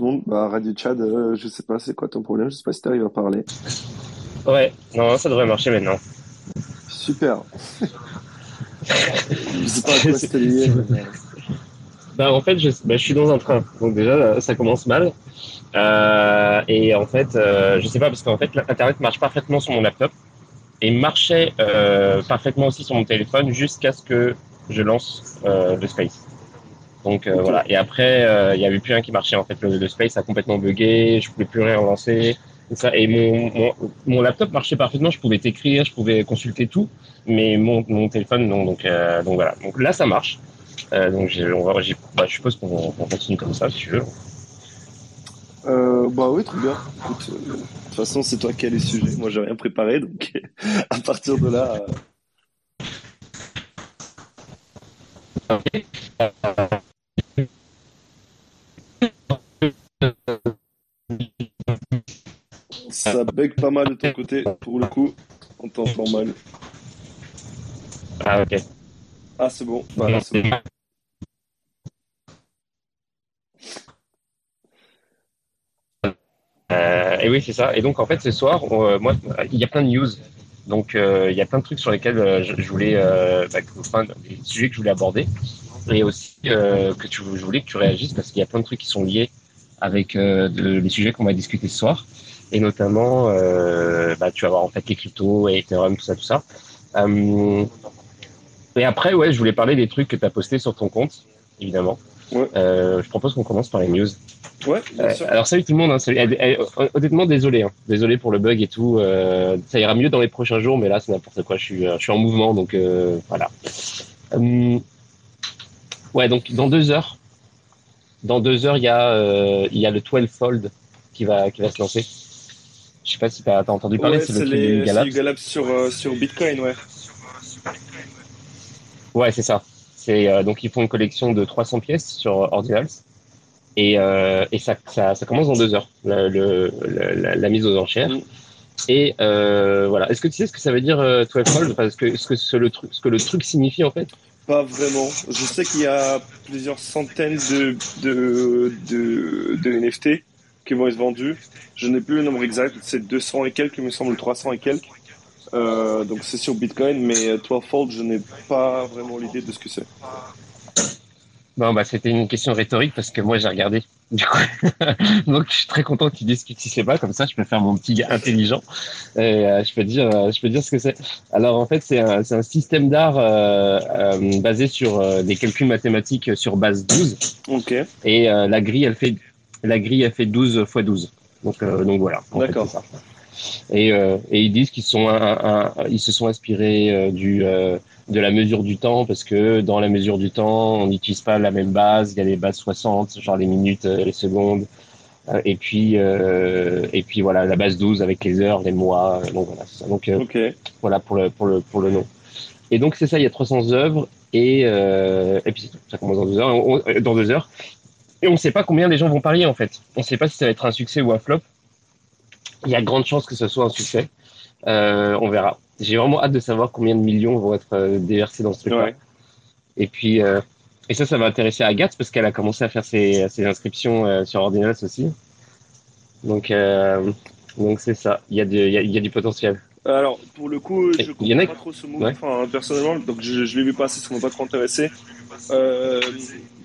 tout le monde. Bah, Radio Chad, euh, je sais pas c'est quoi ton problème, je sais pas si t'arrives à parler. Ouais, non, ça devrait marcher maintenant. Super. je sais pas à quoi c'était lié. mais- Bah, en fait, je, bah, je suis dans un train, donc déjà, ça commence mal. Euh, et en fait, euh, je sais pas, parce qu'en fait, l'Internet marche parfaitement sur mon laptop et marchait euh, parfaitement aussi sur mon téléphone jusqu'à ce que je lance le Space. Donc euh, voilà. Et après, euh, il y avait plus rien qui marchait. En fait, le, le Space a complètement bugué, je pouvais plus rien relancer. Et, ça, et mon, mon, mon laptop marchait parfaitement, je pouvais t'écrire, je pouvais consulter tout, mais mon, mon téléphone non. Donc, euh, donc voilà. Donc là, ça marche. Euh, donc j'ai- on va, j'ai- bah, je suppose qu'on continue comme ça, si tu veux. Euh, bah oui, très bien. Écoute, euh, de toute façon, c'est toi qui as les sujets. Moi, j'ai rien préparé, donc à partir de là. euh, Ça bug pas mal de ton côté, pour le coup. On t'entend mal. Ah ok. Ah, c'est bon. Voilà, c'est bon. Euh, et oui, c'est ça. Et donc, en fait, ce soir, on- euh, moi, il y a plein de news. Donc, euh, il y a plein de trucs sur lesquels euh, je, je voulais, bah, que- enfin, des sujets que je voulais aborder. Et aussi que tu, je voulais que tu réagisses parce qu'il y a plein de trucs qui sont liés avec euh, de- les sujets qu'on va discuter ce soir. Et notamment, euh, bah, tu vas voir en fait les cryptos et Ethereum, tout ça, tout ça. Euh, et après, ouais, je voulais parler des trucs que tu as postés sur ton compte, évidemment. Ouais. Euh, je propose qu'on commence par les news. Ouais, bien Euh, sûr. alors salut tout le monde, hein, salut. Eh, eh, honnêtement désolé, hein. désolé pour le bug et tout. ça ira mieux dans les prochains jours, mais là c'est n'importe quoi. Je suis, je suis en mouvement, donc voilà. Ouais, donc dans deux heures, dans deux heures il y a, euh, il y a le 12 Fold qui va, qui va se lancer. Je sais pas si t'as as entendu parler, Ouais, c'est le les- sur, euh, sur Bitcoin, ouais. Ouais, c'est ça. C'est euh, donc ils font une collection de 300 pièces sur Ordinals et, et ça, ça, ça commence dans deux heures le, le- la, mise aux enchères. Mm. Et voilà. Est-ce que tu sais ce que ça veut dire euh, 12 fold? Parce que ce que ce, le truc, ce que le truc signifie en fait? Pas vraiment. Je sais qu'il y a plusieurs centaines de, de, de, de NFT qui vont être vendus. Je n'ai plus le nombre exact. C'est 200 et quelques, il me semble 300 et quelques. Euh, donc c'est sur Bitcoin, mais 12 Fold, je n'ai pas vraiment l'idée de ce que c'est. Non, bah c'était une question rhétorique parce que moi j'ai regardé. Du coup, donc je suis très content que tu dises que tu sais pas. Comme ça, je peux faire mon petit gars intelligent et euh, je peux dire, euh, je peux dire ce que c'est. Alors en fait, c'est un, c'est un système d'art euh, euh, basé sur euh, des calculs mathématiques sur base 12 Ok, et euh, la grille elle fait la grille elle fait 12 x 12. Donc euh, donc voilà. D'accord. Et, euh, et ils disent qu'ils sont un- un- ils se sont inspirés euh, du euh, de la mesure du temps parce que dans la mesure du temps on n'utilise pas la même base il y a les bases 60 genre les minutes euh, les secondes. Euh, et puis euh, et puis voilà la base 12 avec les heures les mois euh, donc voilà ça. Donc euh, voilà pour le pour le pour le nom. Et donc c'est ça il y a 300 œuvres et euh, et puis ça commence dans deux heures On- dans deux heures. Et on ne sait pas combien les gens vont parier en fait. On ne sait pas si ça va être un succès ou un flop. Il y a grande chance que ce soit un succès on verra j'ai vraiment hâte de savoir combien de millions vont être euh, déversés dans ce truc là Ouais. et puis euh, et ça ça va intéresser Agathe parce qu'elle a commencé à faire ses, ses inscriptions euh, sur Ordinals aussi donc euh, donc c'est ça il y a du il y a, il y a du potentiel Alors, pour le coup, je a comprends pas trop ce Ouais. enfin, personnellement, donc je, je l'ai vu passer, ça m'a pas trop intéressé. Euh,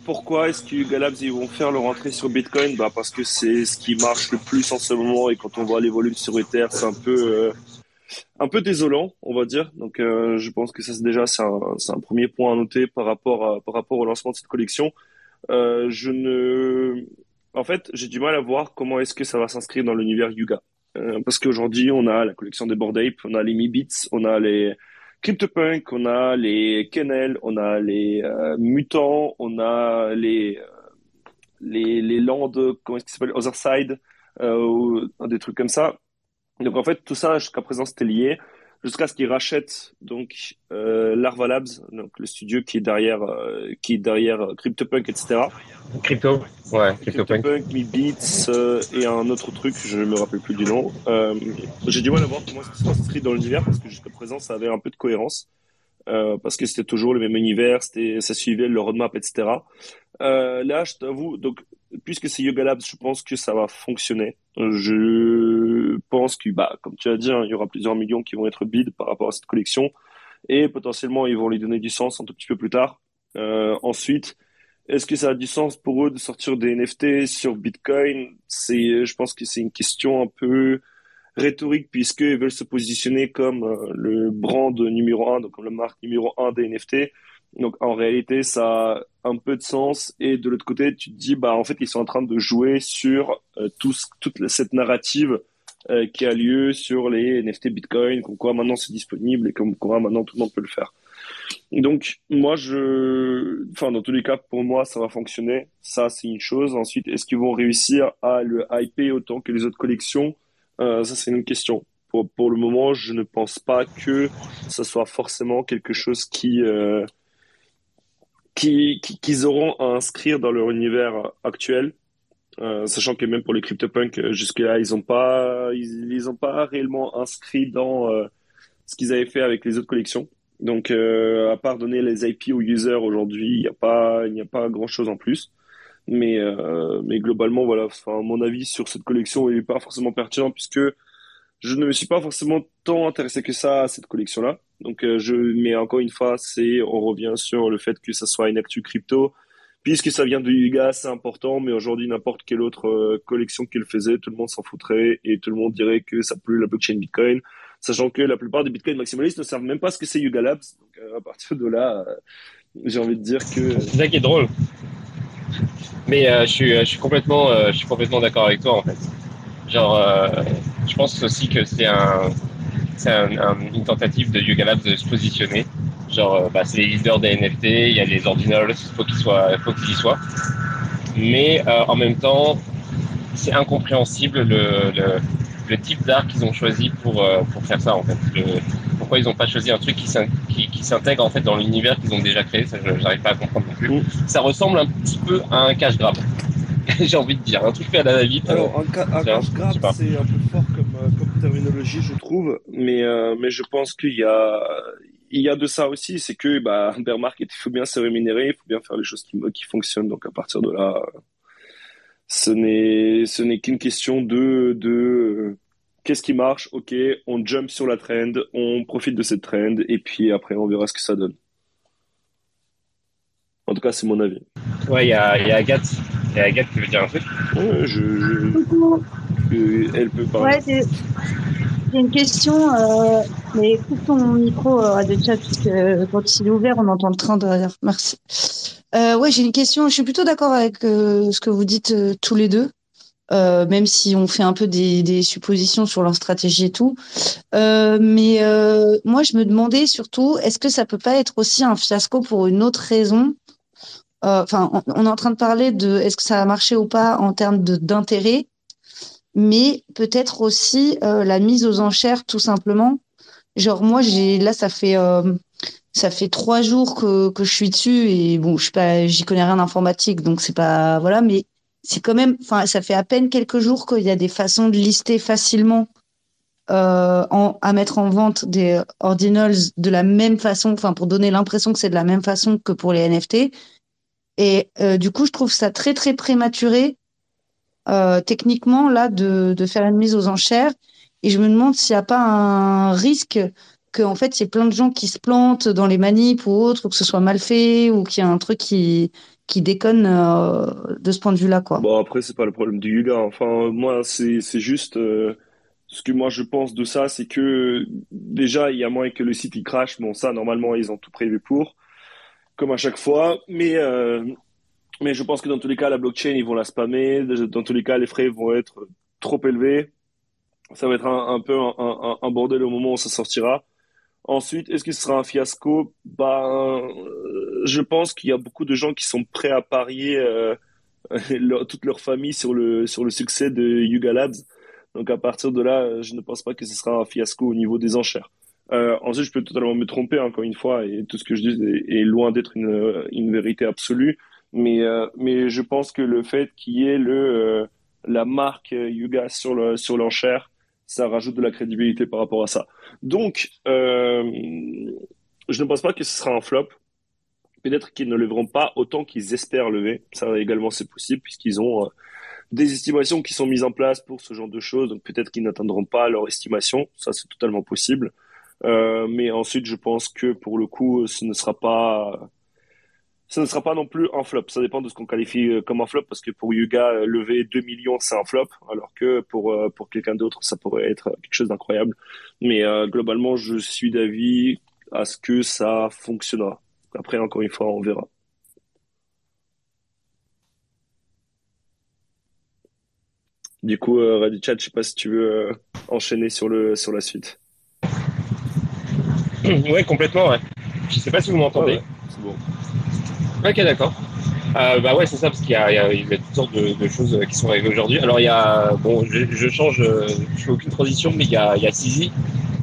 pourquoi est-ce que Galabs ils vont faire leur entrée sur Bitcoin? Bah Parce que c'est ce qui marche le plus en ce moment et quand on voit les volumes sur Ether, c'est un peu, euh, un peu désolant, on va dire. Donc, euh, je pense que ça, c'est déjà, c'est un, premier point à noter par rapport, par rapport au lancement de cette collection. Euh, je ne, en fait, j'ai du mal à voir comment est-ce que ça va s'inscrire dans l'univers Yuga. Euh, parce qu'aujourd'hui, on a la collection des Bored on a les Mi-Beats, on a les CryptoPunk, on a les Kennel, on a les euh, Mutants, on a les, les, les Lands, comment est-ce qu'ils s'appellent, Other Side, ou des trucs comme ça. Donc en fait, tout ça, jusqu'à présent, c'était lié, jusqu'à ce qu'ils rachètent donc euh, Larva Labs, donc le studio qui est derrière, euh, qui est derrière euh, CryptoPunk, etc. crypto ouais CryptoPunk CryptoPunk, Mi Beats euh, et un autre truc, je me rappelle plus du nom. Euh, J'ai du mal à voir comment ça s'inscrit dans l'univers parce que jusqu'à présent ça avait un peu de cohérence euh, parce que c'était toujours le même univers, c'était ça suivait le roadmap, etc. Euh, là, je t'avoue, donc, puisque c'est Yoga Labs, je pense que ça va fonctionner. Je pense que, bah, comme tu as dit, hein, il y aura plusieurs millions qui vont être bid par rapport à cette collection. Et potentiellement, ils vont lui donner du sens un tout petit peu plus tard. Euh, ensuite, est-ce que ça a du sens pour eux de sortir des NFT sur Bitcoin? C'est, je pense que c'est une question un peu rhétorique puisqu'ils veulent se positionner comme euh, le brand numéro un, donc comme la marque numéro un des NFT. Donc en réalité, ça a un peu de sens. Et de l'autre côté, tu te dis, bah en fait, ils sont en train de jouer sur euh, toute cette narrative euh, qui a lieu sur les NFT Bitcoin, comme quoi maintenant c'est disponible et comme quoi maintenant tout le monde peut le faire. Donc moi, je, enfin dans tous les cas, pour moi, ça va fonctionner. Ça, c'est une chose. Ensuite, est-ce qu'ils vont réussir à le hyper autant que les autres collections? Euh, Ça, c'est une question. Pour, pour le moment, je ne pense pas que ça soit forcément quelque chose qui euh, qu'ils qui, auront à inscrire dans leur univers actuel. Euh, sachant que même pour les CryptoPunk, jusque-là, ils n'ont pas, ils, ont pas réellement inscrit dans ce qu'ils avaient fait avec les autres collections. Donc, à part donner les IP aux users aujourd'hui, il a pas, il n'y a pas grand-chose en plus. Mais, mais globalement, voilà. Enfin, mon avis sur cette collection n'est pas forcément pertinent puisque je ne me suis pas forcément tant intéressé que ça à cette collection-là. Donc, euh, je, mais encore une fois, c'est, on revient sur le fait que ça soit une actu crypto. Puisque ça vient de Yuga, c'est important, mais aujourd'hui, n'importe quelle autre euh, collection qu'il faisait, tout le monde s'en foutrait et tout le monde dirait que ça plus la blockchain Bitcoin. Sachant que la plupart des Bitcoin maximalistes ne savent même pas ce que c'est Yuga Labs. Donc, euh, à partir de là, j'ai envie de dire que. C'est ça qui est drôle. Mais je suis, je suis complètement, suis complètement d'accord avec toi en fait. Genre, je pense aussi que c'est un, une tentative de Yuga Labs de se positionner. Genre, euh, bah, c'est les leaders des NFT, il y a les ordinals, faut qu'ils faut qu'ils y soient. Mais euh, en même temps, c'est incompréhensible le, le, type d'art qu'ils ont choisi pour euh, pour faire ça en fait. Pourquoi ils n'ont pas choisi un truc qui s'intègre qui, en fait dans l'univers qu'ils ont déjà créé Ça, j'arrive pas à comprendre non plus. Mm. Ça ressemble un petit peu à un cash grab. j'ai envie de dire. Un truc fait à la David. Alors, un, un cash grab, c'est un peu fort comme, euh, comme terminologie, je trouve. Mais, euh, mais je pense qu'il y a, il y a de ça aussi. C'est que, bah, bear market, il faut bien se rémunérer, il faut bien faire les choses qui, qui fonctionnent. Donc, à partir de là, ce n'est, ce n'est qu'une question de, de, qu'est-ce qui marche? Ok, on jump sur la trend, on profite de cette trend, et puis après, on verra ce que ça donne. En tout cas, c'est mon avis. Ouais, il y a, y a Agathe et Agathe, tu veux dire un truc Ouais, je, je... Elle peut parler. Ouais, j'ai une question, euh, mais coupe ton micro euh, à de chat, puisque quand il est ouvert, on entend le train derrière. Merci. Euh, ouais, j'ai une question. Je suis plutôt d'accord avec euh, ce que vous dites euh, tous les deux. Euh, même si on fait un peu des, suppositions sur leur stratégie et tout. Euh, mais euh, moi, je me demandais surtout, est-ce que ça peut pas être aussi un fiasco pour une autre raison? Enfin, on, est en train de parler de est-ce que ça a marché ou pas en termes d'intérêt, mais peut-être aussi la mise aux enchères tout simplement. Genre moi, j'ai là, ça fait ça fait trois jours que, que je suis dessus et bon, je suis pas, j'y connais rien d'informatique, donc c'est pas voilà, mais c'est quand même, enfin, ça fait à peine quelques jours qu'il y a des façons de lister facilement euh, en, à mettre en vente des ordinals de la même façon, enfin pour donner l'impression que c'est de la même façon que pour les NFT. Et euh, du coup, je trouve ça très très prématuré euh, techniquement là de, de faire une mise aux enchères. Et je me demande s'il n'y a pas un risque que en fait il y ait plein de gens qui se plantent dans les manips ou autres, ou que ce soit mal fait, ou qu'il y a un truc qui qui déconne euh, de ce point de vue-là, quoi. Bon après c'est pas le problème du yoga. Enfin moi c'est juste euh, ce que moi je pense de ça, c'est que déjà il y a moins que le site il crache. Bon ça normalement ils ont tout prévu pour comme à chaque fois. Mais, euh, mais je pense que dans tous les cas, la blockchain, ils vont la spammer. Dans tous les cas, les frais vont être trop élevés. Ça va être un, peu un, bordel au moment où ça sortira. Ensuite, est-ce que ce sera un fiasco? Ben, je pense qu'il y a beaucoup de gens qui sont prêts à parier euh, toute leur famille sur le sur le succès de Yuga Labs. Donc à partir de là, je ne pense pas que ce sera un fiasco au niveau des enchères. Euh, ensuite, je peux totalement me tromper encore une fois, et tout ce que je dis est, loin d'être une, une, vérité absolue. Mais, euh, mais je pense que le fait qu'il y ait le, euh, la marque Yuga sur le, sur l'enchère, ça rajoute de la crédibilité par rapport à ça. Donc, euh, je ne pense pas que ce sera un flop Peut-être qu'ils ne leveront pas autant qu'ils espèrent lever. Ça également, c'est possible puisqu'ils ont des estimations qui sont mises en place pour ce genre de choses. Donc peut-être qu'ils n'atteindront pas leur estimation. Ça, c'est totalement possible. mais ensuite, je pense que pour le coup, ce ne sera pas ce ne sera pas non plus un flop. Ça dépend de ce qu'on qualifie euh, comme un flop, parce que pour Yuga, euh, lever 2 millions, c'est un flop, alors que pour, euh, pour quelqu'un d'autre, ça pourrait être quelque chose d'incroyable. Mais globalement, je suis d'avis à ce que ça fonctionnera. Après, encore une fois, on verra. Du coup, euh, Chat, je sais pas si tu veux enchaîner sur, le, sur la suite. Ouais, complètement, ouais. Je sais pas si vous m'entendez. c'est bon. Ok, d'accord. Euh, bah ouais, c'est ça, parce qu'il y, a, toutes sortes de, choses euh, qui sont arrivées aujourd'hui. Alors, il y a, bon, je, change, euh, je fais aucune transition, mais il y a, il y a Sisi.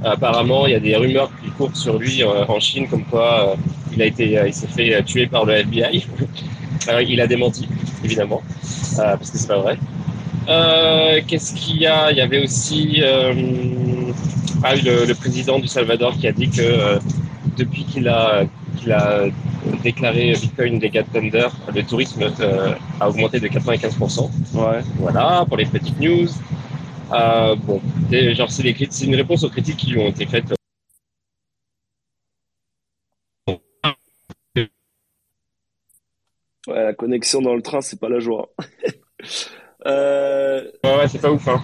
Apparemment, il y a des rumeurs qui courent sur lui en Chine, comme quoi il a été, il s'est fait tuer par le FBI. il a démenti, évidemment, parce que c'est pas vrai. Qu'est-ce qu'il y a? Il y avait aussi ah, le, le, président du Salvador qui a dit que depuis qu'il a, qu'il a déclaré Bitcoin Legat Thunder, le tourisme euh, a augmenté de 95%. Ouais. Voilà, pour les petites news. Euh, bon, genre c'est, c'est une réponse aux critiques qui lui ont été faites. Ouais, la connexion dans le train, c'est pas la joie. euh... Ouais, ouais, c'est pas ouf. Hein.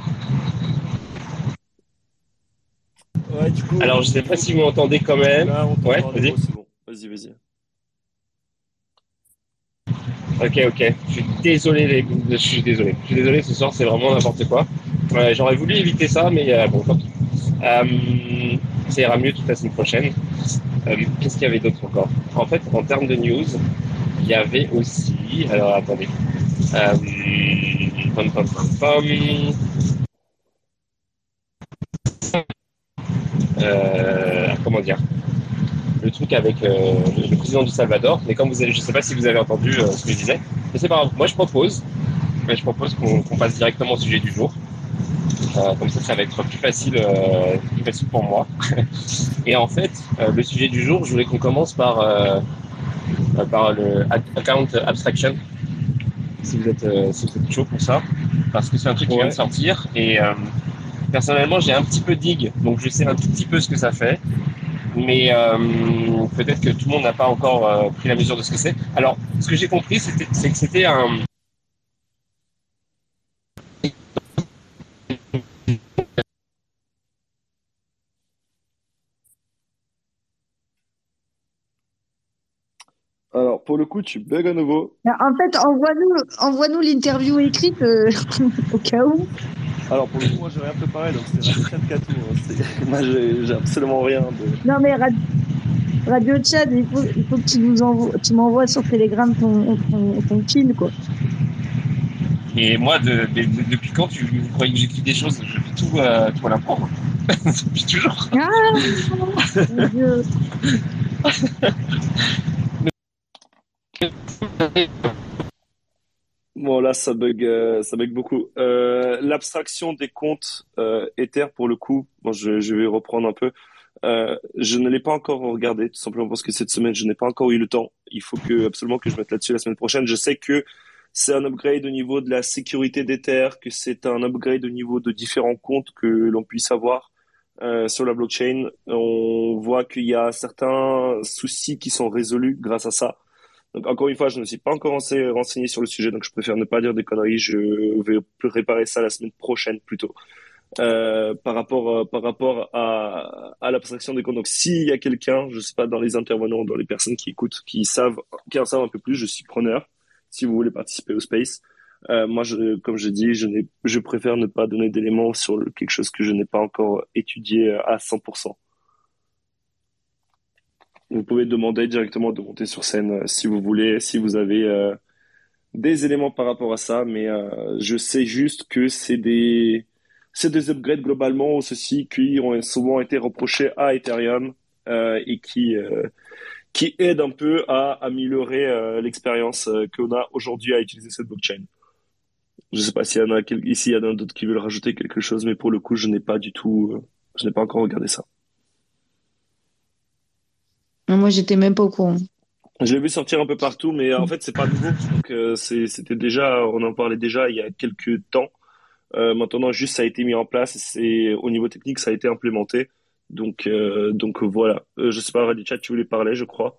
Ouais, du coup, Alors, je sais pas si vous m'entendez quand même. ouais, vas-y. Bon. Vas-y, vas-y. Ok, ok. Je suis désolé, je suis désolé. Je suis désolé, ce soir, c'est vraiment n'importe quoi. J'aurais voulu éviter ça, mais euh, bon, tant euh, ça ira mieux toute la semaine prochaine. Euh, qu'est-ce qu'il y avait d'autre encore? En fait, en termes de news, il y avait aussi. Alors, attendez. Pom, pom, pom, comment dire? Le truc avec euh, le président du Salvador. Mais comme vous avez, je ne sais pas si vous avez entendu euh, ce que je disais, mais c'est pas grave. Moi, je propose, je propose qu'on passe directement au sujet du jour. Euh, comme ça, ça va être plus facile, plus facile pour moi. Et en fait, le sujet du jour, je voulais qu'on commence par par le account abstraction. Si vous êtes, si vous êtes chaud pour ça, parce que c'est un truc qui vient de sortir et personnellement, j'ai un petit peu dig, donc je sais un tout petit peu ce que ça fait mais euh, peut-être que tout le monde n'a pas encore euh, pris la mesure de ce que c'est. Alors, ce que j'ai compris, c'est que c'était un, Alors, pour le coup, tu bugs à nouveau. En fait, envoie-nous envoie l'interview écrite euh, au cas où. Alors, pour le coup, moi, j'ai rien préparé, donc c'est Radio Chat tout. Hein. Moi, j'ai absolument rien de. Non, mais Radio, Chat, il faut, il faut que tu nous envoies, tu m'envoies sur Telegram ton, ton, ton kill, quoi. Et moi, de, de, depuis quand tu vous croyez que j'écris des choses Je fais tout, euh, tout à l'apprendre. depuis toujours. Ah, mon Dieu. Bon, là, ça bug, euh, ça bug beaucoup. Euh, l'abstraction des comptes euh, Ether, pour le coup, bon, je, je vais reprendre un peu. Euh, je ne l'ai pas encore regardé, tout simplement parce que cette semaine, je n'ai pas encore eu le temps. Il faut que absolument que je mette là-dessus la semaine prochaine. Je sais que c'est un upgrade au niveau de la sécurité d'Ether, que c'est un upgrade au niveau de différents comptes que l'on puisse avoir euh, sur la blockchain. On voit qu'il y a certains soucis qui sont résolus grâce à ça. Donc encore une fois, je ne suis pas encore renseigné sur le sujet, donc je préfère ne pas dire des conneries. Je vais réparer ça la semaine prochaine plutôt. Euh, par rapport euh, par rapport à, à l'abstraction des comptes. Donc s'il y a quelqu'un, je sais pas dans les intervenants, dans les personnes qui écoutent, qui savent, qui en savent un peu plus, je suis preneur. Si vous voulez participer au space, euh, moi, je, comme je dis, je, je préfère ne pas donner d'éléments sur quelque chose que je n'ai pas encore étudié à 100%. Vous pouvez demander directement de monter sur scène euh, si vous voulez, si vous avez euh, des éléments par rapport à ça, mais euh, je sais juste que c'est des c'est des upgrades globalement ceci qui ont souvent été reprochés à Ethereum et qui qui aident un peu à améliorer l'expérience qu'on a aujourd'hui à utiliser cette blockchain. Je sais pas s'il y en a ici il y en a d'autres qui veulent rajouter quelque chose, mais pour le coup je n'ai pas du tout je n'ai pas encore regardé ça. Moi, j'étais même pas au courant. Je l'ai vu sortir un peu partout, mais en fait, c'est pas nouveau. Donc, euh, c'était déjà, on en parlait déjà il y a quelques temps. Euh, maintenant, juste ça a été mis en place. C'est au niveau technique, ça a été implémenté. Donc, euh, donc voilà. Euh, je sais pas, Radichat, tu voulais parler, je crois.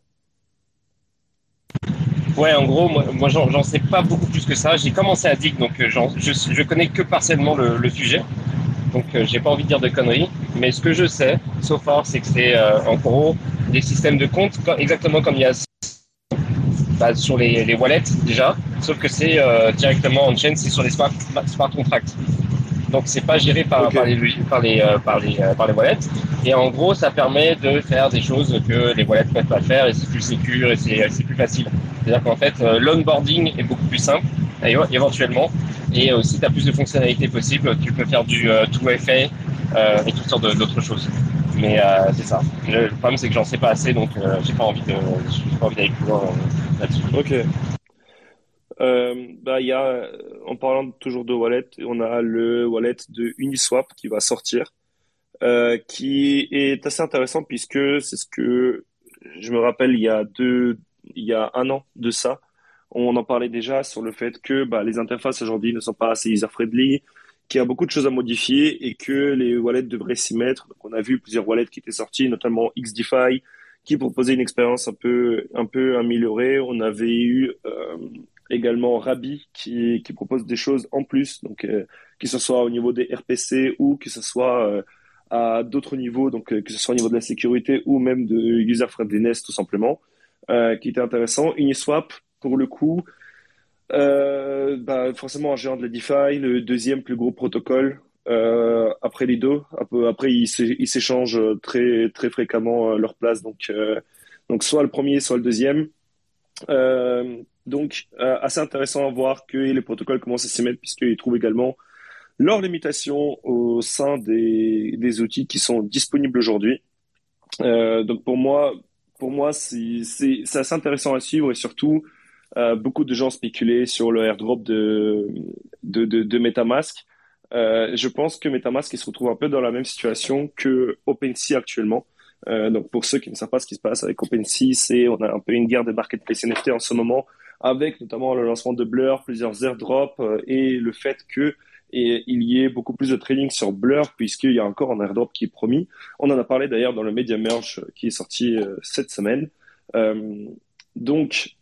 Ouais, en gros, moi, moi j'en sais pas beaucoup plus que ça. J'ai commencé à dire, donc je, je connais que partiellement le, le sujet. Donc, j'ai pas envie de dire de conneries. Mais ce que je sais, so far, c'est que c'est en gros des systèmes de compte, exactement comme il y a sur les, les, wallets déjà, sauf que c'est euh, directement en chain, c'est sur les smart, smart contracts. Donc c'est pas géré par, par les par les euh, par les euh, par les wallets. Et en gros, ça permet de faire des choses que les wallets peuvent pas faire et c'est plus sécur et c'est plus facile. C'est-à-dire qu'en fait, l'onboarding est beaucoup plus simple éventuellement et aussi tu as plus de fonctionnalités possibles. Tu peux faire du 2FA et toutes sortes d'autres choses. Mais euh, c'est ça. Le problème, c'est que j'en sais pas assez, donc euh, j'ai pas envie d'aller plus loin euh, là-dessus. Ok. Euh, bah, il y a, en parlant toujours de wallet, on a le wallet de Uniswap qui va sortir, euh, qui est assez intéressant puisque c'est ce que je me rappelle il y a deux, il y a un an de ça, on en parlait déjà sur le fait que bah, les interfaces aujourd'hui ne sont pas assez user-friendly, qu'il y a beaucoup de choses à modifier et que les wallets devraient s'y mettre. Donc, on a vu plusieurs wallets qui étaient sortis, notamment XDeFi, qui proposait une expérience un peu, un peu améliorée. On avait eu euh, également Rabi qui, qui propose des choses en plus, donc euh, que ce soit au niveau des RPC ou que ce soit euh, à d'autres niveaux, donc que ce soit au niveau de la sécurité ou même de user friendliness tout simplement, qui était intéressant. Uniswap, pour le coup, euh, bah, forcément un géant de la DeFi, le deuxième plus gros protocole euh, après les deux. Après, ils s'échangent très très fréquemment euh, leur place, donc euh, donc soit le premier, soit le deuxième. Euh, donc assez intéressant à voir que les protocoles commencent à s'y mettre puisqu'ils trouvent également leurs limitations au sein des, des outils qui sont disponibles aujourd'hui. donc pour moi, pour moi, c'est assez intéressant à suivre et surtout euh, beaucoup de gens spéculaient sur le airdrop de, MetaMask. Euh, je pense que MetaMask il se retrouve un peu dans la même situation que OpenSea actuellement. Euh, donc pour ceux qui ne savent pas ce qui se passe avec OpenSea, c'est on a un peu une guerre des marketplace NFT en ce moment, avec notamment le lancement de Blur, plusieurs airdrops et le fait que il y ait beaucoup plus de trading sur Blur puisqu'il y a encore un airdrop qui est promis. On en a parlé d'ailleurs dans le Media Merge qui est sorti cette semaine. Donc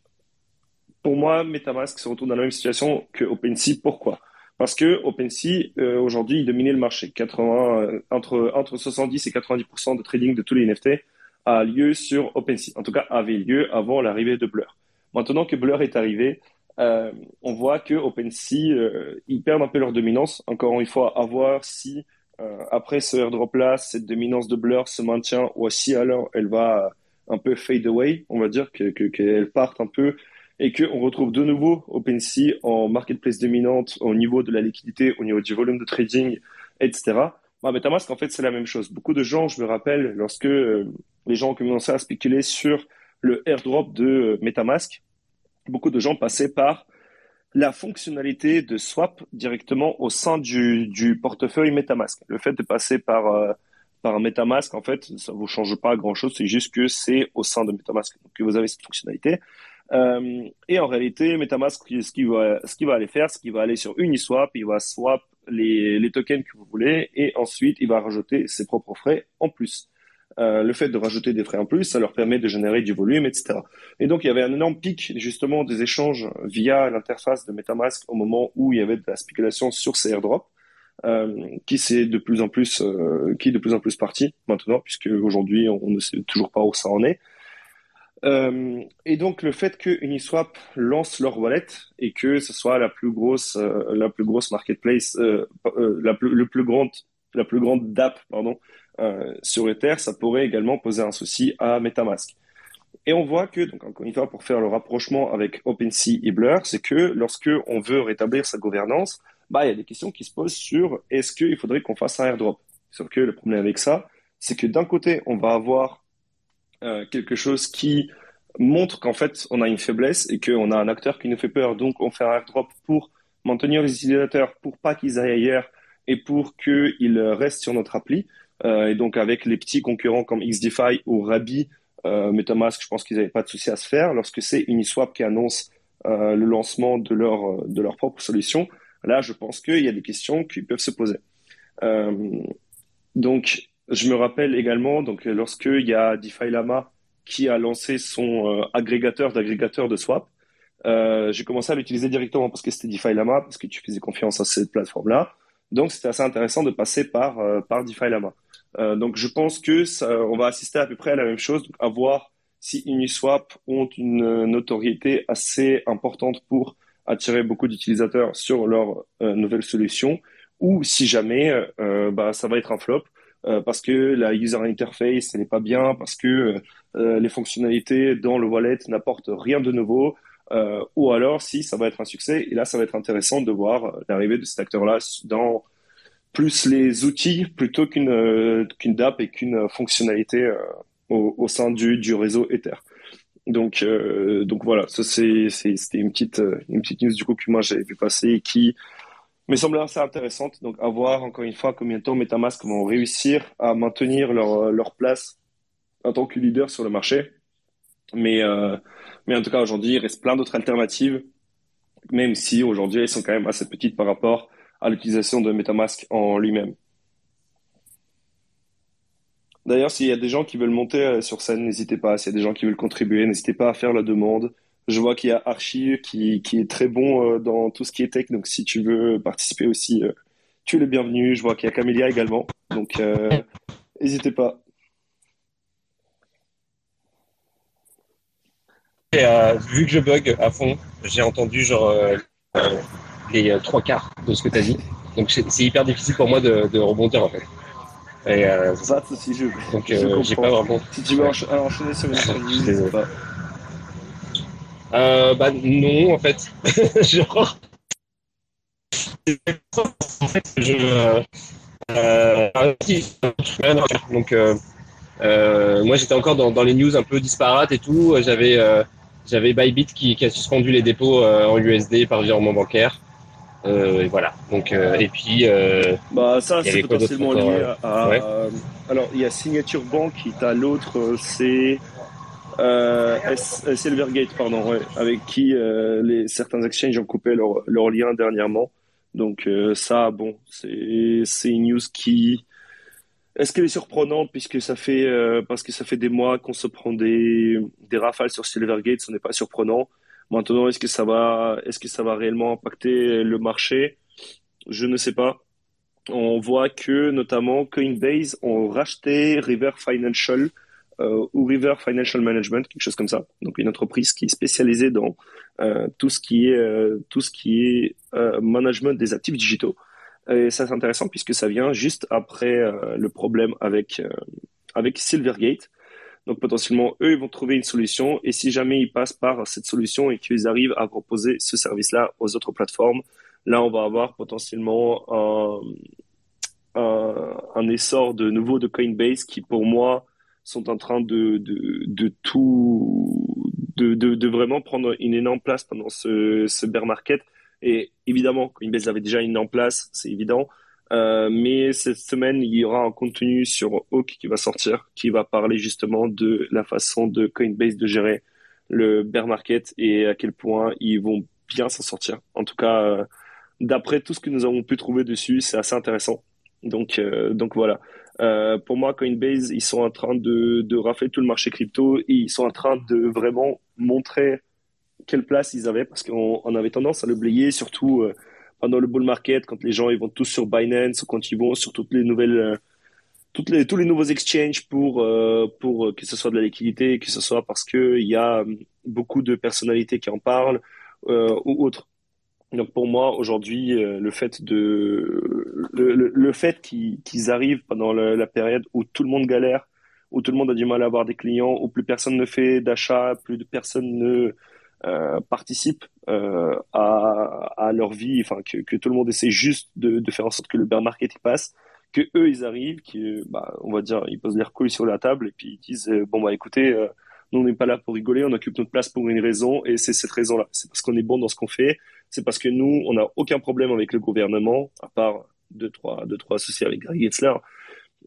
pour moi, MetaMask se retrouve dans la même situation que OpenSea. Pourquoi? Parce que OpenSea, euh, aujourd'hui, il dominait le marché. 80, euh, entre, entre 70 et 90% de trading de tous les NFT a lieu sur OpenSea. En tout cas, avait lieu avant l'arrivée de Blur. Maintenant que Blur est arrivé, euh, on voit que OpenSea, euh, ils perdent un peu leur dominance. Encore une fois, à voir si euh, après ce airdrop-là, cette dominance de Blur se maintient ou si alors elle va un peu fade away, on va dire qu'elle que, que parte un peu et qu'on retrouve de nouveau OpenSea en marketplace dominante au niveau de la liquidité, au niveau du volume de trading, etc. Bah, MetaMask, en fait, c'est la même chose. Beaucoup de gens, je me rappelle, lorsque euh, les gens ont commencé à spéculer sur le airdrop de euh, MetaMask, beaucoup de gens passaient par la fonctionnalité de swap directement au sein du, portefeuille MetaMask. Le fait de passer par, euh, par MetaMask, en fait, ça vous change pas grand chose, c'est juste que c'est au sein de MetaMask que vous avez cette fonctionnalité. Euh, et en réalité, MetaMask, ce qu'il va, aller faire, c'est qu'il va aller sur Uniswap, il va swap les, tokens que vous voulez, et ensuite, il va rajouter ses propres frais en plus. Euh, le fait de rajouter des frais en plus, ça leur permet de générer du volume, etc. Et donc, il y avait un énorme pic, justement, des échanges via l'interface de MetaMask au moment où il y avait de la spéculation sur ces airdrops. Euh, qui c'est de plus en plus qui est de plus en plus parti maintenant puisque aujourd'hui on ne sait toujours pas où ça en est euh, et donc le fait que Uniswap lance leur wallet et que ce soit la plus grosse, euh, la plus grosse marketplace, euh, la plus, le plus grande, la plus grande DApp, pardon, sur Ether, ça pourrait également poser un souci à MetaMask. Et on voit que, donc encore une fois, pour faire le rapprochement avec OpenSea et Blur, c'est que lorsque on veut rétablir sa gouvernance, bah il y a des questions qui se posent sur est-ce qu'il faudrait qu'on fasse un airdrop. Sauf que le problème avec ça, c'est que d'un côté, on va avoir euh, quelque chose qui montre qu'en fait on a une faiblesse et qu'on a un acteur qui nous fait peur. Donc on fait un airdrop pour maintenir les utilisateurs, pour pas qu'ils aillent ailleurs et pour qu'ils restent sur notre appli. Euh, et donc avec les petits concurrents comme XDeFi ou Rabi, MetaMask, je pense qu'ils n'avaient pas de souci à se faire. Lorsque c'est Uniswap qui annonce le lancement de leur de leur propre solution, là, je pense qu'il y a des questions qui peuvent se poser. donc, je me rappelle également, donc lorsqu'il y a DeFi Lama qui a lancé son agrégateur d'agrégateur de swap, euh, j'ai commencé à l'utiliser directement parce que c'était DeFi Lama, parce que tu faisais confiance à cette plateforme-là. Donc, c'était assez intéressant de passer par, euh, par DeFi Lama. Euh, donc, je pense que ça, on va assister à peu près à la même chose, à voir si Uniswap ont une notoriété assez importante pour attirer beaucoup d'utilisateurs sur leur nouvelle solution, ou si jamais, bah, ça va être un flop. Parce que la user interface n'est pas bien, parce que les fonctionnalités dans le wallet n'apportent rien de nouveau, euh, ou alors si ça va être un succès. Et là, ça va être intéressant de voir euh, l'arrivée de cet acteur-là dans plus les outils plutôt qu'une euh, qu'une DAP et qu'une fonctionnalité au, sein du, du réseau Ether. Donc donc voilà, ça c'était une petite une petite news du coup que moi j'ai vu passer et qui me semble assez intéressante. Donc à voir encore une fois combien de temps MetaMask vont réussir à maintenir leur leur place en tant que leader sur le marché. Mais euh, mais en tout cas, aujourd'hui, il reste plein d'autres alternatives, même si aujourd'hui, elles sont quand même assez petites par rapport à l'utilisation de MetaMask en lui-même. D'ailleurs, s'il y a des gens qui veulent monter euh, sur scène, n'hésitez pas. S'il y a des gens qui veulent contribuer, n'hésitez pas à faire la demande. Je vois qu'il y a Archie qui, qui est très bon euh, dans tout ce qui est tech. Donc, si tu veux participer aussi, euh, tu es le bienvenu. Je vois qu'il y a Camélia également. Donc, n'hésitez pas. Euh, vu que je bug à fond, j'ai entendu genre euh, euh, les trois quarts de ce que tu as dit. Donc c'est hyper difficile pour moi de, de rebondir en fait. Et, euh, ça, aussi, je. Donc j'ai pas vraiment. Si tu veux enchaîner sur une autre pas. Euh, bah non, en fait. genre. en fait, je. Euh, donc, euh, moi, j'étais encore dans, dans, les news un peu disparates et tout. J'avais j'avais Bybit qui, qui, a suspendu les dépôts euh, en USD par virement bancaire. Euh, et voilà. Donc, euh, et puis. bah, ça, c'est potentiellement lié à. alors, il y a Signature Bank qui est à l'autre, c'est. Silvergate, pardon, avec qui les, certains exchanges ont coupé leur, leur lien dernièrement. Donc, ça, bon, c'est une news qui est-ce qu'elle est surprenante puisque ça fait euh, parce que ça fait des mois qu'on se prend des, des rafales sur Silvergate, ce n'est pas surprenant. Maintenant, est-ce que est-ce que ça va réellement impacter le marché? Je ne sais pas. On voit que notamment Coinbase ont racheté River Financial euh, ou River Financial Management, quelque chose comme ça. Donc une entreprise qui est spécialisée dans euh, tout ce qui est tout ce qui est management des actifs digitaux. Et ça, c'est intéressant puisque ça vient juste après euh, le problème avec, euh, avec Silvergate. Donc, potentiellement, eux, ils vont trouver une solution. Et si jamais ils passent par cette solution et qu'ils arrivent à proposer ce service-là aux autres plateformes, là, on va avoir potentiellement un, un essor de nouveau de Coinbase qui, pour moi, sont en train de, de, de tout, de, de, de, vraiment prendre une énorme place pendant ce, ce bear market et évidemment, Coinbase avait déjà une en place, c'est évident. Euh, mais cette semaine, il y aura un contenu sur Hawk qui va sortir, qui va parler justement de la façon de Coinbase de gérer le bear market et à quel point ils vont bien s'en sortir. En tout cas, euh, d'après tout ce que nous avons pu trouver dessus, c'est assez intéressant. Donc, euh, donc voilà. Euh, pour moi, Coinbase, ils sont en train de, de rafler tout le marché crypto et ils sont en train de vraiment montrer quelle place ils avaient parce qu'on on avait tendance à l'oublier, surtout euh, pendant le bull market, quand les gens ils vont tous sur Binance quand ils vont sur toutes les nouvelles, euh, toutes les, tous les nouveaux exchanges pour, euh, pour que ce soit de la liquidité, que ce soit parce qu'il y a beaucoup de personnalités qui en parlent ou autres. Donc pour moi aujourd'hui le fait de le, le, fait qu'ils arrivent pendant la période où tout le monde galère, où tout le monde a du mal à avoir des clients, où plus personne ne fait d'achat, plus de personne ne euh, participent euh, à, à, leur vie, enfin que, que, tout le monde essaie juste de, de, faire en sorte que le bear market passe, que eux ils arrivent, qui, bah, on va dire, ils posent leurs couilles sur la table et puis ils disent euh, bon bah écoutez, nous on n'est pas là pour rigoler, on occupe notre place pour une raison et c'est cette raison-là, c'est parce qu'on est bon dans ce qu'on fait, c'est parce que nous on n'a aucun problème avec le gouvernement à part deux trois deux trois associés avec Gary Gensler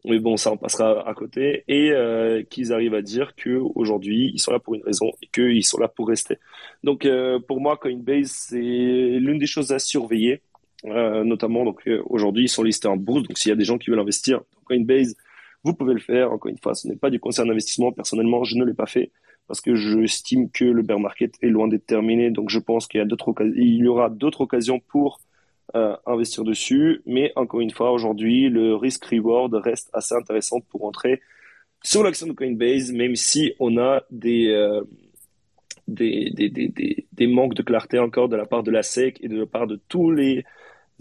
mais bon, ça on passera à côté, et euh, qu'ils arrivent à dire que aujourd'hui ils sont là pour une raison et qu'ils sont là pour rester. Donc euh, pour moi, Coinbase c'est l'une des choses à surveiller, euh, notamment donc aujourd'hui ils sont listés en bourse, donc s'il y a des gens qui veulent investir dans Coinbase, vous pouvez le faire. Encore une fois, ce n'est pas du conseil d'investissement. Personnellement, je ne l'ai pas fait parce que j'estime que le bear market est loin d'être terminé. Donc je pense qu'il y a il y aura d'autres occasions pour euh, investir dessus. Mais encore une fois, aujourd'hui, le risk reward reste assez intéressant pour entrer sur l'action de Coinbase, même si on a des, euh, des, des, des, des, manques de clarté encore de la part de la SEC et de la part de tous les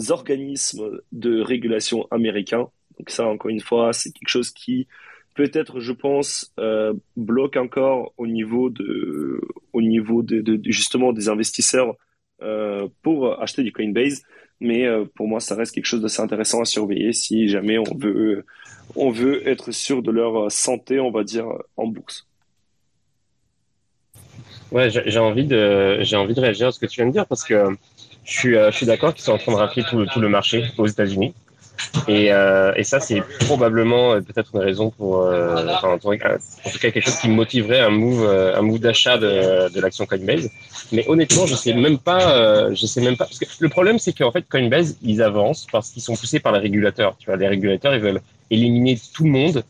organismes de régulation américains. Donc ça, encore une fois, c'est quelque chose qui peut-être, je pense, euh, bloque encore au niveau de, au niveau de, justement des investisseurs euh, pour acheter du Coinbase. Mais euh, pour moi, ça reste quelque chose d'assez intéressant à surveiller si jamais on veut, on veut être sûr de leur santé, on va dire, en bourse. Ouais, j'ai envie de, j'ai envie de réagir à ce que tu viens de dire parce que je suis, je suis d'accord qu'ils sont en train de rafler tout le marché aux États-Unis. Et, euh, et ça, c'est probablement euh, peut-être une raison pour, euh, enfin, en tout cas, quelque chose qui motiverait un move, euh, un move d'achat de, de l'action Coinbase. Mais honnêtement, je sais même pas, euh, je sais même pas, parce que le problème, c'est qu'en fait, Coinbase, ils avancent parce qu'ils sont poussés par les régulateurs. Tu vois, les régulateurs, ils veulent éliminer tout le monde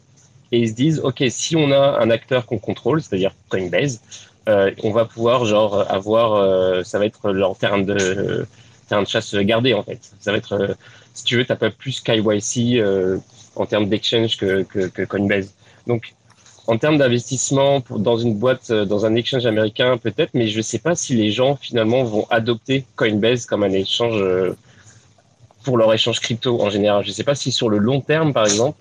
et ils se disent, ok, si on a un acteur qu'on contrôle, c'est-à-dire Coinbase, on va pouvoir genre avoir, ça va être leur terrain de terrain de chasse gardé en fait. Ça va être si tu veux, tu pas plus KYC euh, en termes d'exchange que, Coinbase. Donc, en termes d'investissement dans une boîte, euh, dans un exchange américain, peut-être, mais je ne sais pas si les gens finalement vont adopter Coinbase comme un échange euh, pour leur échange crypto en général. Je ne sais pas si sur le long terme, par exemple,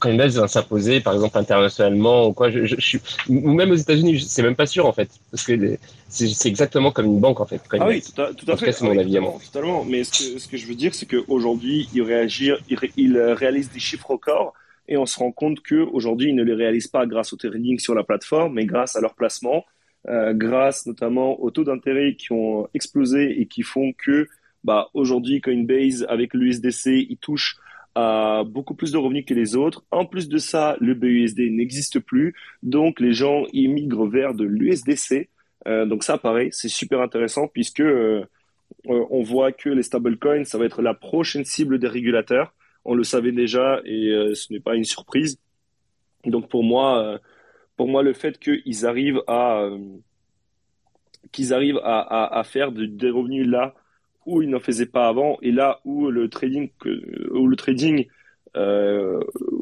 Coinbase va s'imposer, par exemple, internationalement ou quoi. Je, je, suis, ou même aux États-Unis, c'est même pas sûr en fait, parce que c'est exactement comme une banque en fait. Ah oui, tout à, tout à fait. c'est mon avis totalement, totalement. Mais ce que, ce que je veux dire, c'est qu'aujourd'hui, ils réagissent, ils, ils, réalisent des chiffres records et on se rend compte que aujourd'hui, ils ne les réalisent pas grâce au trading sur la plateforme, mais grâce à leur placement, euh, grâce notamment aux taux d'intérêt qui ont explosé et qui font que, bah, aujourd'hui, Coinbase avec l'USDC, il touche beaucoup plus de revenus que les autres. En plus de ça, le BUSD n'existe plus, donc les gens immigrent vers de l'USDC. Euh, donc ça, pareil, c'est super intéressant puisque euh, euh, on voit que les stablecoins, ça va être la prochaine cible des régulateurs. On le savait déjà et ce n'est pas une surprise. Donc pour moi, pour moi, le fait qu'ils arrivent à qu'ils arrivent à, à, faire des revenus là où il n'en faisait pas avant et là où le trading, où le trading euh,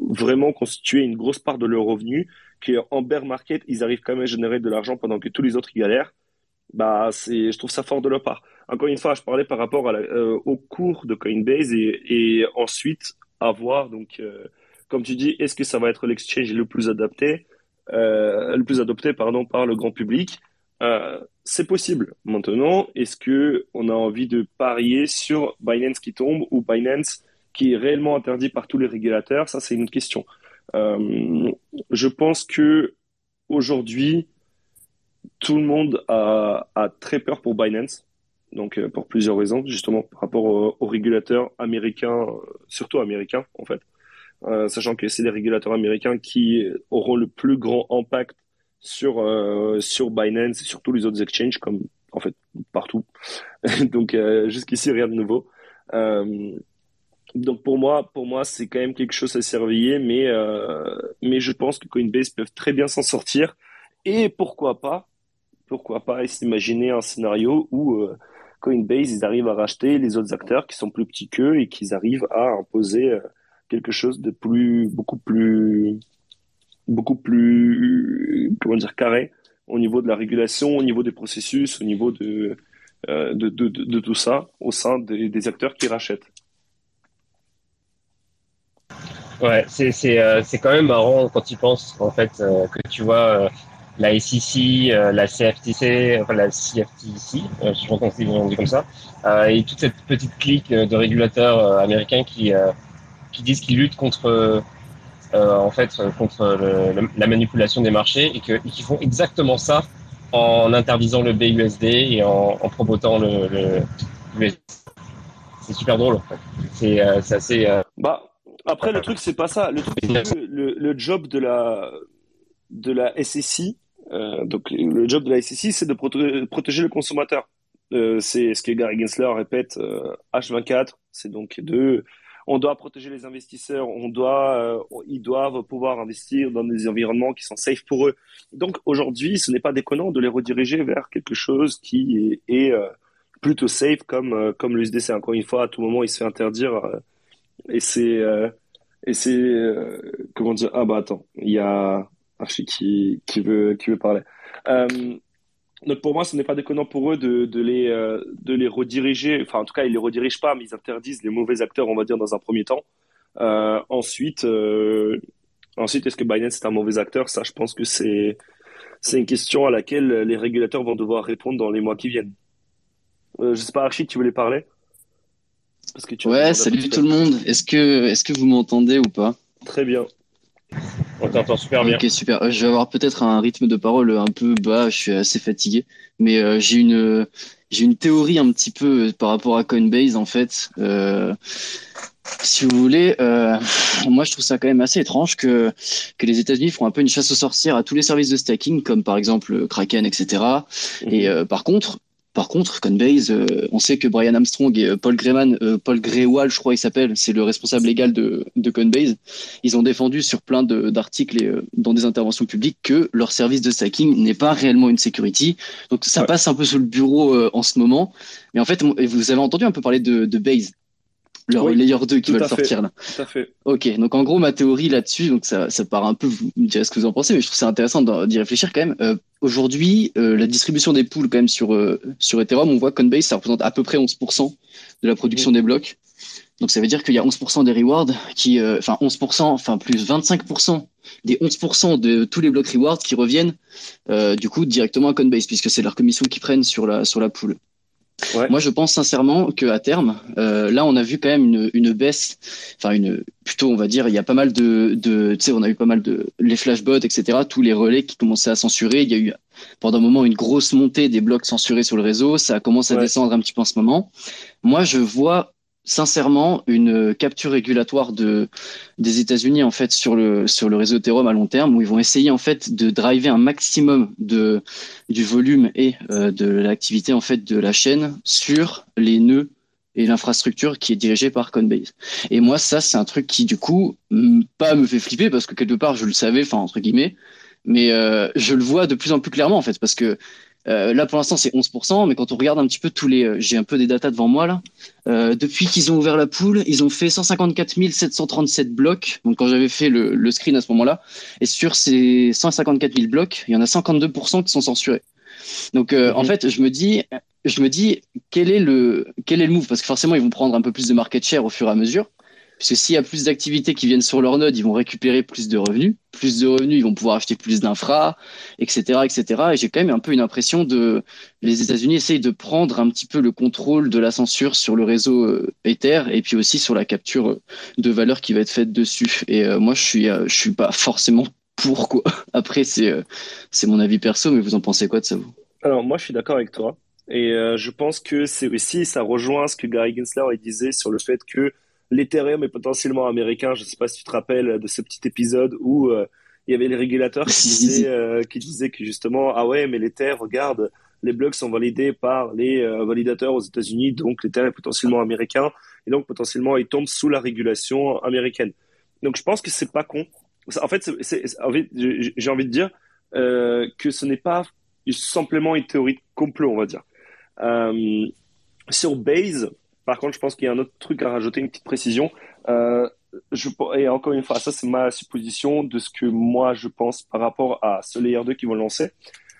vraiment constituait une grosse part de leurs revenus, qu'en bear market, ils arrivent quand même à générer de l'argent pendant que tous les autres galèrent, bah, je trouve ça fort de leur part. Encore une fois, je parlais par rapport euh, au cours de Coinbase et, ensuite à voir, donc, euh, comme tu dis, est-ce que ça va être l'exchange le plus adapté, le plus adopté, pardon, par le grand public? Euh, c'est possible. Maintenant, est-ce que on a envie de parier sur Binance qui tombe ou Binance qui est réellement interdit par tous les régulateurs? Ça, c'est une autre question. Euh, je pense que aujourd'hui, tout le monde a, très peur pour Binance. Donc, euh, pour plusieurs raisons, justement par rapport aux, régulateurs américains, surtout américains en fait, sachant que c'est les régulateurs américains qui auront le plus grand impact sur euh, sur Binance et sur tous les autres exchanges comme en fait partout. donc euh, jusqu'ici rien de nouveau. Euh, donc pour moi pour moi c'est quand même quelque chose à surveiller mais mais je pense que Coinbase peuvent très bien s'en sortir et pourquoi pas pourquoi pas s'imaginer un scénario où Coinbase ils arrivent à racheter les autres acteurs qui sont plus petits qu'eux et qu'ils arrivent à imposer quelque chose de plus beaucoup plus beaucoup plus, comment dire, carré au niveau de la régulation, au niveau des processus, au niveau de, euh, de, de, tout ça au sein des, acteurs qui rachètent. Ouais, c'est c'est euh, quand même marrant quand tu penses en fait euh, que tu vois euh, la SEC, la CFTC, enfin la CFTC, je sais pas comment on dit comme ça, et toute cette petite clique de régulateurs américains qui qui disent qu'ils luttent contre euh, en fait euh, contre la manipulation des marchés et qu'ils font exactement ça en interdisant le BUSD et en, en promotant le, C'est super drôle en fait. C'est euh, assez. Bah, Après, le truc, c'est pas ça. Le, truc, le, le, job de la, de la SSI, donc le job de la SSI, c'est de protéger le consommateur. C'est ce que Gary Gensler répète H24. C'est donc de on doit protéger les investisseurs, on doit, euh, ils doivent pouvoir investir dans des environnements qui sont safe pour eux. Donc aujourd'hui, ce n'est pas déconnant de les rediriger vers quelque chose qui est, euh, plutôt safe comme euh, comme l'USDC. Encore une fois, à tout moment, il se fait interdire et c'est et c'est comment dire? Ah bah attends, il y a Archie qui qui veut qui veut parler. Donc pour moi, ce n'est pas déconnant pour eux de, de les, euh, de les rediriger. Enfin, en tout cas, ils les redirigent pas, mais ils interdisent les mauvais acteurs, on va dire, dans un premier temps. Euh, ensuite, euh, ensuite, est-ce que Binance est un mauvais acteur? Ça, je pense que c'est c'est une question à laquelle les régulateurs vont devoir répondre dans les mois qui viennent. Euh, je sais pas, Archie, tu voulais parler? Parce que tu Ouais, salut tout le monde. Est-ce que est-ce que vous m'entendez ou pas? Très bien. On t'entend super bien. Ok, super. Euh, je vais avoir peut-être un rythme de parole un peu bas, je suis assez fatigué. Mais euh, j'ai une, j'ai une théorie un petit peu par rapport à Coinbase, en fait. Euh, si vous voulez, euh, moi je trouve ça quand même assez étrange que, que les États-Unis font un peu une chasse aux sorcières à tous les services de stacking, comme par exemple Kraken, etc. Et mhm. par contre, par contre, Coinbase, euh, on sait que Brian Armstrong et euh, Paul Greyman, euh, Paul Greywall, je crois il s'appelle, c'est le responsable légal de, de Coinbase. Ils ont défendu sur plein d'articles et dans des interventions publiques que leur service de stacking n'est pas réellement une security. Donc ça passe un peu sous le bureau en ce moment. Mais en fait, vous avez entendu un peu parler de, de Base leur layer 2 qui veulent sortir là. Tout à fait. Ok, donc en gros ma théorie là-dessus, donc ça, ça part un peu, vous me direz ce que vous en pensez, mais je trouve c'est intéressant d'y réfléchir quand même. Euh, Aujourd'hui, euh, la distribution des pools quand même sur euh, sur Ethereum, on voit Coinbase ça représente à peu près 11% de la production des blocs. Donc ça veut dire qu'il y a 11% des rewards qui, euh, enfin 11%, enfin plus 25% des 11% de tous les blocs rewards qui reviennent du coup directement à Coinbase puisque c'est leur commission qu'ils prennent sur la sur la pool. Moi, je pense sincèrement que à terme, euh, là, on a vu quand même une, une baisse, enfin une plutôt, on va dire, il y a pas mal de, de tu sais, on a eu pas mal de les flashbots, etc. Tous les relais qui commençaient à censurer. Il y a eu pendant un moment une grosse montée des blocs censurés sur le réseau. Ça commence à descendre un petit peu en ce moment. Moi, je vois sincèrement une capture régulatoire de des États-Unis en fait sur le réseau Ethereum à long terme où ils vont essayer en fait de driver un maximum du volume et euh, de l'activité en fait de la chaîne sur les nœuds et l'infrastructure qui est dirigée par Coinbase. Et moi ça c'est un truc qui du coup pas me fait flipper parce que quelque part je le savais entre guillemets mais euh, je le vois de plus en plus clairement en fait parce que euh, là, pour l'instant, c'est 11%, mais quand on regarde un petit peu tous les, euh, j'ai un peu des datas devant moi là. Euh, depuis qu'ils ont ouvert la poule, ils ont fait 154 737 blocs. Donc, quand j'avais fait le, le, screen à ce moment-là, et sur ces 154 000 blocs, il y en a 52% qui sont censurés. Donc, euh, en mhm. fait, je me dis, je me dis, quel est le, quel est le move? Parce que forcément, ils vont prendre un peu plus de market share au fur et à mesure. Puisque s'il y a plus d'activités qui viennent sur leur node, ils vont récupérer plus de revenus. Plus de revenus, ils vont pouvoir acheter plus d'infra, etc., etc. Et j'ai quand même un peu une impression de les États-Unis essayent de prendre un petit peu le contrôle de la censure sur le réseau euh, Ether et puis aussi sur la capture euh, de valeur qui va être faite dessus. Et euh, moi, je suis, je suis pas forcément pour quoi. Après, c'est c'est mon avis perso, mais vous en pensez quoi de ça vous? Alors moi, je suis d'accord avec toi. Et je pense que c'est aussi, ça rejoint ce que Gary Gensler disait sur le fait que l'Ethereum est potentiellement américain. Je ne sais pas si tu te rappelles de ce petit épisode où euh, il y avait les régulateurs qui disaient, euh, qui disaient que justement, ah ouais, mais l'Ether, regarde, les blocs sont validés par les euh, validateurs aux États-Unis, donc l'Ether est potentiellement américain, et donc potentiellement il tombe sous la régulation américaine. Donc je pense que c'est pas con. En fait, j'ai envie de dire que ce n'est pas simplement une théorie de complot, on va dire. sur Base, par contre, je pense qu'il y a un autre truc à rajouter, une petite précision. Euh, je, et encore une fois, ça c'est ma supposition de ce que moi je pense par rapport à ce layer 2 qui vont lancer.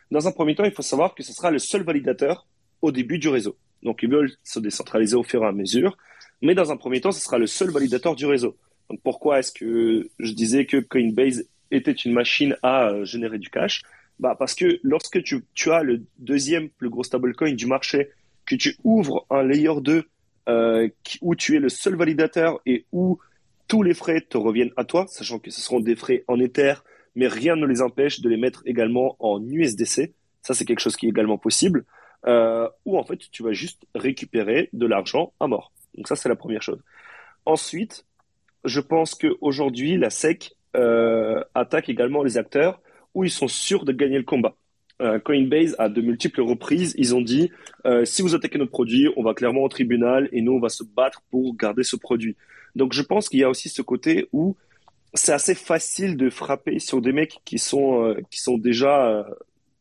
Dans un premier temps, il faut savoir que ce sera le seul validateur au début du réseau. Donc ils veulent se décentraliser au fur et à mesure, mais dans un premier temps, ce sera le seul validateur du réseau. Donc pourquoi est-ce que je disais que Coinbase était une machine à euh, générer du cash? Bah parce que lorsque tu, tu as le deuxième plus gros stablecoin du marché, que tu ouvres un layer 2 euh, où tu es le seul validateur et où tous les frais te reviennent à toi, sachant que ce seront des frais en Ether, mais rien ne les empêche de les mettre également en USDC. Ça, c'est quelque chose qui est également possible. Euh, où en fait, tu vas juste récupérer de l'argent à mort. Donc ça, c'est la première chose. Ensuite, je pense qu'aujourd'hui, la SEC euh, attaque également les acteurs où ils sont sûrs de gagner le combat. Euh, Coinbase, à de multiples reprises, ils ont dit euh, si vous attaquez notre produit, on va clairement au tribunal et nous, on va se battre pour garder ce produit. Donc, je pense qu'il y a aussi ce côté où c'est assez facile de frapper sur des mecs qui sont, euh, qui sont déjà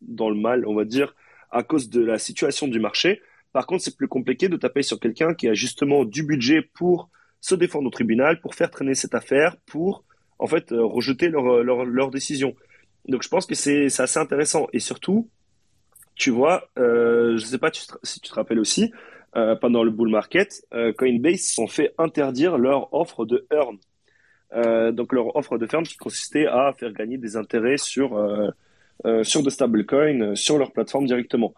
dans le mal, on va dire, à cause de la situation du marché. Par contre, c'est plus compliqué de taper sur quelqu'un qui a justement du budget pour se défendre au tribunal, pour faire traîner cette affaire, pour en fait rejeter leur, leur décision. Donc je pense que c'est assez intéressant. Et surtout, tu vois, euh, je sais pas si tu te rappelles aussi, euh, pendant le bull market, euh, Coinbase sont fait interdire leur offre de earn. Donc leur offre de ferme qui consistait à faire gagner des intérêts sur sur de stablecoins sur leur plateforme directement.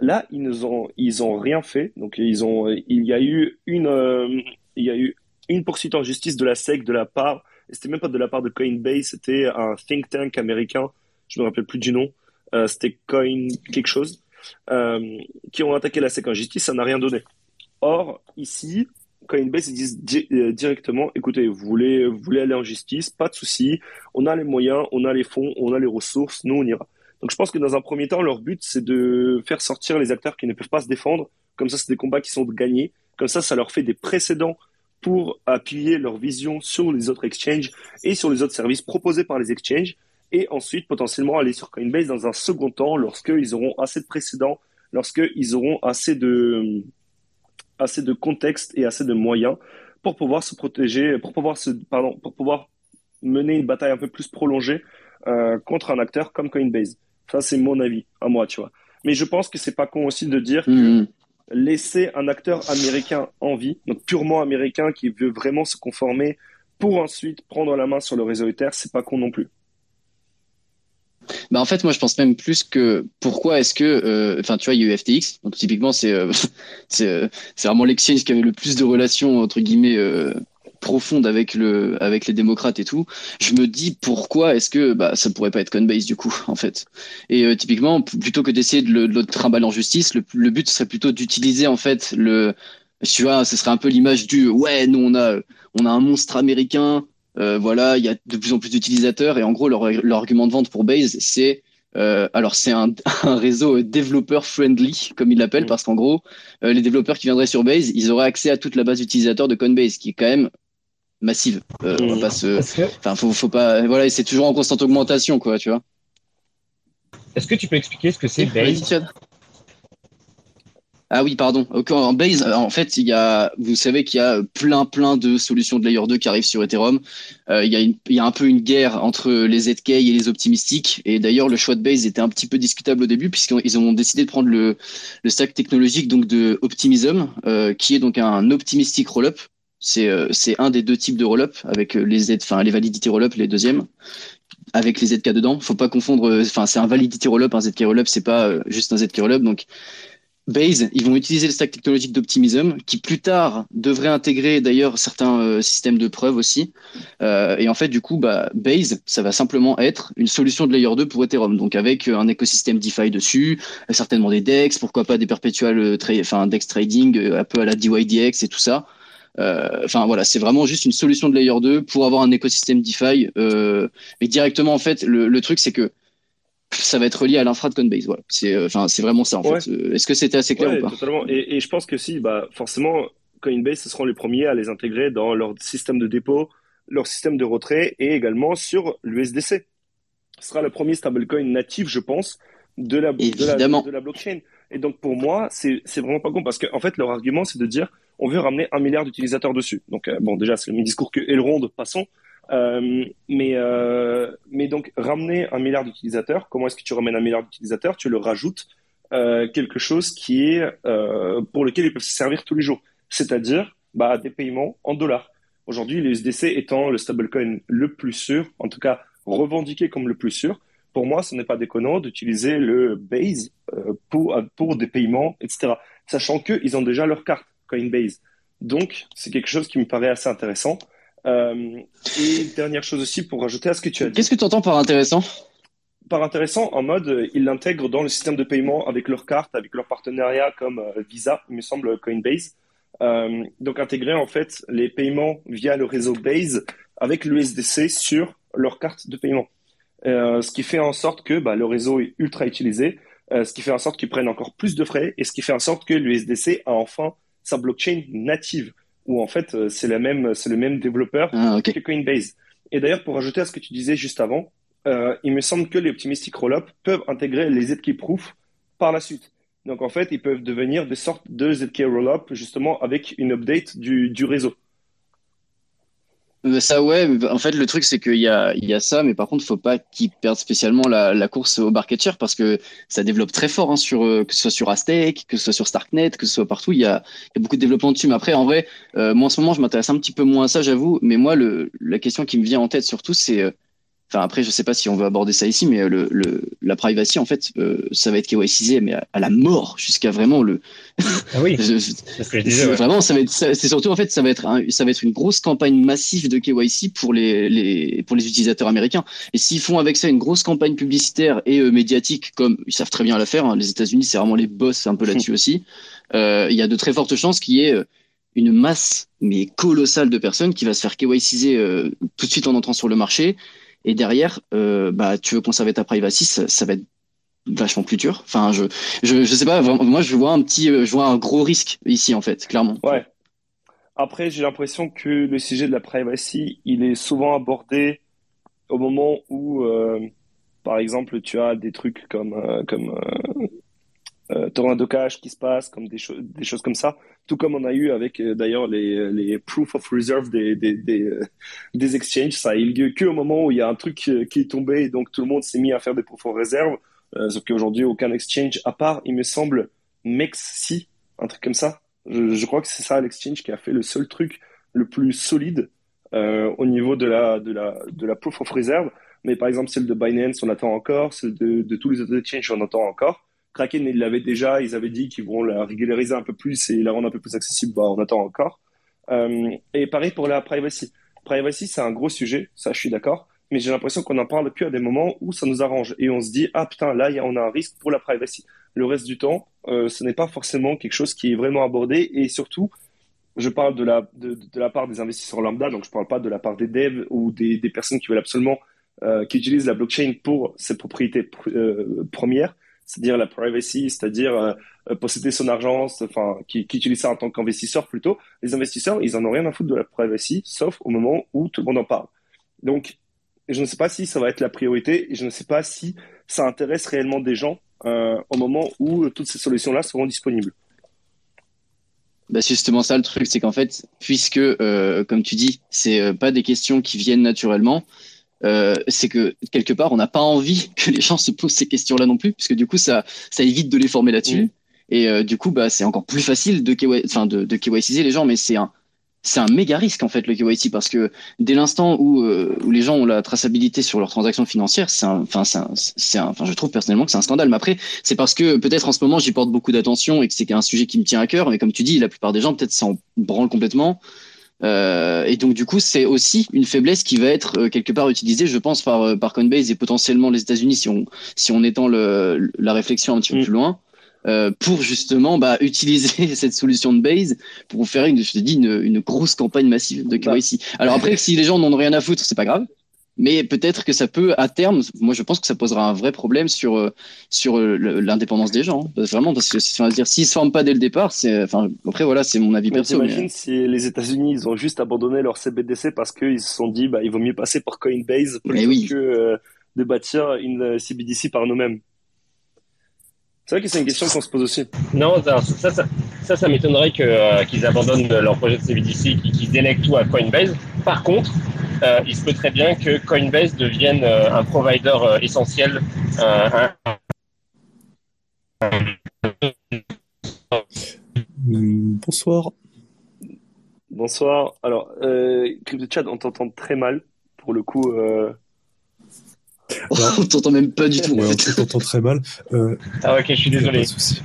Là, ils nous ont ils ont rien fait. Donc ils ont il y a eu une il y a eu une poursuite en justice de la SEC de la part c'était même pas de la part de Coinbase, c'était un think tank américain, je me rappelle plus du nom, euh, c'était Coin quelque chose, euh, qui ont attaqué la SEC en justice, ça n'a rien donné. Or, ici, Coinbase, ils disent di euh, directement, écoutez, vous voulez, vous voulez aller en justice, pas de souci, on a les moyens, on a les fonds, on a les ressources, nous on ira. Donc je pense que dans un premier temps, leur but, c'est de faire sortir les acteurs qui ne peuvent pas se défendre. Comme ça, c'est des combats qui sont gagnés. Comme ça, ça leur fait des précédents pour appuyer leur vision sur les autres exchanges et sur les autres services proposés par les exchanges. Et ensuite, potentiellement, aller sur Coinbase dans un second temps lorsqu'ils auront assez de précédents, lorsqu'ils auront assez de, assez de contexte et assez de moyens pour pouvoir se protéger, pour pouvoir se, pardon, pour pouvoir mener une bataille un peu plus prolongée euh, contre un acteur comme Coinbase. Ça, c'est mon avis, à moi, tu vois. Mais je pense que c'est pas con aussi de dire que laisser un acteur américain en vie, donc purement américain qui veut vraiment se conformer pour ensuite prendre la main sur le réseau Ether, c'est pas con non plus. Bah en fait, moi, je pense même plus que pourquoi est-ce que, euh, enfin, tu vois, il y a eu FTX, donc typiquement, c'est euh, c'est euh, vraiment l'exchange qui avait le plus de relations entre guillemets euh, profondes avec le avec les démocrates et tout. Je me dis pourquoi est-ce que bah ça pourrait pas être Coinbase du coup, en fait. Et euh, typiquement, plutôt que d'essayer de le, de le trimballer en justice, le, le but serait plutôt d'utiliser en fait le, tu vois, ce serait un peu l'image du ouais, nous on a on a un monstre américain euh, voilà, il y a de plus en plus d'utilisateurs et en gros leur, leur argument de vente pour Base, c'est euh, alors c'est un, un réseau développeur friendly comme ils l'appellent Mm. parce qu'en gros euh, les développeurs qui viendraient sur Base, ils auraient accès à toute la base d'utilisateurs de Coinbase qui est quand même massive. Euh, on va pas se, enfin faut, faut pas, voilà, et c'est toujours en constante augmentation quoi, tu vois. est-ce que tu peux expliquer ce que c'est Base. Ah oui, pardon. En Base, en fait, il y a, vous savez qu'il y a plein, plein de solutions de layer 2 qui arrivent sur Ethereum. Euh, il y a une, il y a un peu une guerre entre les ZK et les optimistiques. Et d'ailleurs, le choix de Base était un petit peu discutable au début puisqu'ils ont décidé de prendre le, le stack technologique donc de Optimism, euh, qui est donc un optimistic rollup. C'est, euh, c'est un des deux types de rollup avec les Z, enfin, les validités rollup, les deuxièmes avec les ZK dedans. Faut pas confondre. euh, Enfin, c'est un validity rollup, un ZK rollup, c'est pas euh, juste un ZK rollup. Donc, Base, ils vont utiliser le stack technologique d'Optimism, qui plus tard devrait intégrer d'ailleurs certains euh, systèmes de preuve aussi. Euh, et en fait, du coup, bah, Base, ça va simplement être une solution de layer 2 pour Ethereum, donc avec euh, un écosystème DeFi dessus, euh, certainement des DEX, pourquoi pas des perpetual euh, tra- enfin DEX trading, euh, un peu à la DYDX et tout ça. Euh, Enfin voilà, c'est vraiment juste une solution de layer 2 pour avoir un écosystème DeFi. Euh, mais directement, en fait, le, le truc, c'est que ça va être relié à l'infra de Coinbase. Voilà, c'est euh, enfin c'est vraiment ça en Ouais. fait. Est-ce que c'était assez clair Ouais, ou pas? totalement. Et, et je pense que si, bah, forcément, Coinbase, ce seront les premiers à les intégrer dans leur système de dépôt, leur système de retrait et également sur l'USDC. Ce sera le premier stablecoin natif, je pense, de la, de la, de la blockchain. Et donc, pour moi, c'est, vraiment pas con parce qu'en en fait, leur argument, c'est de dire, on veut ramener un milliard d'utilisateurs dessus. Donc, euh, bon, déjà, c'est le même discours que Elrond, passons. Euh, mais, euh, mais donc, ramener un milliard d'utilisateurs, comment est-ce que tu ramènes un milliard d'utilisateurs? Tu le rajoutes quelque chose qui est pour lequel ils peuvent se servir tous les jours, c'est-à-dire bah, des paiements en dollars. Aujourd'hui, le USDC étant le stablecoin le plus sûr, en tout cas revendiqué comme le plus sûr, pour moi, ce n'est pas déconnant d'utiliser le Base euh, pour, pour des paiements, etc. Sachant qu'ils ont déjà leur carte Coinbase. Donc, c'est quelque chose qui me paraît assez intéressant. Euh, et dernière chose aussi pour rajouter à ce que tu as dit Qu'est-ce que tu entends par intéressant? Par intéressant en mode euh, ils l'intègrent dans le système de paiement avec leur carte, avec leur partenariat comme euh, Visa, il me semble Coinbase. Euh, donc intégrer en fait les paiements via le réseau Base avec l'USDC sur leur carte de paiement. Euh, ce qui fait en sorte que bah, le réseau est ultra utilisé, euh, ce qui fait en sorte qu'ils prennent encore plus de frais et ce qui fait en sorte que l'USDC a enfin sa blockchain native où en fait euh, c'est la même c'est le même développeur Ah, que Coinbase. Et d'ailleurs pour ajouter à ce que tu disais juste avant, euh, il me semble que les optimistic rollup peuvent intégrer les ZK proof par la suite. Donc en fait ils peuvent devenir des sortes de ZK rollup justement avec une update du, du réseau. Euh, Ça, ouais, mais en fait, le truc, c'est qu'il y a, il y a ça, mais par contre, faut pas qu'ils perdent spécialement la, la course au share parce que ça développe très fort, hein, sur, euh, que ce soit sur Aztec, que ce soit sur Starknet, que ce soit partout. Il y a, il y a beaucoup de développement dessus. Mais après, en vrai, euh, moi, en ce moment, je m'intéresse un petit peu moins à ça, j'avoue. Mais moi, le, la question qui me vient en tête surtout, c'est, euh, enfin, après, je sais pas si on veut aborder ça ici, mais euh, le, le, la privacy, en fait, euh, ça va être KYCisé, mais à, à la mort, jusqu'à vraiment le, Ah oui, je- je- c'est ce que je c'est disais. ouais. Vraiment, ça va être, ça- c'est surtout en fait, ça va être, un- ça va être une grosse campagne massive de KYC pour les, les, pour les utilisateurs américains. Et s'ils font avec ça une grosse campagne publicitaire et euh, médiatique, comme ils savent très bien la faire, hein, les États-Unis, c'est vraiment les boss un peu là-dessus aussi. euh, Il y a de très fortes chances qu'il y ait une masse mais colossale de personnes qui va se faire KYCiser euh, tout de suite en entrant sur le marché. Et derrière, euh, bah, tu veux conserver ta privacy, ça, ça va être vachement plus dur. Enfin, je, je, je sais pas. Moi, je vois un petit, euh, je vois un gros risque ici en fait, clairement. Ouais. Après, j'ai l'impression que le sujet de la privacy, il est souvent abordé au moment où, euh, par exemple, tu as des trucs comme, euh, comme euh, euh, Tornado Cash qui se passe, comme des, choses comme ça. Tout comme on a eu avec euh, d'ailleurs les, proof of reserve des, des, des, euh, exchanges. Ça a eu lieu que au moment où il y a un truc euh, qui est tombé et donc tout le monde s'est mis à faire des proof of reserve. Euh, sauf qu'aujourd'hui, aucun exchange, à part, il me semble, Mexi, un truc comme ça. Je, crois que c'est ça l'exchange qui a fait le seul truc le plus solide au niveau de la, de, la, de la proof of reserve. Mais par exemple, celle de Binance, on attend encore. Celle de, de tous les autres exchanges, on attend encore. Kraken, ils l'avaient déjà. Ils avaient dit qu'ils vont la régulariser un peu plus et la rendre un peu plus accessible. Bah, on attend encore. Euh, et pareil pour la privacy. Privacy, c'est un gros sujet. Ça, je suis d'accord. Mais j'ai l'impression qu'on en parle que à des moments où ça nous arrange. Et on se dit, ah putain, là, on a un risque pour la privacy. Le reste du temps, euh, ce n'est pas forcément quelque chose qui est vraiment abordé. Et surtout, je parle de la, de, la part des investisseurs lambda, donc je parle pas de la part des devs ou des, personnes qui veulent absolument, euh, qui utilisent la blockchain pour ses propriétés pr- premières, c'est-à-dire la privacy, c'est-à-dire euh, euh, posséder son argent, enfin, qui, utilisent ça en tant qu'investisseur plutôt. Les investisseurs, ils en ont rien à foutre de la privacy, sauf au moment où tout le monde en parle. Donc, je ne sais pas si ça va être la priorité et je ne sais pas si ça intéresse réellement des gens euh, au moment où toutes ces solutions-là seront disponibles. Bah, c'est justement ça le truc, c'est qu'en fait, puisque, comme tu dis, c'est pas des questions qui viennent naturellement, euh, c'est que quelque part, on n'a pas envie que les gens se posent ces questions-là non plus, puisque du coup, ça, ça évite de les former là-dessus. Mm. Et euh, du coup, bah, c'est encore plus facile de, KY, enfin, de, de KYCiser les gens, mais c'est un, c'est un méga risque en fait le KYC parce que dès l'instant où, euh, où les gens ont la traçabilité sur leurs transactions financières, c'est un, enfin, c'est un, c'est un, enfin, je trouve personnellement que c'est un scandale. Mais après, c'est parce que peut-être en ce moment j'y porte beaucoup d'attention et que c'est un sujet qui me tient à cœur. Mais comme tu dis, la plupart des gens peut-être s'en branlent complètement. Euh, et donc du coup, c'est aussi une faiblesse qui va être euh, quelque part utilisée, je pense, par euh, par Coinbase et potentiellement les États-Unis si on si on étend le, la réflexion un petit peu Mm. plus loin. Euh, pour justement bah, utiliser cette solution de base pour faire une, je te dis, une, une grosse campagne massive de Bah. KYC. Alors après, si les gens n'en ont rien à foutre, c'est pas grave. Mais peut-être que ça peut, à terme, moi je pense que ça posera un vrai problème sur euh, sur euh, l'indépendance des gens. hein. Parce- Vraiment, parce que enfin, dire s'ils se forment pas dès le départ, c'est, enfin, après voilà, c'est mon avis Mais perso. mais- t'imagines si les États-Unis ils ont juste abandonné leur CBDC parce qu'ils se sont dit bah il vaut mieux passer par Coinbase plutôt Mais oui. que euh, de bâtir une euh, CBDC par nous-mêmes. C'est vrai que c'est une question qu'on se pose aussi. Non, ça, ça, ça, ça, ça m'étonnerait euh, qu'ils abandonnent leur projet de CBDC, qu'ils qu'ils délèguent tout à Coinbase. Par contre, euh, il se peut très bien que Coinbase devienne euh, un provider euh, essentiel, euh, un- Hum, Bonsoir. Bonsoir. Alors, euh, Crypto Chat, on t'entend très mal. Pour le coup, euh, on t'entend même pas du tout. en Ouais, fait. on t'entend très mal. Euh, Ah ok, je suis désolé. Pas de souci.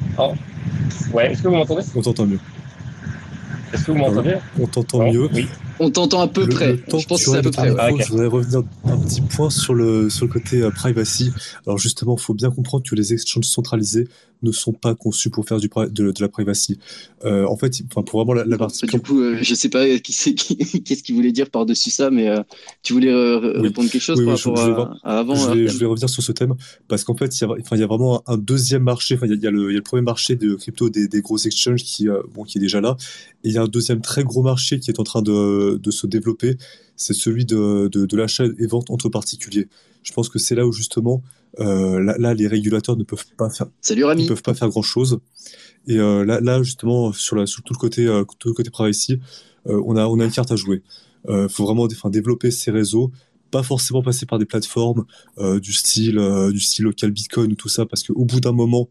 Ouais, est-ce que vous m'entendez? On t'entend mieux. Est-ce que vous m'entendez On t'entend mieux. Oui. On t'entend à peu Le- près. le temps je pense que c'est à peu près. Ah. Je voudrais revenir un petit point sur le, sur le côté euh, privacy. Alors justement, il faut bien comprendre que les exchanges centralisés ne sont pas conçus pour faire du, de, de la privacy. Euh, en fait, enfin, pour vraiment la, la partie Du coup, euh, je sais pas qui c'est qui- qu'est-ce qu'il voulait dire par-dessus ça, mais euh, tu voulais euh, Oui. répondre quelque chose Oui, par oui, je- rapport je à, à avant. je, vais, Artem je vais revenir sur ce thème parce qu'en fait, il y a, y vraiment un, un deuxième marché. Enfin, il y a, y le, il y a le premier marché de crypto des, des gros exchanges qui, euh, bon, qui est déjà là. Et il y a un deuxième très gros marché qui est en train de, de se développer. C'est celui de l'achat et vente entre particuliers. Je pense que c'est là où justement, euh, là, là, les régulateurs ne peuvent pas faire, Salut Rami. peuvent pas faire grand chose. Et euh, là, là, justement, sur, la, sur tout le côté, euh, tout le côté privacy, euh, on a, on a une carte à jouer. Euh, faut vraiment, enfin, développer ces réseaux, pas forcément passer par des plateformes du style, du style local Bitcoin ou tout ça, parce qu'au bout d'un moment,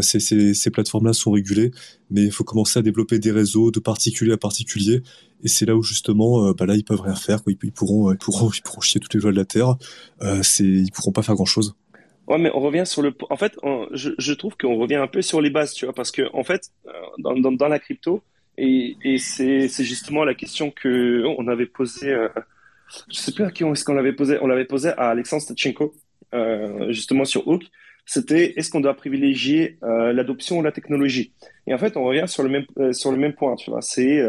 ces, ces, ces plateformes-là sont régulées, mais il faut commencer à développer des réseaux de particulier à particulier. Et c'est là où justement, bah là, ils peuvent rien faire. Quoi. Ils, ils pourront, ils pourront, ils pourront chier toutes les joies de la terre. C'est, ils pourront pas faire grand-chose. Ouais, mais on revient sur le. En fait, je, je trouve qu'on revient un peu sur les bases, tu vois, parce que en fait, euh, dans, la crypto, et, c'est justement la question que on avait posée. Euh, je sais plus à qui on- est-ce qu'on l'avait posé. On l'avait posé à Alexandre Stachenko, euh, justement sur Hook. C'était est-ce qu'on doit privilégier euh, l'adoption ou la technologie? Et en fait, on revient sur le même sur le même point, tu vois. C'est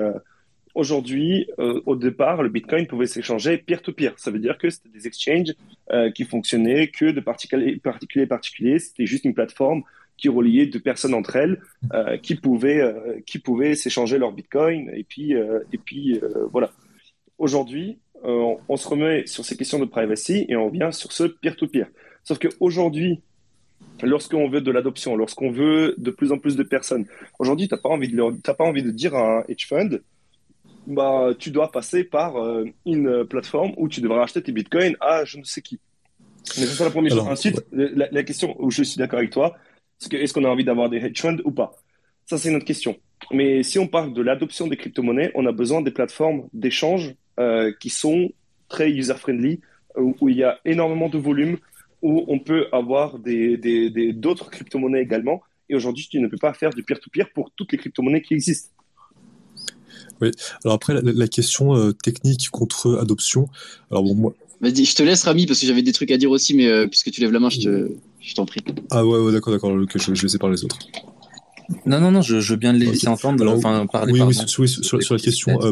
Aujourd'hui, euh, au départ, le Bitcoin pouvait s'échanger peer-to-peer. Ça veut dire que c'était des exchanges euh, qui fonctionnaient que de particulier particulier particulier. C'était juste une plateforme qui reliait deux personnes entre elles, euh, qui pouvaient qui pouvaient s'échanger leur Bitcoin. Et puis et puis voilà. Aujourd'hui, on, se remet sur ces questions de privacy et on revient sur ce peer-to-peer. Sauf qu'aujourd'hui, lorsqu'on veut de l'adoption, lorsqu'on veut de plus en plus de personnes, aujourd'hui, pas de leur, t'as pas envie de dire à un hedge fund, bah, tu dois passer par euh, une plateforme où tu devras acheter tes bitcoins à je ne sais qui. Mais c'est ça la première chose. Ensuite, la, la question où je suis d'accord avec toi, c'est que est-ce qu'on a envie d'avoir des hedge funds ou pas? Ça, c'est une autre question. Mais si on parle de l'adoption des crypto-monnaies, on a besoin des plateformes d'échange euh, qui sont très user-friendly, où, où il y a énormément de volume, où on peut avoir des, des, des- d'autres crypto-monnaies également. Et aujourd'hui, tu ne peux pas faire du peer-to-peer pour toutes les crypto-monnaies qui existent. Alors après, la, la question euh, technique contre adoption. Alors bon, moi, Vas-y, je te laisse Rami parce que j'avais des trucs à dire aussi, mais euh, puisque tu lèves la main, je te, je t'en prie. ah ouais, ouais d'accord, d'accord. je, je laissais parler les autres. Non, non, non, je, je veux bien le laisser Ok. entendre, Alors, enfin, parler, oui, oui, sur, oui, sur, sur la question euh,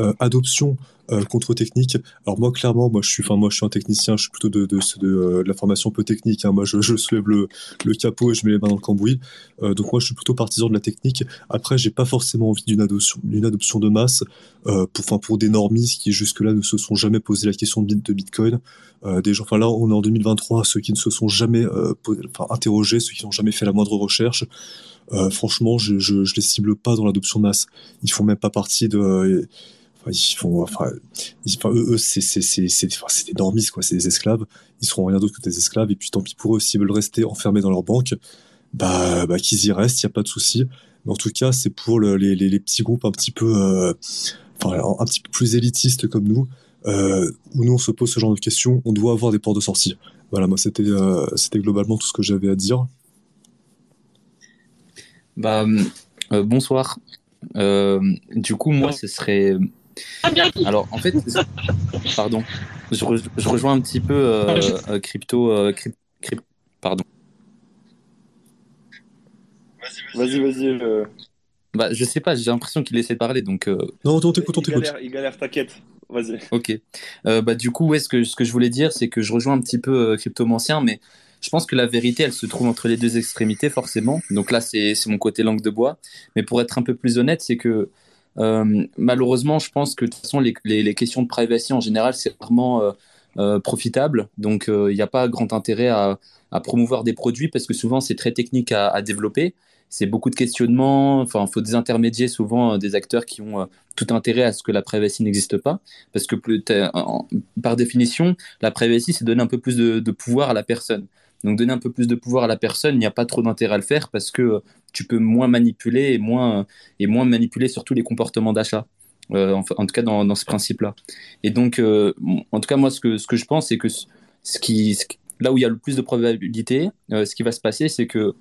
euh, adoption euh, contre technique. Alors moi, clairement, moi je suis, enfin moi je suis un technicien, je suis plutôt de, de, de, de la formation peu technique. Hein. Moi, je, je soulève le, le capot et je mets les mains dans le cambouis. Euh, donc moi, je suis plutôt partisan de la technique. Après, j'ai pas forcément envie d'une adoption, d'une adoption de masse euh, pour, enfin pour des normistes qui jusque-là ne se sont jamais posé la question de, bit- de Bitcoin. Des gens, enfin là, on est en 2023, ceux qui ne se sont jamais posé- enfin, interrogés, ceux qui n'ont jamais fait la moindre recherche. Euh, franchement, je, je, les cible pas dans l'adoption masse. Ils font même pas partie de. euh, Enfin, ils font, enfin, ils- eux, eux, c'est, des normistes, quoi. C'est des esclaves. Ils seront rien d'autre que des esclaves. Et puis, tant pis pour eux, s'ils veulent rester enfermés dans leur banque, bah, bah qu'ils y restent, il y a pas de souci. Mais en tout cas, c'est pour le- les, les, petits groupes un petit peu, euh, enfin, un, petit peu plus élitistes comme nous, où nous on se pose ce genre de questions. On doit avoir des portes de sortie. Voilà, moi, c'était, c'était globalement tout ce que j'avais à dire. Bah, euh, bonsoir. Euh, du coup, moi, ce serait. Alors, en fait, pardon, je, re- je rejoins un petit peu euh, euh, crypto, euh, cryp- cryp- pardon. Vas-y, vas-y. euh, Bah, je sais pas, j'ai l'impression qu'il essaie de parler, donc euh, Non, on t'écoute, on il t'écoute. galère, il galère, t'inquiète. Vas-y. ok. Euh, bah, du coup, ouais, ce que, ce que je voulais dire, c'est que je rejoins un petit peu euh, Cryptomancien, mais je pense que la vérité, elle se trouve entre les deux extrémités, forcément. Donc là, c'est mon côté langue de bois. Mais pour être un peu plus honnête, c'est que euh, malheureusement, je pense que de toute façon, les, les, questions de privacy en général, c'est vraiment euh, euh, profitable. Donc, il n'y a pas grand intérêt à, à promouvoir des produits parce que souvent, c'est très technique à, développer. C'est beaucoup de questionnements. Enfin, il faut des intermédiaires, souvent euh, des acteurs qui ont euh, tout intérêt à ce que la privacy n'existe pas. Parce que par définition, la privacy, c'est donner un peu plus de pouvoir à la personne. Donc, donner un peu plus de pouvoir à la personne, il n'y a pas trop d'intérêt à le faire parce que euh, tu peux moins manipuler et moins, et moins manipuler surtout les comportements d'achat. Euh, en, tout cas, dans, ce principe-là. Et donc, euh, en tout cas, moi, ce que, ce que je pense, c'est que là où il y a le plus de probabilité, euh, ce qui va se passer, c'est que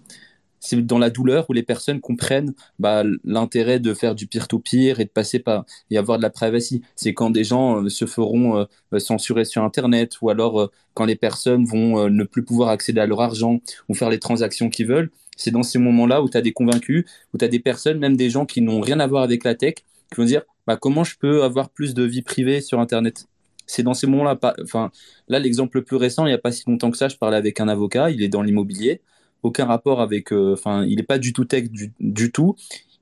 c'est dans la douleur où les personnes comprennent bah, l'intérêt de faire du peer-to-peer et de passer par et avoir de la privacy. C'est quand des gens euh, se feront euh, censurer sur Internet ou alors euh, quand les personnes vont ne plus pouvoir accéder à leur argent ou faire les transactions qu'ils veulent. C'est dans ces moments-là où tu as des convaincus, où tu as des personnes, même des gens qui n'ont rien à voir avec la tech, qui vont dire bah, comment je peux avoir plus de vie privée sur Internet? C'est dans ces moments-là. Enfin, là, l'exemple le plus récent, il n'y a pas si longtemps que ça, je parlais avec un avocat, il est dans l'immobilier aucun rapport avec. Euh, enfin, il n'est pas du tout tech du, tout.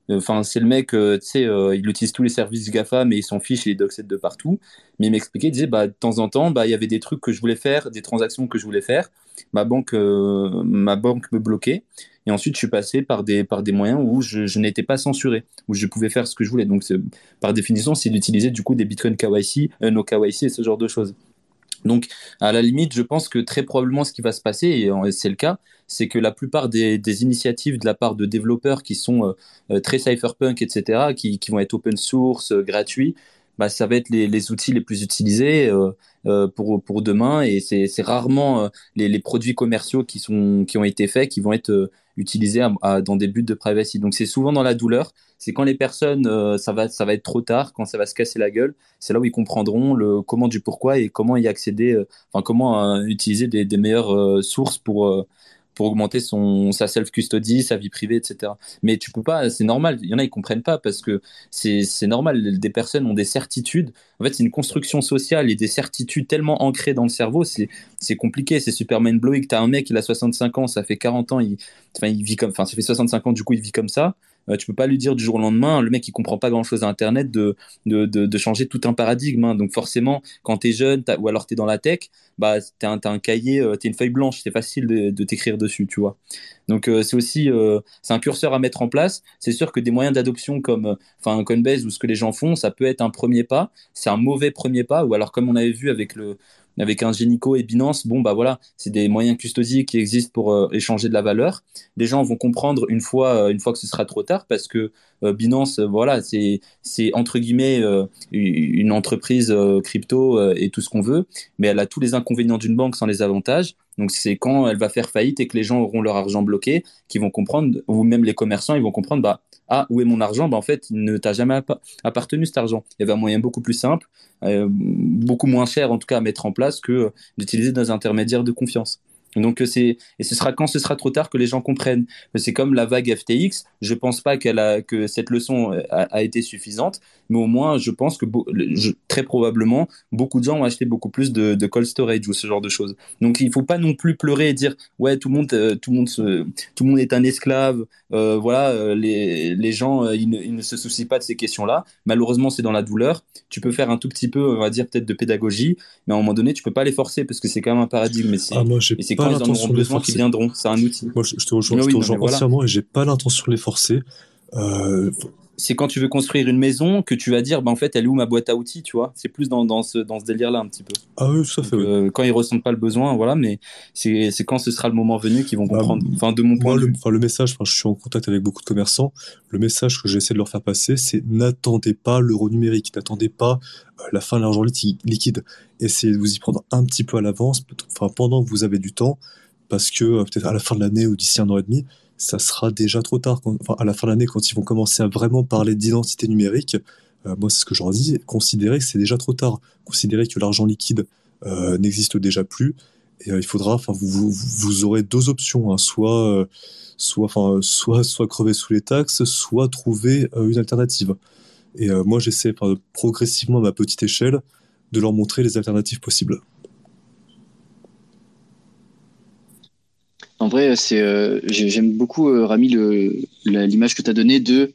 Enfin, c'est le mec, euh, tu sais, euh, il utilise tous les services GAFA, mais il s'en fiche, il est doxed de partout. Mais il m'expliquait, il disait, bah, de temps en temps, bah, il y avait des trucs que je voulais faire, des transactions que je voulais faire. Ma banque, ma banque me bloquait. Et ensuite, je suis passé par des, par des moyens où je, n'étais pas censuré, où je pouvais faire ce que je voulais. Donc, par définition, c'est d'utiliser du coup des Bitcoin KYC, no KYC et ce genre de choses. Donc, à la limite, je pense que très probablement ce qui va se passer, et c'est le cas, c'est que la plupart des, initiatives de la part de développeurs qui sont euh, euh, très cypherpunk, etc., qui, vont être open source, euh, gratuits, bah, ça va être les, outils les plus utilisés pour, pour demain, et c'est rarement les, produits commerciaux qui, sont, qui ont été faits qui vont être utilisés dans des buts de privacy. Donc, c'est souvent dans la douleur c'est quand les personnes, euh, ça, va, ça va être trop tard, quand ça va se casser la gueule, c'est là où ils comprendront le comment du pourquoi et comment y accéder, euh, enfin comment euh, utiliser des, des meilleures sources pour, pour augmenter son, sa self-custody, sa vie privée, etc. Mais tu peux pas, c'est normal, il y en a, ils comprennent pas parce que c'est normal, des personnes ont des certitudes. En fait, c'est une construction sociale et des certitudes tellement ancrées dans le cerveau, c'est compliqué, c'est super mind-blowing. Tu as un mec, il a 65 ans, ça fait 40 ans, il, enfin, il vit comme, enfin, ça fait 65 ans, du coup, il vit comme ça. Euh, tu peux pas lui dire du jour au lendemain, le mec il comprend pas grand chose à Internet, de, changer tout un paradigme. Hein. Donc forcément, quand tu es jeune ou alors tu es dans la tech, bah, tu as, un cahier, euh, tu une feuille blanche, c'est facile de, de t'écrire dessus, tu vois. Donc euh, c'est aussi c'est un curseur à mettre en place. C'est sûr que des moyens d'adoption comme enfin Coinbase ou ce que les gens font, ça peut être un premier pas. C'est un mauvais premier pas. Ou alors comme on avait vu avec le avec un Génico et Binance, bon bah voilà, c'est des moyens custodiques qui existent pour euh, échanger de la valeur. Les gens vont comprendre une fois, euh, une fois que ce sera trop tard, parce que Binance, voilà, c'est entre guillemets une entreprise crypto et tout ce qu'on veut, mais elle a tous les inconvénients d'une banque sans les avantages. Donc c'est quand elle va faire faillite et que les gens auront leur argent bloqué, qu'ils vont comprendre, ou même les commerçants, ils vont comprendre, bah ah, où est mon argent? Bah, En fait, il ne t'a jamais appartenu cet argent. Il y avait un moyen beaucoup plus simple, euh, beaucoup moins cher en tout cas à mettre en place que d'utiliser des intermédiaires de confiance. Donc euh, c'est et ce sera quand ce sera trop tard que les gens comprennent. C'est comme la vague FTX. Je pense pas qu'elle a que cette leçon euh, a, été suffisante, mais au moins je pense que très probablement beaucoup de gens ont acheté beaucoup plus de, de, cold storage ou ce genre de choses. Donc il faut pas non plus pleurer et dire ouais tout le monde euh, tout le monde tout le monde est un esclave. voilà les, les gens ils ne, ils, ne, se soucient pas de ces questions là. Malheureusement c'est dans la douleur. Tu peux faire un tout petit peu on va dire peut-être de pédagogie, mais à un moment donné tu peux pas les forcer parce que c'est quand même un paradigme. Mais c'est ah, ils en auront besoin qui viendront. C'est un outil. Moi, je, te rejoins, entièrement et j'ai pas l'intention de les forcer. Euh, c'est quand tu veux construire une maison que tu vas dire, bah, en fait, elle est où ma boîte à outils, tu vois C'est plus dans, dans, ce, dans ce délire-là un petit peu. Ah oui, ça fait. Euh, quand ils ressentent pas le besoin, voilà, mais c'est quand ce sera le moment venu qu'ils vont bah, comprendre. enfin, de mon point de vue. Le, le message, je suis en contact avec beaucoup de commerçants. Le message que j'essaie de leur faire passer, c'est n'attendez pas l'euro numérique, n'attendez pas euh, la fin de l'argent liquide. Essayez de vous y prendre un petit peu à l'avance, enfin, pendant que vous avez du temps, parce que euh, peut-être à la fin de l'année ou d'ici un an et demi, ça sera déjà trop tard. à la fin de l'année, quand ils vont commencer à vraiment parler d'identité numérique, euh, moi c'est ce que je leur dis, considérez que c'est déjà trop tard. Considérez que l'argent liquide euh, n'existe déjà plus. Et il faudra, enfin, vous, vous, aurez deux options, hein. soit, soit, enfin, soit, soit crever sous les taxes, soit trouver une alternative. Et moi, j'essaie progressivement à ma petite échelle de leur montrer les alternatives possibles. En vrai, c'est euh, j'aime beaucoup euh, Rami l'image que tu as donnée de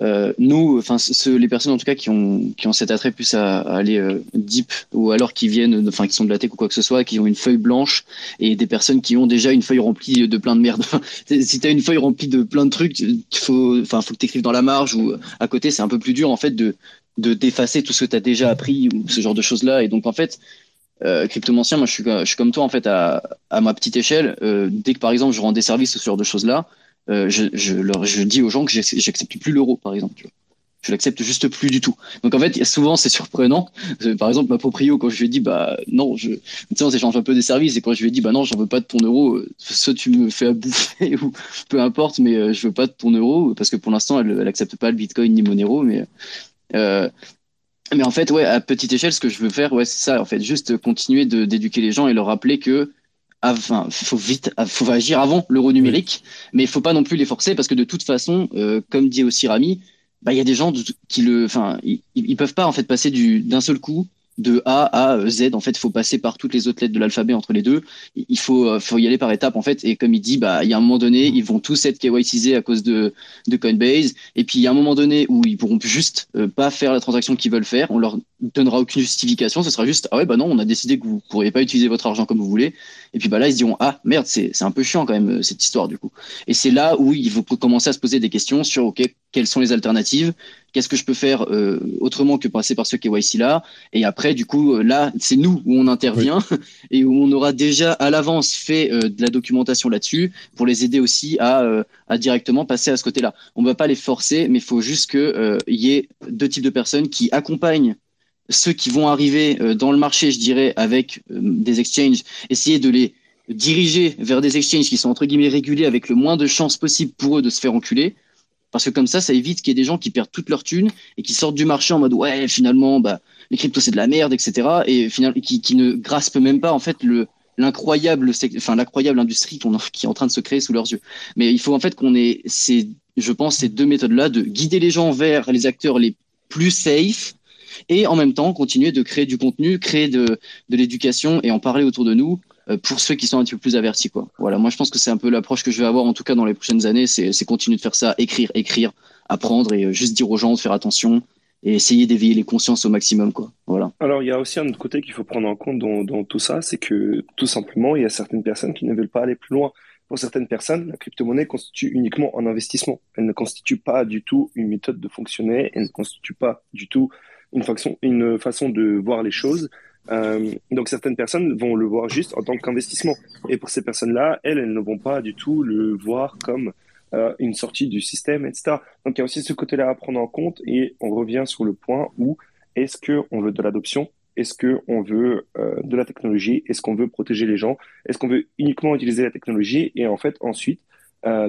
euh, nous, enfin les personnes en tout cas qui ont qui ont cet attrait plus à, aller deep ou alors qui viennent, enfin qui sont de la tech ou quoi que ce soit, qui ont une feuille blanche et des personnes qui ont déjà une feuille remplie de plein de merde. si tu as une feuille remplie de plein de trucs, il faut enfin faut que tu écrives dans la marge ou à côté, c'est un peu plus dur en fait de de d'effacer tout ce que tu as déjà appris ou ce genre de choses là et donc en fait euh, cryptomancien, moi je suis, comme toi en fait à, ma petite échelle. Euh, dès que par exemple je rends des services ce genre de choses là, euh, je, dis aux gens que j'accepte plus l'euro par exemple. Tu vois. je l'accepte juste plus du tout. Donc en fait, souvent c'est surprenant. Par exemple, ma proprio quand je lui ai dit bah non, je, tu sais, on s'échange un peu des services et quand je lui ai dit bah non, j'en veux pas de ton euro, soit tu me fais à bouffer ou peu importe, mais euh, je veux pas de ton euro parce que pour l'instant elle, elle accepte pas le Bitcoin ni Monero, mais euh, mais en fait ouais à petite échelle, ce que je veux faire ouais c'est ça en fait, juste continuer de d'éduquer les gens et leur rappeler que enfin, faut vite, faut agir avant l'euro numérique, mais il faut pas non plus les forcer parce que de toute façon, euh, comme dit aussi Rami, bah il y a des gens qui le, enfin, ils, ils peuvent pas en fait passer du d'un seul coup de A à Z. En fait, il faut passer par toutes les autres lettres de l'alphabet entre les deux. Il faut, euh, faut y aller par étapes, en fait. Et comme il dit, bah, il y a un moment donné, ils vont tous être KYCisés à cause de, de Coinbase. Et puis, il y a un moment donné où ils pourront juste euh, pas faire la transaction qu'ils veulent faire. On leur donnera aucune justification. Ce sera juste, ah ouais, bah non, on a décidé que vous pourriez pas utiliser votre argent comme vous voulez. Et puis, bah là, ils se diront, ah, merde, c'est, c'est un peu chiant quand même, euh, cette histoire, du coup. Et c'est là où il faut commencer à se poser des questions sur, OK, quelles sont les alternatives? Qu'est-ce que je peux faire euh, autrement que passer par ce KYC là? Et après, du coup, euh, là, c'est nous où on intervient et où on aura déjà à l'avance fait euh, de la documentation là-dessus pour les aider aussi à, à directement passer à ce côté-là. On va pas les forcer, mais il faut juste qu'il y ait deux types de personnes qui accompagnent ceux qui vont arriver dans le marché, je dirais, avec des exchanges, essayer de les diriger vers des exchanges qui sont entre guillemets régulés avec le moins de chances possible pour eux de se faire enculer parce que comme ça, ça évite qu'il y ait des gens qui perdent toute leur thune et qui sortent du marché en mode ouais, finalement, bah, les cryptos c'est de la merde, etc. Et finalement, qui, ne graspent même pas en fait le l'incroyable, enfin l'incroyable industrie qui est en train de se créer sous leurs yeux. Mais il faut en fait qu'on ait ces, je pense, ces deux méthodes-là de guider les gens vers les acteurs les plus safe et en même temps continuer de créer du contenu, créer de, de l'éducation et en parler autour de nous euh, pour ceux qui sont un petit peu plus avertis. Quoi. Voilà, moi je pense que c'est un peu l'approche que je vais avoir en tout cas dans les prochaines années, c'est continuer de faire ça, écrire, écrire, apprendre et euh, juste dire aux gens de faire attention et essayer d'éveiller les consciences au maximum. Quoi. Voilà. Alors il y a aussi un autre côté qu'il faut prendre en compte dans, dans tout ça, c'est que tout simplement il y a certaines personnes qui ne veulent pas aller plus loin. Pour certaines personnes, la crypto-monnaie constitue uniquement un investissement. Elle ne constitue pas du tout une méthode de fonctionner, elle ne constitue pas du tout une façon, une façon de voir les choses. Euh, donc certaines personnes vont le voir juste en tant qu'investissement. Et pour ces personnes-là, elles, elles ne vont pas du tout le voir comme euh, une sortie du système, etc. Donc il y a aussi ce côté-là à prendre en compte et on revient sur le point où est-ce qu'on veut de l'adoption? Est-ce qu'on veut euh, de la technologie? Est-ce qu'on veut protéger les gens? Est-ce qu'on veut uniquement utiliser la technologie? Et en fait, ensuite,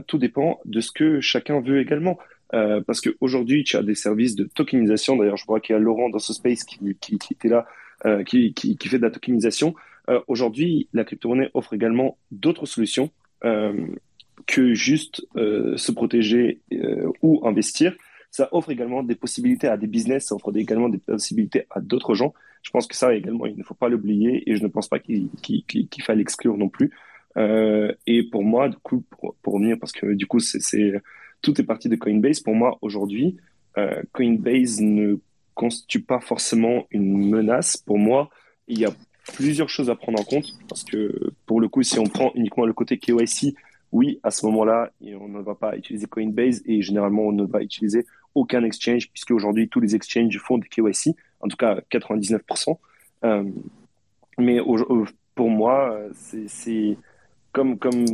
tout dépend de ce que chacun veut également. Euh, parce qu'aujourd'hui, tu as des services de tokenisation. D'ailleurs, je vois qu'il y a Laurent dans ce space qui, était là euh, qui, fait de la tokenisation. Euh, Aujourd'hui, la crypto-monnaie offre également d'autres solutions que juste se protéger ou investir. Ça offre également des possibilités à des business, ça offre également des possibilités à d'autres gens. Je pense que ça également, il ne faut pas l'oublier et je ne pense pas qu'il qu l'exclure non plus. Et pour moi, du coup, pour, pour revenir, parce que du coup, c'est tout est parti de Coinbase. Pour moi, aujourd'hui, euh, Coinbase ne constitue pas forcément une menace. Pour moi, il y a plusieurs choses à prendre en compte parce que pour le coup, si on prend uniquement le côté KYC, oui, à ce moment-là, on ne va pas utiliser Coinbase et généralement, on ne va utiliser aucun exchange puisque aujourd'hui, tous les exchanges font du KYC, en tout cas 99%. Euh, mais pour moi, c'est comme, comme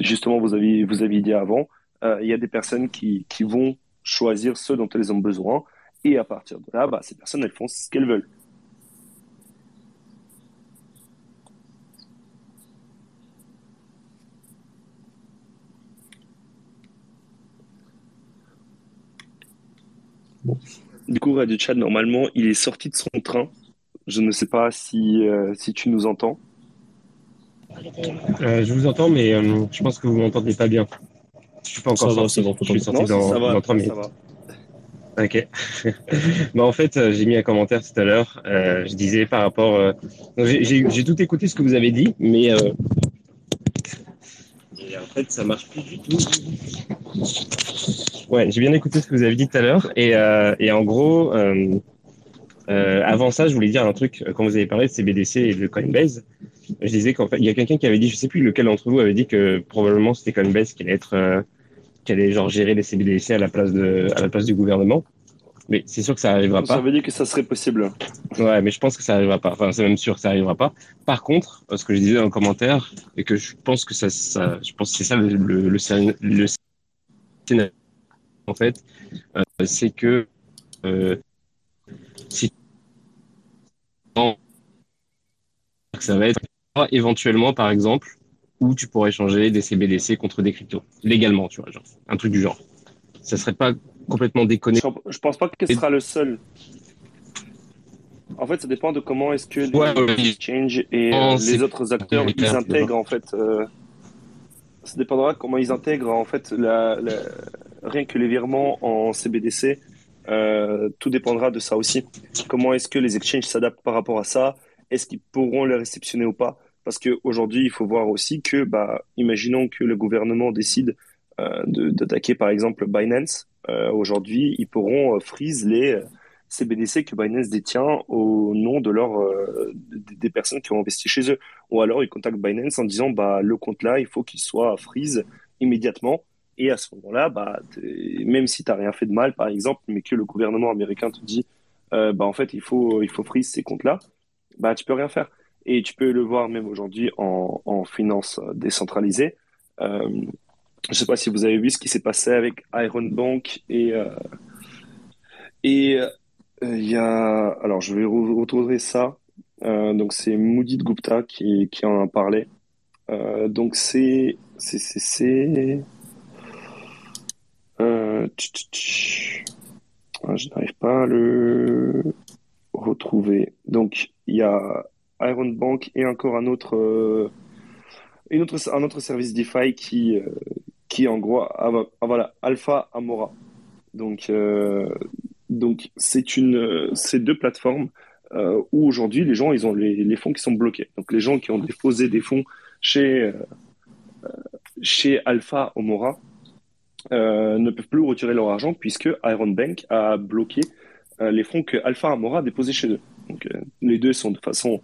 justement vous avez, vous avez dit avant, il y a des personnes qui, qui vont choisir ce dont elles ont besoin et à partir de là, bah, ces personnes, elles font ce qu'elles veulent. Du coup, Radio Chat, normalement, il est sorti de son train. Je ne sais pas si, euh, si tu nous entends. Euh, je vous entends, mais euh, je pense que vous m'entendez pas bien. Je suis pas encore ça sorti. Va, je suis sorti non, dans, ça va, dans 3 minutes. ça va. Ok. bah en fait, euh, j'ai mis un commentaire tout à l'heure. Euh, je disais par rapport. Euh... J'ai tout écouté ce que vous avez dit, mais euh... et en fait, ça marche plus du tout. Ouais, j'ai bien écouté ce que vous avez dit tout à l'heure, et, euh, et en gros, euh, euh, avant ça, je voulais dire un truc. Quand vous avez parlé de CBDC et de Coinbase, je disais qu'en fait, il y a quelqu'un qui avait dit, je sais plus lequel d'entre vous avait dit que probablement c'était Coinbase qui allait être euh, qui allait genre gérer les CBDC à la place de à la place du gouvernement. Mais c'est sûr que ça arrivera Ça pas. veut dire que ça serait possible. Ouais, mais je pense que ça arrivera pas. Enfin, c'est même sûr que ça arrivera pas. Par contre, ce que je disais dans le commentaire et que je pense que ça, ça je pense que c'est ça le le, le, le scénario en fait, euh, c'est que si ça va être éventuellement, par exemple, où tu pourrais changer des CBDC contre des cryptos, légalement, tu vois, genre, un truc du genre. Ça serait pas complètement déconné. Je pense pas que ce sera le seul. En fait, ça dépend de comment est-ce que les exchanges et euh, les autres acteurs ils intègrent en fait. Euh, ça dépendra comment ils intègrent en fait la, rien que les virements en CBDC. Euh, tout dépendra de ça aussi. Comment est-ce que les exchanges s'adaptent par rapport à ça? Est-ce qu'ils pourront les réceptionner ou pas? Parce qu'aujourd'hui, il faut voir aussi que, bah, imaginons que le gouvernement décide euh, d'attaquer par exemple Binance. Euh, aujourd'hui, ils pourront freeze les CBDC que Binance détient au nom de leur des personnes qui ont investi chez eux. Ou alors ils contactent Binance en disant bah le compte là, il faut qu'il soit freeze immédiatement et à ce moment-là, bah, même si tu n'as rien fait de mal, par exemple, mais que le gouvernement américain te dit, euh, bah, en fait, il faut, il faut freeze ces comptes-là, bah, tu peux rien faire. Et tu peux le voir même aujourd'hui en, finance décentralisée. Euh, je ne sais pas si vous avez vu ce qui s'est passé avec Iron Bank et euh, et euh, il y a alors je vais retrouver ça. donc c'est Moody Gupta qui qui en a parlé. donc c'est c'est ah, je n'arrive pas à le retrouver. Donc, il y a Iron Bank et encore un autre, euh, une autre, un autre service DeFi qui, euh, qui en gros, ah, voilà, Alpha Amora. Donc, donc c'est une, deux plateformes où aujourd'hui les gens, ils ont les, les, fonds qui sont bloqués. Donc, les gens qui ont déposé des fonds chez, chez Alpha Amora, euh, ne peuvent plus retirer leur argent puisque Iron Bank a bloqué euh, les fonds que Alpha Amora a déposés chez eux. Donc, euh, les deux sont de façon,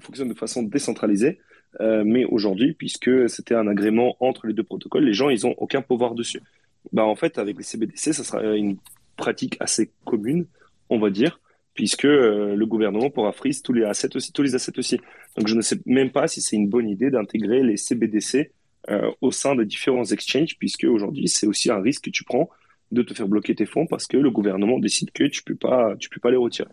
fonctionnent de façon décentralisée. mais aujourd'hui, puisque c'était un agrément entre les deux protocoles, les gens, ils ont aucun pouvoir dessus. Bah, en fait, avec les CBDC, ça sera une pratique assez commune, on va dire, puisque le gouvernement pourra freeze tous les assets aussi, tous les assets aussi. Donc, je ne sais même pas si c'est une bonne idée d'intégrer les CBDC euh, au sein de différents exchanges, puisque aujourd'hui, c'est aussi un risque que tu prends de te faire bloquer tes fonds parce que le gouvernement décide que tu peux peux pas les retirer.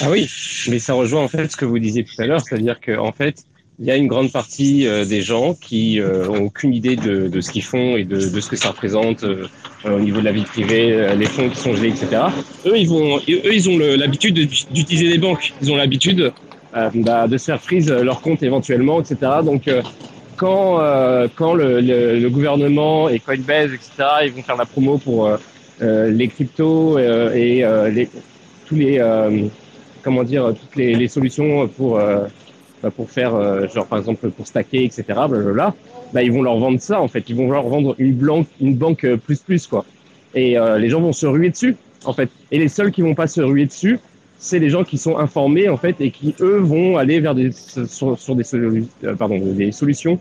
Ah oui, mais ça rejoint en fait ce que vous disiez tout à l'heure, c'est-à-dire qu'en en fait, il y a une grande partie euh, des gens qui euh, ont aucune idée de, ce qu'ils font et de, ce que ça représente euh, au niveau de la vie privée, les fonds qui sont gelés, etc. Eux, ils vont, eux, ils ont l'habitude d'utiliser les banques. Ils ont l'habitude bah, de se faire freeze leur compte éventuellement, etc. Donc quand, euh, quand le, gouvernement et Coinbase, etc., ils vont faire la promo pour euh, euh les cryptos euh, et les, tous les, comment dire, toutes les, solutions pour, bah, pour faire, genre par exemple pour stacker, etc., blablabla, bah, ils vont leur vendre ça en fait. Ils vont leur vendre une, banque, une banque plus plus quoi. Et les gens vont se ruer dessus en fait. Et les seuls qui vont pas se ruer dessus, c'est les gens qui sont informés en fait et qui eux vont aller vers des sur, sur des, euh, pardon, des solutions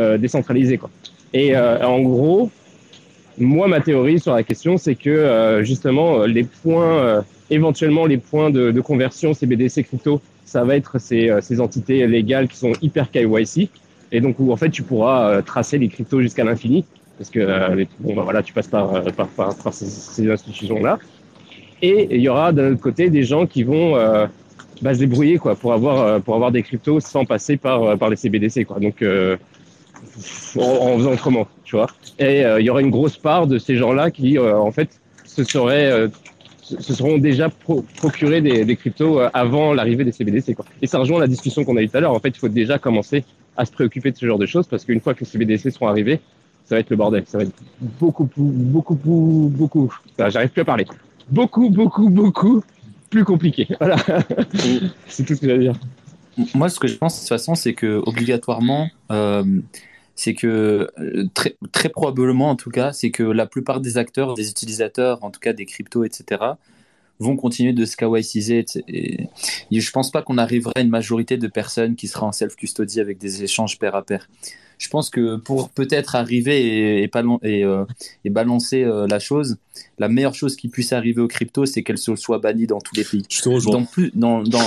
euh, décentralisées quoi. Et euh, en gros, moi ma théorie sur la question c'est que euh, justement les points éventuellement les points de, de, conversion CBDC crypto, ça va être ces, ces entités légales qui sont hyper KYC et donc où en fait tu pourras tracer les cryptos jusqu'à l'infini parce que bon bah, voilà tu passes par par, par, par ces, ces institutions là et il y aura d'un autre côté des gens qui vont euh, bah, se débrouiller quoi, pour, avoir, euh, pour avoir des cryptos sans passer par, euh, par les CBDC. Quoi. Donc, euh, en, faisant autrement, tu vois. Et il y aura une grosse part de ces gens-là qui, en fait, se, seraient, se seront déjà pro procurés des, des cryptos avant l'arrivée des CBDC. Quoi. Et ça rejoint la discussion qu'on a eue tout à l'heure. En fait, il faut déjà commencer à se préoccuper de ce genre de choses parce qu'une fois que les CBDC seront arrivés, ça va être le bordel. Ça va être beaucoup, beaucoup, beaucoup, beaucoup. J'arrive plus à parler beaucoup, beaucoup, beaucoup plus compliqué. Voilà. c'est tout ce que à dire. Moi, ce que je pense de toute façon, c'est que obligatoirement, euh, c'est que euh, très, très probablement, en tout cas, c'est que la plupart des acteurs, des utilisateurs, en tout cas des cryptos, etc., vont continuer de se. Et, et je pense pas qu'on arriverait à une majorité de personnes qui sera en self-custody avec des échanges pair à pair je pense que pour peut-être arriver et, et, et, euh, et balancer euh, la chose, la meilleure chose qui puisse arriver aux crypto, c'est qu'elle soit bannie dans tous les pays. Dans plus, dans, dans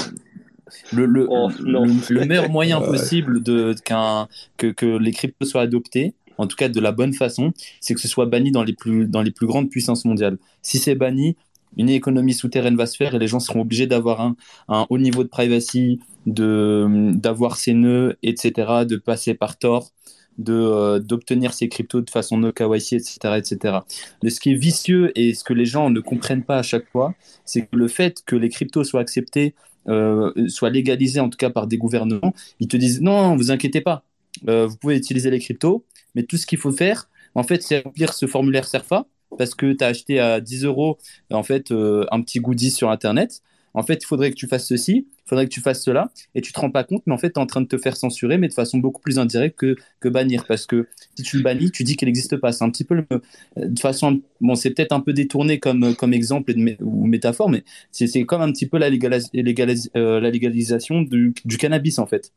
le, le, oh, le, meilleur moyen possible de, qu'un, que, que les cryptos soient adoptés, en tout cas de la bonne façon, c'est que ce soit banni dans les plus, dans les plus grandes puissances mondiales. Si c'est banni, une économie souterraine va se faire et les gens seront obligés d'avoir un, un, haut niveau de privacy, de d'avoir ses nœuds, etc., de passer par Tor, de euh, d'obtenir ces cryptos de façon no KYC, etc., etc. Mais ce qui est vicieux et ce que les gens ne comprennent pas à chaque fois, c'est que le fait que les cryptos soient acceptés, euh, soient légalisés en tout cas par des gouvernements, ils te disent non, vous inquiétez pas, euh, vous pouvez utiliser les cryptos, mais tout ce qu'il faut faire, en fait, c'est remplir ce formulaire SERFA parce que tu as acheté à 10 euros en fait un petit goodie sur internet en fait, il faudrait que tu fasses ceci, il faudrait que tu fasses cela, et tu te rends pas compte, mais en fait, tu es en train de te faire censurer, mais de façon beaucoup plus indirecte que, que bannir, parce que si tu le bannis, tu dis qu'il n'existe pas. C'est un petit peu le, de façon, bon, c'est peut-être un peu détourné comme, comme exemple ou métaphore, mais c'est comme un petit peu la, euh, la légalisation du, du, cannabis, en fait.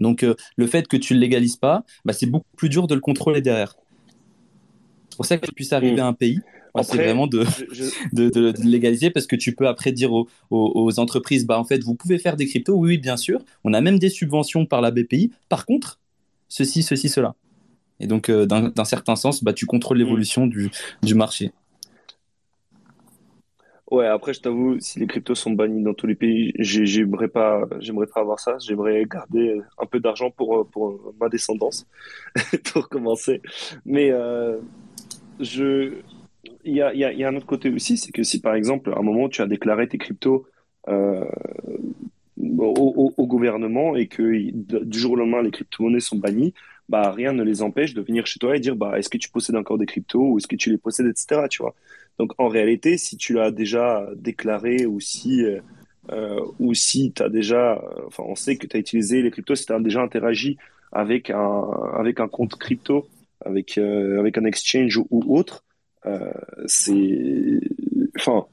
Donc, euh, le fait que tu le légalises pas, bah, c'est beaucoup plus dur de le contrôler derrière. C'est pour ça que ça puisse arriver à un pays c'est vraiment de, de, légaliser parce que tu peux après dire aux, aux, entreprises, bah, en fait, vous pouvez faire des cryptos, oui, bien sûr. On a même des subventions par la BPI. Par contre, ceci, ceci, cela. Et donc, euh, d'un certain sens, bah, tu contrôles l'évolution du, du marché. Ouais, après, je t'avoue, si les cryptos sont bannis dans tous les pays, j'aimerais pas, j'aimerais pas avoir ça. J'aimerais garder un peu d'argent pour, pour ma descendance, pour commencer. Mais euh, il y a, un autre côté aussi, c'est que si par exemple, à un moment, tu as déclaré tes cryptos euh, au, gouvernement et que du jour au lendemain, les crypto-monnaies sont bannies, bah, rien ne les empêche de venir chez toi et dire bah, est-ce que tu possèdes encore des cryptos ou est-ce que tu les possèdes, etc. Tu vois Donc en réalité, si tu l'as déjà déclaré ou si, euh, ou si tu déjà, enfin, on sait que tu as utilisé les cryptos, si tu as déjà interagi avec un, avec un compte crypto, avec, euh, avec un exchange ou, ou autre, euh, c'est. Enfin.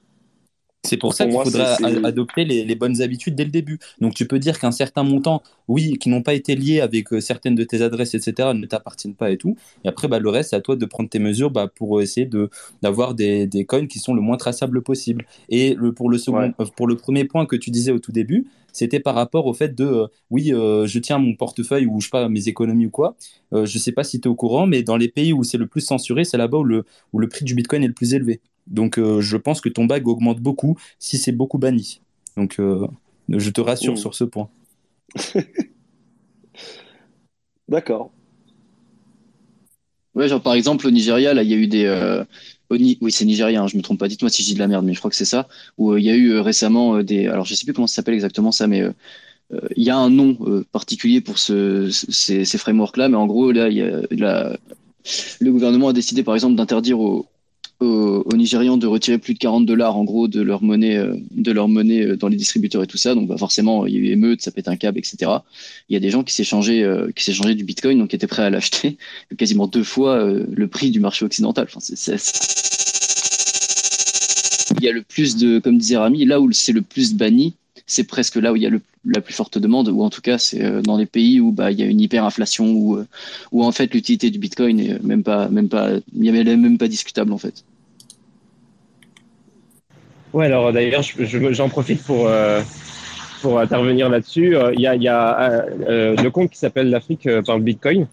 C'est pour ça qu'il faudra adopter les, les, bonnes habitudes dès le début. Donc tu peux dire qu'un certain montant, oui, qui n'ont pas été liés avec euh, certaines de tes adresses, etc., ne t'appartiennent pas et tout. Et après, bah, le reste, c'est à toi de prendre tes mesures bah, pour essayer d'avoir des, des coins qui sont le moins traçables possible. Et le, pour, le second, euh, pour le premier point que tu disais au tout début, c'était par rapport au fait de, euh, oui, euh, je tiens mon portefeuille ou je sais pas, mes économies ou quoi. Euh, je sais pas si tu es au courant, mais dans les pays où c'est le plus censuré, c'est là-bas où le, où le prix du Bitcoin est le plus élevé. Donc je pense que ton bag augmente beaucoup si c'est beaucoup banni. Donc je te rassure mmh. sur ce point. D'accord. Ouais, genre par exemple au Nigeria, là, il y a eu des, oui, c'est nigérien, hein, je me trompe pas. Dites-moi si je dis de la merde, mais je crois que c'est ça. Où euh, il y a eu euh, récemment euh, des. Alors, je sais plus comment ça s'appelle exactement ça, mais il y a un nom particulier pour ce, ces, ces frameworks-là. Mais en gros, là, il y a, le gouvernement a décidé, par exemple, d'interdire aux, aux, Nigérians de retirer plus de 40 dollars en gros de leur monnaie, euh, de leur monnaie euh, dans les distributeurs et tout ça. Donc bah, forcément, il y a eu émeute, ça pète un câble, etc. Il y a des gens qui s'échangeaient, euh, qui s'échangeaient du Bitcoin, donc qui étaient prêts à l'acheter quasiment deux fois le prix du marché occidental. Il y a le plus de, comme disait Rami, là où c'est le plus banni, c'est presque là où il y a la plus forte demande, ou en tout cas c'est dans les pays où bah, il y a une hyperinflation, où, en fait l'utilité du Bitcoin est même pas, même pas, même pas discutable en fait. Ouais, alors d'ailleurs, j'en profite pour, euh, pour intervenir là-dessus. Euh, il y a, y a euh, le compte qui s'appelle l'Afrique par le Bitcoin,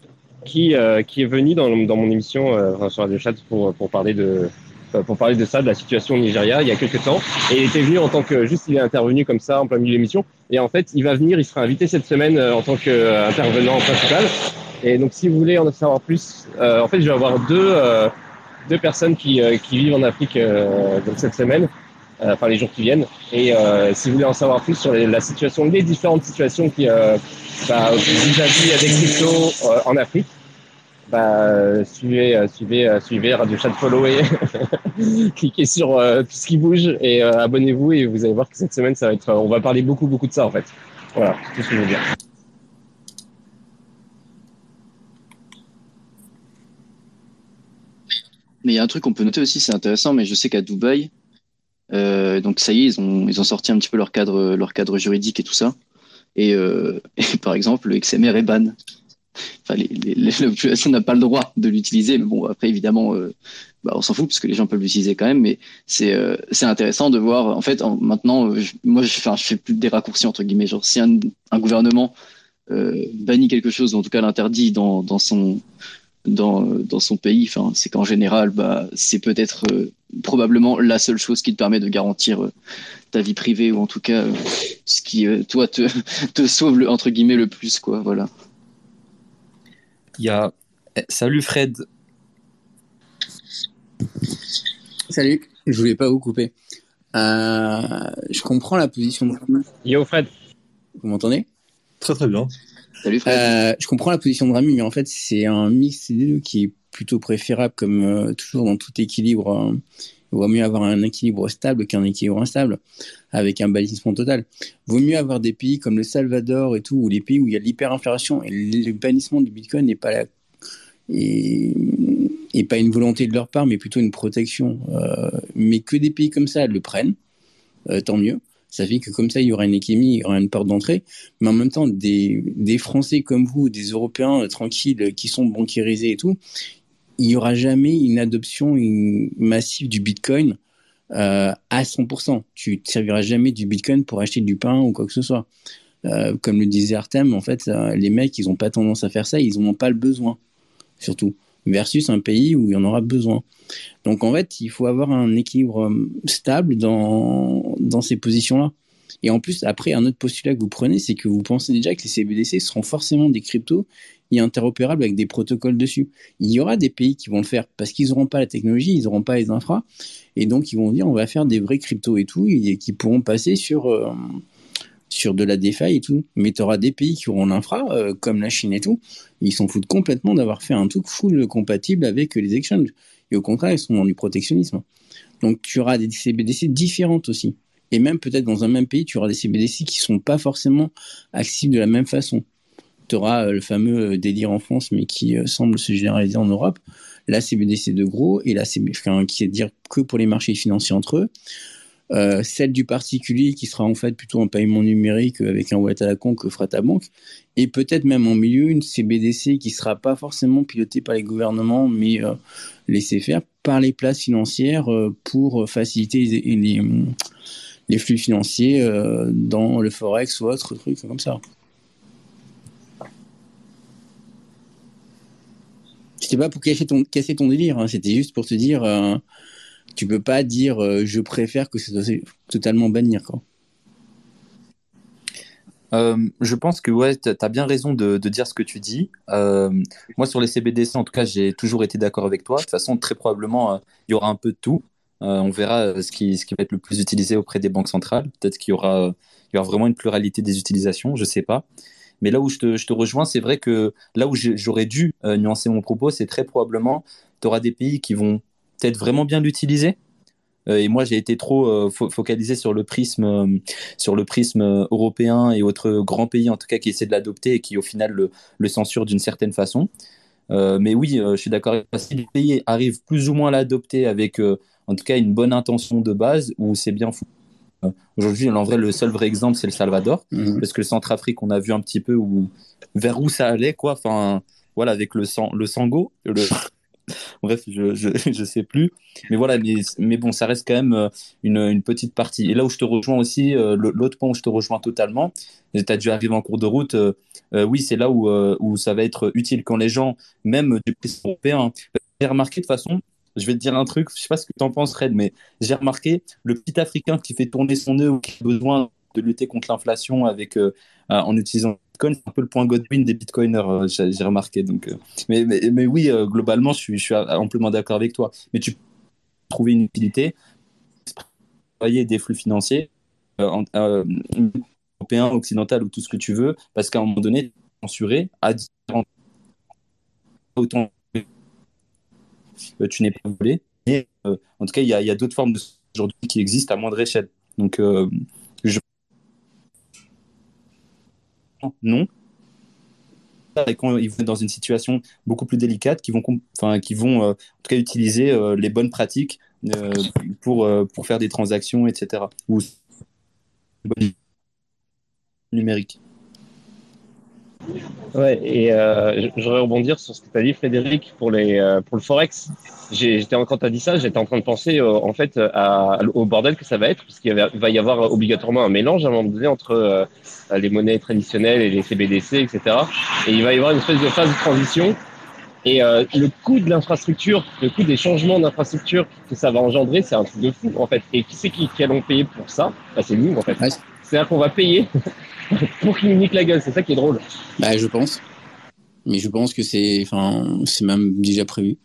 qui, qui est venu dans, dans mon émission sur Radio Chat pour, pour parler de pour parler de ça, de la situation au Nigeria, il y a quelques temps. Et il était venu en tant que, juste il est intervenu comme ça en plein milieu de l'émission. Et en fait, il va venir, il sera invité cette semaine en tant qu'intervenant principal. Et donc, si vous voulez en savoir plus, en fait, je vais avoir deux, deux personnes qui, qui vivent en Afrique donc cette semaine. Euh, enfin les jours qui viennent. Et euh, si vous voulez en savoir plus sur la situation, les différentes situations qui euh, bah, vis-à-vis des en Afrique, bah, suivez, suivez, suivez Radio Chat Follow et cliquez sur tout ce qui bouge et abonnez-vous et vous allez voir que cette semaine ça va être, on va parler beaucoup beaucoup de ça en fait. Voilà, c'est tout ce que je veux dire. Mais il y a un truc qu'on peut noter aussi, c'est intéressant, mais je sais qu'à Dubaï, euh, donc ça y est, ils ont, sorti un petit peu leur cadre, juridique et tout ça. Et, euh, par exemple, le XMR est ban. Enfin, la population n'a pas le droit de l'utiliser, mais bon, après évidemment, euh, bah, on s'en fout parce que les gens peuvent l'utiliser quand même. Mais c'est euh, intéressant de voir. En fait, en, maintenant, moi, je, fais plus des raccourcis entre guillemets. Genre, si un, gouvernement euh, bannit quelque chose, ou en tout cas l'interdit dans son dans, dans son pays. Enfin, c'est qu'en général, bah, c'est peut-être probablement la seule chose qui te permet de garantir ta vie privée ou en tout cas ce qui toi te, te sauve le, entre guillemets le plus quoi voilà il y a eh, salut Fred salut je voulais pas vous couper euh, je comprends la position de. Yo Fred. Vous m'entendez? Très très bien. Euh, je comprends la position de Rami, mais en fait c'est un mix des deux qui est plutôt préférable, comme euh, toujours dans tout équilibre. il vaut mieux avoir un équilibre stable qu'un équilibre instable, avec un bannissement total. Vaut mieux avoir des pays comme le Salvador et tout, ou les pays où il y a l'hyperinflation et le bannissement du Bitcoin n'est pas la et, pas une volonté de leur part, mais plutôt une protection. Euh, mais que des pays comme ça le prennent, tant mieux. Ça fait que comme ça, il y aura une économie, il y aura une porte d'entrée. Mais en même temps, des, des Français comme vous, des Européens euh, tranquilles qui sont banquirisés et tout, il n'y aura jamais une adoption massive du Bitcoin euh, à 100%. Tu ne serviras jamais du Bitcoin pour acheter du pain ou quoi que ce soit. Euh, comme le disait Artem, en fait, les mecs, ils n'ont pas tendance à faire ça, ils n'en ont pas le besoin surtout, versus un pays où il y en aura besoin. Donc en fait, il faut avoir un équilibre euh, stable dans, dans ces positions-là. Et en plus, après, un autre postulat que vous prenez, c'est que vous pensez déjà que les CBDC seront forcément des cryptos et interopérables avec des protocoles dessus. Il y aura des pays qui vont le faire parce qu'ils n'auront pas la technologie, ils n'auront pas les infras, et donc ils vont dire on va faire des vrais cryptos et tout, et qui pourront passer sur, euh, sur de la DeFi et tout. Mais tu auras des pays qui auront l'infra, euh, comme la Chine et tout, ils s'en foutent complètement d'avoir fait un truc full compatible avec les exchanges. Et au contraire, ils sont dans du protectionnisme. Donc tu auras des CBDC différentes aussi. Et même peut-être dans un même pays, tu auras des CBDC qui sont pas forcément accessibles de la même façon. Tu auras euh, le fameux euh, délire en France, mais qui semble se généraliser en Europe. La CBDC de gros et la CBDC qui est dire que pour les marchés financiers entre eux. Euh, celle du particulier qui sera en fait plutôt un paiement numérique avec un wallet à la con que fera ta banque, et peut-être même en milieu une CBDC qui sera pas forcément pilotée par les gouvernements, mais euh, laissée faire par les places financières euh, pour faciliter les, flux financiers dans le forex ou autre truc comme ça. C'était pas pour casser ton, casser ton délire, hein, c'était juste pour te dire tu peux pas dire euh, je préfère que ce soit totalement bannir quoi. Euh, je pense que ouais, tu as bien raison de, dire ce que tu dis. Euh, moi, sur les CBDC, en tout cas, j'ai toujours été d'accord avec toi. De toute façon, très probablement, il y aura un peu de tout. on verra ce qui, ce qui va être le plus utilisé auprès des banques centrales. Peut-être qu'il y aura, y aura vraiment une pluralité des utilisations, je sais pas. Mais là où je te, je te rejoins, c'est vrai que là où j'aurais dû nuancer mon propos, c'est très probablement, tu auras des pays qui vont peut-être vraiment bien l'utiliser. Euh, et moi, j'ai été trop euh, focalisé sur le prisme, euh, sur le prisme européen et autres grands pays, en tout cas, qui essaient de l'adopter et qui, au final, le, le censurent d'une certaine façon. mais oui, je suis d'accord. Si les pays arrivent plus ou moins à l'adopter avec, en tout cas, une bonne intention de base, ou c'est bien fou. Aujourd'hui, en vrai, le seul vrai exemple, c'est le Salvador, mhm. parce que le Centrafrique, on a vu un petit peu où, vers où ça allait, quoi. Enfin, voilà, avec le sang, le sango, le, Bref, je, je, sais plus. Mais voilà, mais, mais, bon, ça reste quand même euh, une, une, petite partie. Et là où je te rejoins aussi, euh, l'autre point où je te rejoins totalement, tu as dû arriver en cours de route, euh, oui, c'est là où, où ça va être utile quand les gens, même du pays européen, j'ai remarqué de façon, je vais te dire un truc, je sais pas ce que tu en penses, Red, mais j'ai remarqué le petit Africain qui fait tourner son nœud ou qui a besoin de lutter contre l'inflation avec en utilisant c'est un peu le point Godwin des bitcoiners, euh, j'ai remarqué. Donc, euh. mais, mais, oui, euh, globalement, je suis, amplement d'accord avec toi. Mais tu peux trouver une utilité, travailler des flux financiers européens, occidental ou tout ce que tu veux, parce qu'à un moment donné, censuré à différents autant tu n'es pas volé. En tout cas, il y a, a d'autres formes aujourd'hui qui existent à moindre échelle. Donc, non. Et quand ils vont être dans une situation beaucoup plus délicate, qui vont, enfin, vont euh, en tout cas utiliser euh, les bonnes pratiques euh, pour, pour faire des transactions, etc. Ou numérique. Ouais, et euh, je voudrais rebondir sur ce que tu as dit, Frédéric, pour, les, euh, pour le Forex. J'étais quand tu as dit ça, j'étais en train de penser euh, en fait au bordel que ça va être, puisqu'il va y avoir obligatoirement un mélange à un entre les monnaies traditionnelles et les CBDC, etc. Et il va y avoir une espèce de phase de transition Et le coût de l'infrastructure, le coût des changements d'infrastructure que ça va engendrer, c'est un truc de fou en fait. Et qui c'est qui, qui allons payer pour ça? Bah, C'est nous en fait. C'est-à-dire qu'on va payer pour qu'il nous nique la gueule. C'est ça qui est drôle. Bah, je pense. Mais je pense que c'est, enfin, c'est même déjà prévu.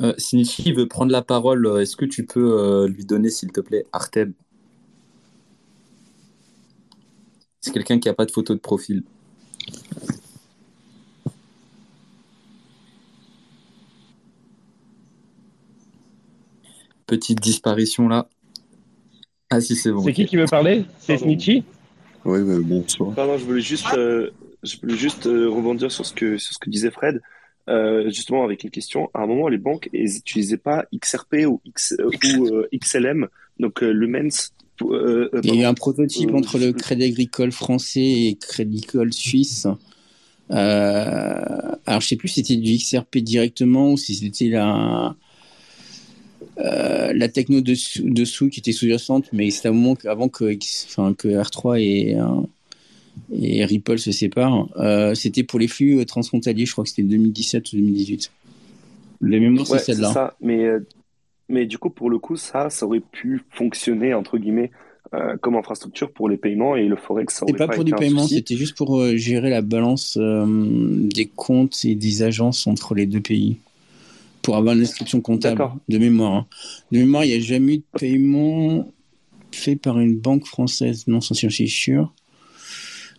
Euh, si Nichi veut prendre la parole, euh, est-ce que tu peux euh, lui donner, s'il te plaît, Arteb? C'est quelqu'un qui n'a pas de photo de profil. Petite disparition là. Ah si, c'est bon. C'est qui qui veut parler? C'est Snitchy? Oui, bonsoir. Pardon, je voulais juste, je voulais juste rebondir sur ce que, sur ce que disait Fred. Euh, justement avec une question. À un moment, les banques n'utilisaient pas XRP ou, X, euh, ou euh, XLM, donc Lumens. Il y a eu un prototype entre le Crédit Agricole français et Crédit Agricole suisse. alors, je sais plus si c'était du XRP directement ou si c'était la, la techno dessous, dessous qui était sous-jacente, mais c'était un moment avant que, enfin, que R3 et et Ripple se sépare. Euh, c'était pour les flux euh, transfrontaliers, je crois que c'était 2017 ou 2018. Les mémoires, c'est celle-là. Mais, euh, mais du coup, pour le coup, ça, ça aurait pu fonctionner, entre guillemets, comme infrastructure pour les paiements et le Forex, ça pas, pas pour du paiement, c'était juste pour gérer la balance des comptes et des agences entre les deux pays. Pour avoir une comptable de mémoire. Hein. De mémoire, il n'y a jamais eu de paiement fait par une banque française. Non, sans suis sûr.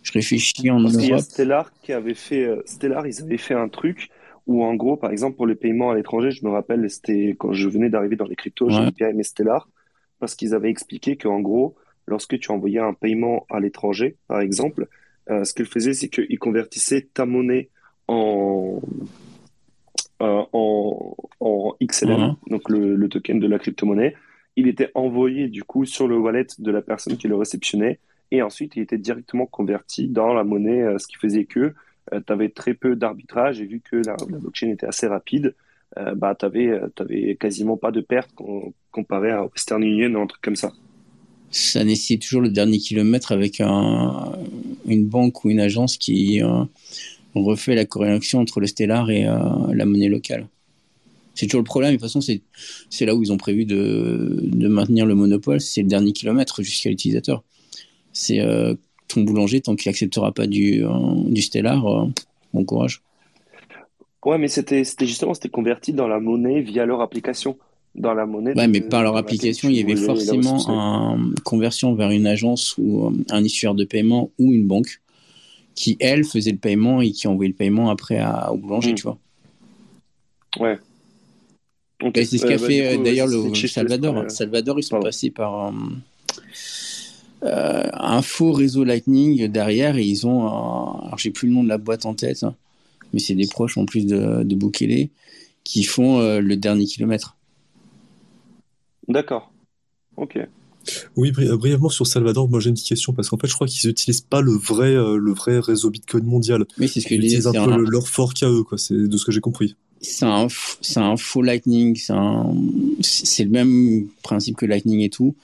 Je réfléchis en Europe. Il y a Stellar qui avait fait, euh, Stellar, ils avaient fait un truc où en gros, par exemple, pour les paiements à l'étranger, je me rappelle, c'était quand je venais d'arriver dans les cryptos, j'ai bien aimé Stellar parce qu'ils avaient expliqué qu'en gros, lorsque tu envoyais un paiement à l'étranger, par exemple, euh, ce qu'ils faisaient, c'est qu'ils convertissaient ta monnaie en, euh, en, en XLM, donc le, le, token de la crypto-monnaie. Il était envoyé du coup sur le wallet de la personne qui le réceptionnait et ensuite, il était directement converti dans la monnaie, euh, ce qui faisait que euh, tu avais très peu d'arbitrage. Et vu que la, blockchain était assez rapide, euh, bah, tu n'avais quasiment pas de pertes comparé à Western Union ou un truc comme ça. Ça nécessite toujours le dernier kilomètre avec un, une banque ou une agence qui refait la corrélation entre le Stellar et la monnaie locale. C'est toujours le problème. De toute façon, c'est là où ils ont prévu de, de maintenir le monopole. C'est le dernier kilomètre jusqu'à l'utilisateur c'est euh, ton boulanger, tant qu'il n'acceptera pas du, euh, du Stellar, euh, bon courage. Ouais, mais c'était justement c'était converti dans la monnaie via leur application. Dans la monnaie. Ouais, mais par leur application, il y avait forcément une conversion vers une agence ou un issueur de paiement ou une banque qui, elle, faisait le paiement et qui envoyait le paiement après à, au boulanger, hmm. tu vois. Ouais. c'est ce qu'a bah, fait d'ailleurs le Salvador. Salvador, ils sont passés par euh, un faux réseau Lightning derrière et ils ont, alors j'ai plus le nom de la boîte en tête, hein, mais c'est des proches en plus de, de Bukele qui font euh, le dernier kilomètre. D'accord. Ok. Oui, brièvement sur Salvador, moi j'ai une question parce qu'en fait je crois qu'ils n'utilisent pas le vrai, euh, le vrai réseau Bitcoin mondial. Oui, c'est ce que Ils utilisent un peu leur fork à eux, quoi. C'est de ce que j'ai compris. C'est un, un, faux Lightning, c'est le même principe que Lightning et tout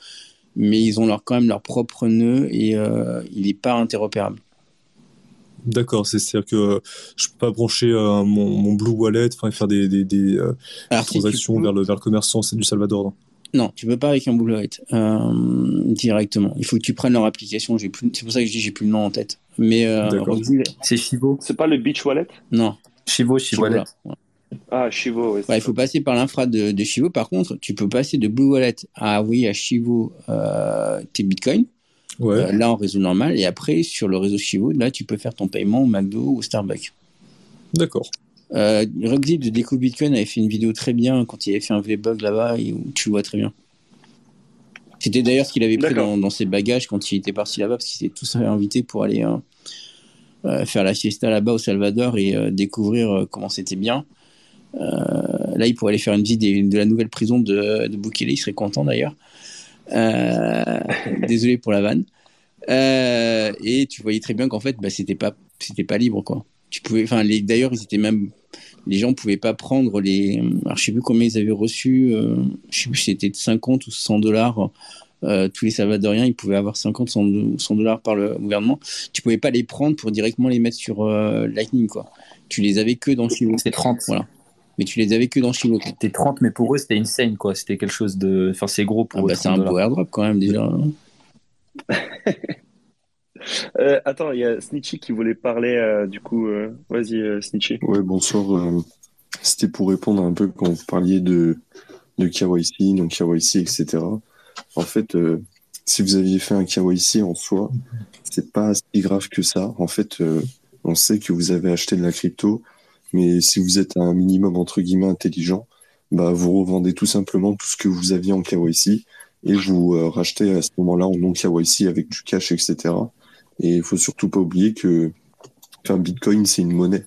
mais ils ont leur, quand même leur propre nœud et euh, il n'est pas interopérable. D'accord, c'est-à-dire que euh, je peux pas brancher euh, mon, Blue Wallet, enfin faire des, des, des transactions vers, le, vers le commerçant c'est du Salvador. Non, non tu peux pas avec un Blue Wallet directement. Il faut que tu prennes leur application. C'est pour ça que je dis j'ai plus le nom en tête. Mais c'est Chivo. C'est pas le Beach Wallet? Non. Chivo, Chivo Wallet. Ah, Chivo, ouais, Il faut passer par l'infra de, de, Chivo. Par contre, tu peux passer de Blue Wallet à, oui, à Chivo, euh, tes bitcoins. Ouais. Euh, là, en réseau normal. Et après, sur le réseau Chivo, là, tu peux faire ton paiement au McDo ou au Starbucks. D'accord. Euh, de Déco Bitcoin avait fait une vidéo très bien quand il avait fait un V-Bug là-bas où tu le vois très bien. C'était d'ailleurs ce qu'il avait pris dans, ses bagages quand il était parti là-bas parce qu'il s'était tous invité pour aller hein, euh, faire la siesta là-bas au Salvador et découvrir comment c'était bien. Euh, là, il pourrait aller faire une visite de la nouvelle prison de, de Bukele, il serait content d'ailleurs. Euh, désolé pour la vanne. Euh, et tu voyais très bien qu'en fait, bah, c'était pas, c'était pas libre, quoi. Tu pouvais, enfin, d'ailleurs, ils étaient même, les gens pouvaient pas prendre les, alors je sais plus combien ils avaient reçu, je sais plus si c'était 50 ou 100 dollars euh, tous les Salvadoriens, ils pouvaient avoir 50, 100 dollars par le gouvernement. Tu pouvais pas les prendre pour directement les mettre sur euh, Lightning, quoi. Tu les avais que dans Chilo. C'était 30. Voilà. Mais tu les avais que dans Chilo. C'était 30, mais pour eux, c'était insane, quoi. C'était quelque chose de. Enfin, c'est gros pour ah eux. Bah, c'est un beau airdrop quand même, déjà. euh, attends, il y a Snitchy qui voulait parler, euh, du coup. Vas-y, Snitchy. Ouais, bonsoir. C'était pour répondre un peu quand vous parliez de, de KYC, donc KYC, etc. En fait, euh, si vous aviez fait un KYC en soi, c'est pas si grave que ça. En fait, euh, on sait que vous avez acheté de la crypto, mais si vous êtes un minimum entre guillemets intelligent, bah vous revendez tout simplement tout ce que vous aviez en KYC et vous euh, rachetez à ce moment-là en non KYC avec du cash, etc. Et il faut surtout pas oublier que, enfin, Bitcoin c'est une monnaie.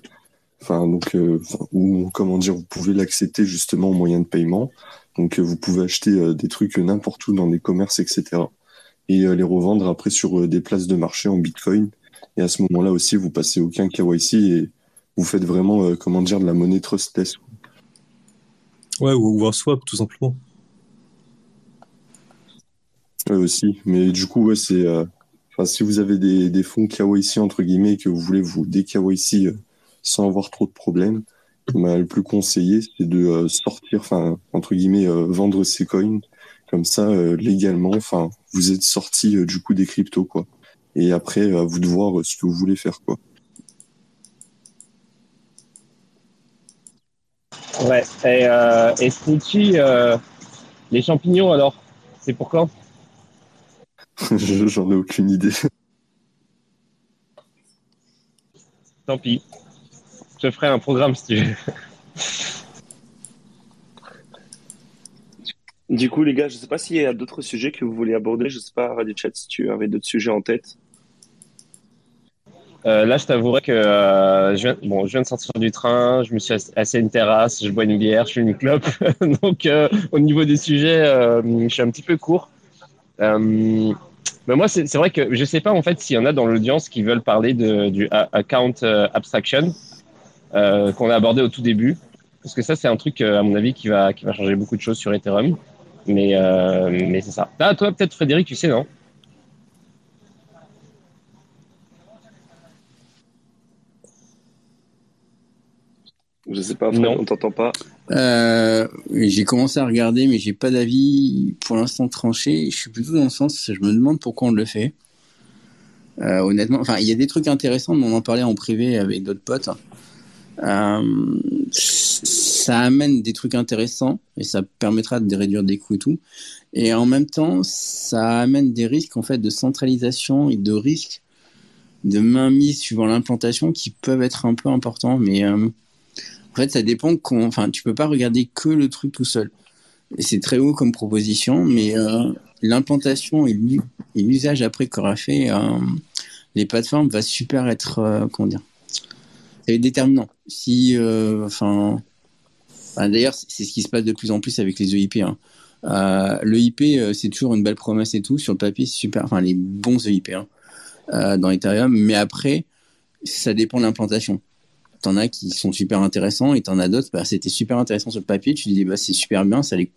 Enfin donc, ou comment dire, vous pouvez l'accepter justement au moyen de paiement. Donc euh, vous pouvez acheter euh, des trucs n'importe où dans des commerces, etc. Et euh, les revendre après sur des places de marché en Bitcoin. Et à ce moment-là aussi, vous passez aucun KYC et vous faites vraiment, comment dire, de la monnaie trustless. Ouais, ou un swap, tout simplement. Ouais, aussi. Mais du coup, ouais, c'est. Enfin, si vous avez des, des fonds KYC, entre guillemets, et que vous voulez vous dé-KYC sans avoir trop de problèmes, bah, le plus conseillé, c'est de euh, sortir, enfin, entre guillemets, euh, vendre ses coins. Comme ça, euh, légalement, enfin, vous êtes sorti du coup des cryptos, quoi. Et après, à vous de voir ce que vous voulez faire, quoi. Ouais. Et, euh, et Snitchy, les champignons, alors, c'est pour quand? J'en ai aucune idée. Tant pis je ferai un programme si tu veux. Du coup, les gars, je ne sais pas s'il y a d'autres sujets que vous voulez aborder. Je ne sais pas, Radio Chat, si tu avais d'autres sujets en tête. Euh, là, je t'avouerai que euh, je, viens, bon, je viens de sortir du train, je me suis assis à une terrasse, je bois une bière, je fais une clope. Donc, euh, au niveau des sujets, je suis un petit peu court. Mais moi, c'est vrai que je ne sais pas en fait s'il y en a dans l'audience qui veulent parler de, du account abstraction. Euh, qu'on a abordé au tout début. Parce que ça, c'est un truc, euh, à mon avis, qui va, qui va changer beaucoup de choses sur Ethereum. Mais, euh, mais c'est ça. Ah, toi, peut-être, Frédéric, tu sais, non? Je sais pas, Fred, on t'entend pas. Euh, j'ai commencé à regarder, mais j'ai pas d'avis pour l'instant tranché. Je suis plutôt dans le sens, je me demande pourquoi on le fait. Euh, honnêtement, enfin, il y a des trucs intéressants, mais on en parlait en privé avec d'autres potes. Euh, ça amène des trucs intéressants et ça permettra de réduire des coûts et tout. Et en même temps, ça amène des risques en fait de centralisation et de risques de mainmise suivant l'implantation qui peuvent être un peu importants. Mais euh, en fait, ça dépend. Enfin, tu peux pas regarder que le truc tout seul. C'est très haut comme proposition, mais euh, l'implantation et l'usage après qu'aura fait les plateformes va super être comment dire déterminant. Si, euh, enfin, d'ailleurs, c'est ce qui se passe de plus en plus avec les EIP. Hein. Euh, le euh, c'est toujours une belle promesse et tout. Sur le papier, c'est super. Enfin, les bons EIP hein, dans Ethereum. Mais après, ça dépend de l'implantation. T'en as qui sont super intéressants et t'en as d'autres, bah, c'était super intéressant sur le papier. Tu dis, bah, c'est super bien, ça allait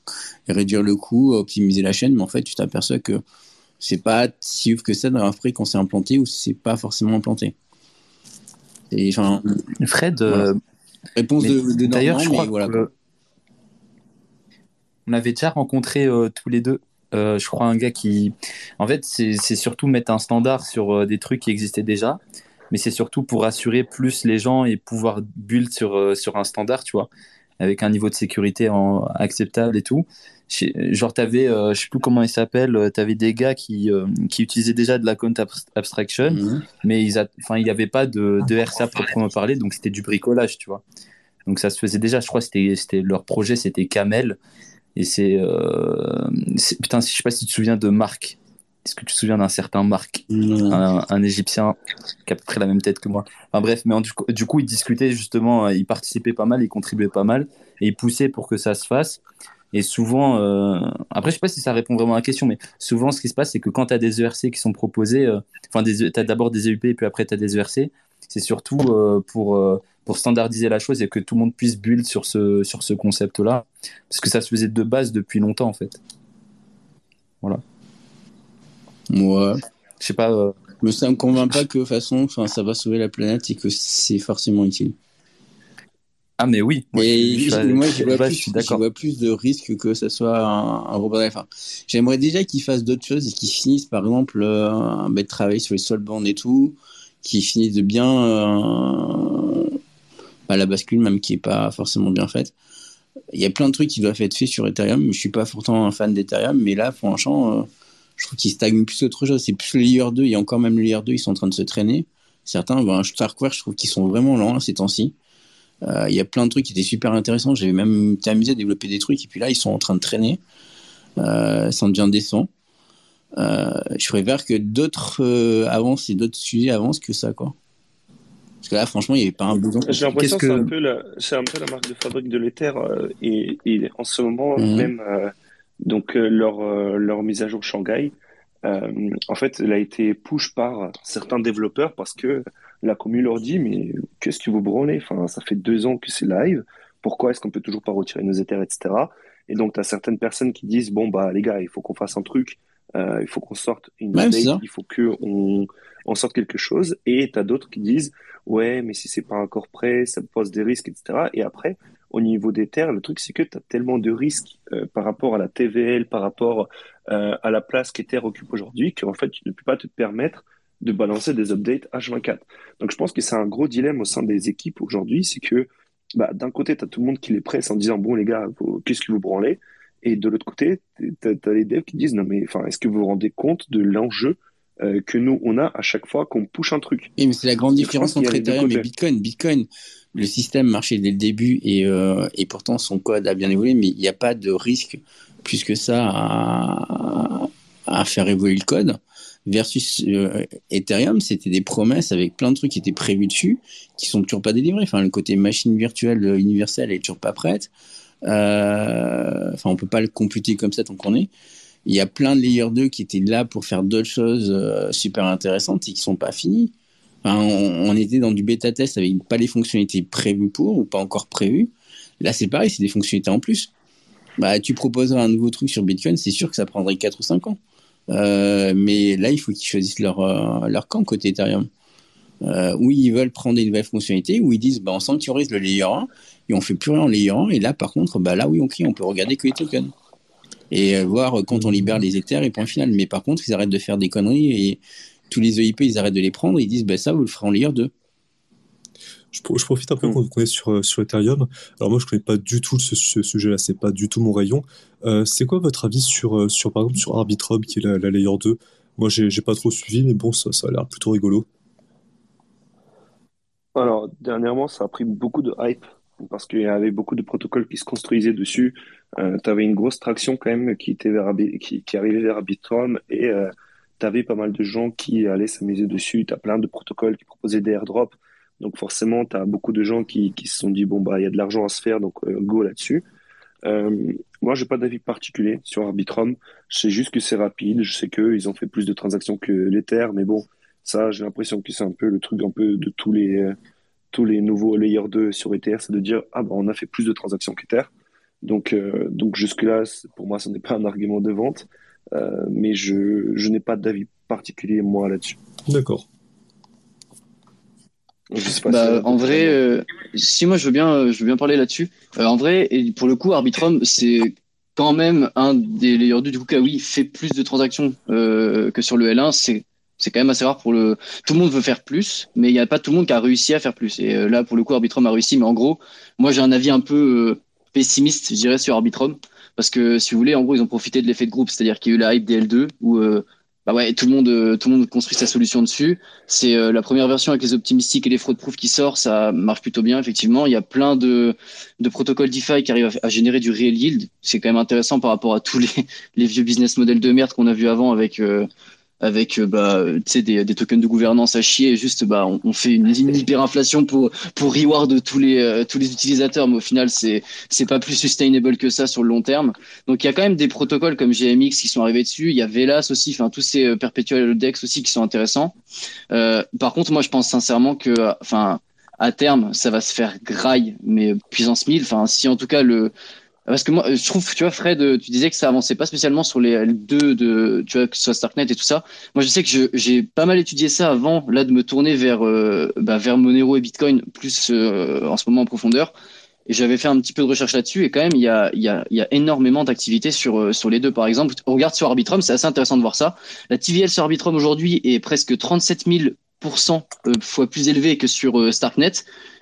réduire le coût, optimiser la chaîne. Mais en fait, tu t'aperçois que c'est pas si ouf que ça dans prix quand c'est implanté ou c'est pas forcément implanté. Et, enfin, Fred, euh, réponse de, d'ailleurs, je crois voilà. on avait déjà rencontré euh, tous les deux. Euh, je crois un gars qui, en fait, c'est surtout mettre un standard sur des trucs qui existaient déjà, mais c'est surtout pour assurer plus les gens et pouvoir build sur sur un standard, tu vois, avec un niveau de sécurité en, acceptable et tout. Genre t'avais euh, je sais plus comment il s'appelle euh, t'avais des gars qui euh, qui utilisaient déjà de la compte abstraction mhm. mais ils enfin il y avait pas de, de RSA proprement parler donc c'était du bricolage tu vois. Donc ça se faisait déjà je crois c'était c'était leur projet c'était Camel et c'est putain je sais pas si tu te souviens de Marc est-ce que tu te souviens d'un certain Marc un, un, égyptien qui a à peu près la même tête que moi enfin bref mais du, coup, du coup il discutait justement il participait pas mal il contribuait pas mal et il poussait pour que ça se fasse et souvent, euh, après, je sais pas si ça répond vraiment à la question, mais souvent, ce qui se passe, c'est que quand tu as des ERC qui sont proposés, euh, enfin, tu as d'abord des EUP et puis après, tu as des ERC, c'est surtout euh, pour, pour standardiser la chose et que tout le monde puisse build sur ce, sur ce concept-là. Parce que ça se faisait de base depuis longtemps, en fait. Voilà. Moi, Je sais pas. euh, mais ça me convainc pas que de toute façon, enfin, ça va sauver la planète et que c'est forcément utile. Ah, mais oui. Moi, Et je, je- je- moi, je- j'y vois, plus, je vois plus de risques que ce soit un, un robot d'affaires. J'aimerais déjà qu'ils fassent d'autres choses et qu'ils finissent, par exemple, euh, bah, de travailler sur les solbandes et tout, qu'ils finissent de bien euh, bah, la bascule même qui est pas forcément bien faite. Il y a plein de trucs qui doivent être faits sur Ethereum. Je suis pas pourtant un fan d'Ethereum, mais là, franchement, euh, je trouve qu'ils stagnent plus autre chose. C'est plus le layer 2. Il y a encore même le layer 2, ils sont en train de se traîner. Certains, ben, Starkware, je trouve qu'ils sont vraiment lents hein, ces temps-ci. Euh, Il y a plein de trucs qui étaient super intéressants. J'avais même été amusé à développer des trucs. Et puis là, ils sont en train de traîner. Euh, ça en devient décent. Euh, je préfère que d'autres euh, avancent et d'autres sujets avancent que ça, quoi. Parce que là, franchement, il n'y avait pas un besoin. J'ai l'impression que c'est que- un peu la, c'est un peu la marque de fabrique de l'Ether euh, et, et en ce moment Mhm. même euh, donc euh, leur euh, leur mise à jour Shanghai euh, en fait elle a été push par certains développeurs parce que la commu leur dit mais qu'est-ce que vous branlez enfin ça fait deux ans que c'est live. Pourquoi est-ce qu'on peut toujours pas retirer nos Ethers etc et donc tu as certaines personnes qui disent bon bah les gars il faut qu'on fasse un truc euh, il faut qu'on sorte une Ouais, update, il faut que on on sorte quelque chose. Et tu as d'autres qui disent ouais, mais si c'est pas encore prêt, ça pose des risques, etc. Et après, au niveau des terres, le truc, c'est que tu as tellement de risques euh, par rapport à la TVL, par rapport euh, à la place qu'Ether occupe aujourd'hui, qu'en fait, tu ne peux pas te permettre de balancer des updates H24. Donc, je pense que c'est un gros dilemme au sein des équipes aujourd'hui, c'est que bah, d'un côté, tu as tout le monde qui les presse en disant, bon, les gars, qu'est-ce que vous branlez? Et de l'autre côté, tu as, les devs qui disent, non, mais est-ce que vous vous rendez compte de l'enjeu euh, que nous, on a à chaque fois qu'on push un truc? Oui, mais c'est la grande différence entre Ethereum et. Bitcoin. Bitcoin, le système marchait dès le début et, euh, et pourtant son code a bien évolué, mais il n'y a pas de risque plus que ça à, faire évoluer le code. Versus euh, Ethereum, c'était des promesses avec plein de trucs qui étaient prévus dessus, qui sont toujours pas délivrés. Enfin, le côté machine virtuelle euh, universelle est toujours pas prête. Euh, enfin, on peut pas le computer comme ça tant qu'on est. Il y a plein de layer 2 qui étaient là pour faire d'autres choses super intéressantes et qui sont pas finis. On, était dans du bêta test avec pas les fonctionnalités prévues pour ou pas encore prévues. Là, c'est pareil, c'est des fonctionnalités en plus. Bah, tu proposeras un nouveau truc sur Bitcoin, c'est sûr que ça prendrait 4 ou 5 ans. Euh, mais là, il faut qu'ils choisissent leur, euh, camp côté Ethereum. Euh, ils veulent prendre des nouvelles fonctionnalités, où ils disent bah, on sanctuarise le layer 1 et on fait plus rien en layer 1. Et là, par contre, bah, là, oui, ok, on peut regarder que les tokens. Et euh, voir quand on libère les Ethers et point final. Mais par contre, ils arrêtent de faire des conneries et tous les EIP, ils arrêtent de les prendre. Et ils disent bah, ça, vous le ferez en layer 2. Je, pro- je profite un peu Mm. qu'on qu'on est sur, euh, sur Ethereum. Alors moi, je connais pas du tout ce, ce sujet-là, c'est pas du tout mon rayon. Euh, c'est quoi votre avis sur, euh, sur par exemple, sur Arbitrum, qui est la, la layer 2 Moi, j'ai pas trop suivi, mais bon, ça, ça a l'air plutôt rigolo. Alors, dernièrement, ça a pris beaucoup de hype parce qu'il y avait beaucoup de protocoles qui se construisaient dessus. Euh, tu avais une grosse traction quand même qui était vers, qui, qui arrivait vers Arbitrum et euh, tu avais pas mal de gens qui allaient s'amuser dessus. Tu as plein de protocoles qui proposaient des airdrops. Donc forcément, tu as beaucoup de gens qui, qui se sont dit, bon, bah, il y a de l'argent à se faire, donc euh, go là-dessus. Euh, moi, j'ai pas d'avis particulier sur Arbitrum. Je sais juste que c'est rapide. Je sais qu'ils ont fait plus de transactions que l'Ether, mais bon, ça, j'ai l'impression que c'est un peu le truc un peu de tous les, euh, tous les nouveaux layers 2 sur Ether, c'est de dire, ah bah, on a fait plus de transactions qu'Ether. Donc, euh, donc jusque-là, pour moi, ce n'est pas un argument de vente, euh, mais je, je n'ai pas d'avis particulier, moi, là-dessus. D'accord. Bah, si- en vrai, euh, si moi je veux bien, euh, je veux bien parler là-dessus. Euh, en vrai, et pour le coup, Arbitrum, c'est quand même un des layers 2 du coup Kawi fait plus de transactions euh, que sur le L1. C'est c'est quand même assez rare pour le. Tout le monde veut faire plus, mais il n'y a pas tout le monde qui a réussi à faire plus. Et euh, là, pour le coup, Arbitrum a réussi. Mais en gros, moi j'ai un avis un peu euh, pessimiste, je dirais, sur Arbitrum. Parce que si vous voulez, en gros, ils ont profité de l'effet de groupe, c'est-à-dire qu'il y a eu la hype des L2 où euh, bah ouais, tout le monde, euh, tout le monde construit sa solution dessus. C'est euh, la première version avec les optimistiques et les fraud proof qui sort, ça marche plutôt bien effectivement. Il y a plein de, de protocoles DeFi qui arrivent à, à générer du real yield. C'est quand même intéressant par rapport à tous les, les vieux business models de merde qu'on a vu avant avec euh, avec euh, bah tu sais des, des tokens de gouvernance à chier. Et juste bah on, on fait une, une hyperinflation pour pour reward tous les euh, tous les utilisateurs, mais au final c'est c'est pas plus sustainable que ça sur le long terme. Donc il y a quand même des protocoles comme GMX qui sont arrivés dessus. Il y a Velas aussi, enfin tous ces euh, perpetual dex aussi qui sont intéressants. Euh, par contre, moi, je pense sincèrement que, euh, enfin, à terme, ça va se faire graille, mais puissance 1000. Enfin, si en tout cas le Parce que moi, je trouve, tu vois, Fred, tu disais que ça avançait pas spécialement sur les L2 de, tu vois, que ce soit Starknet et tout ça. Moi, je sais que j'ai pas mal étudié ça avant, là, de me tourner vers, euh, bah, vers Monero et Bitcoin, plus euh, en ce moment en profondeur. Et j'avais fait un petit peu de recherche là-dessus, et quand même, il y a, y a, y a énormément d'activités sur, euh, sur les deux. Par exemple, on regarde sur Arbitrum, c'est assez intéressant de voir ça. La TVL sur Arbitrum aujourd'hui est presque 37 000% fois plus élevée que sur Starknet,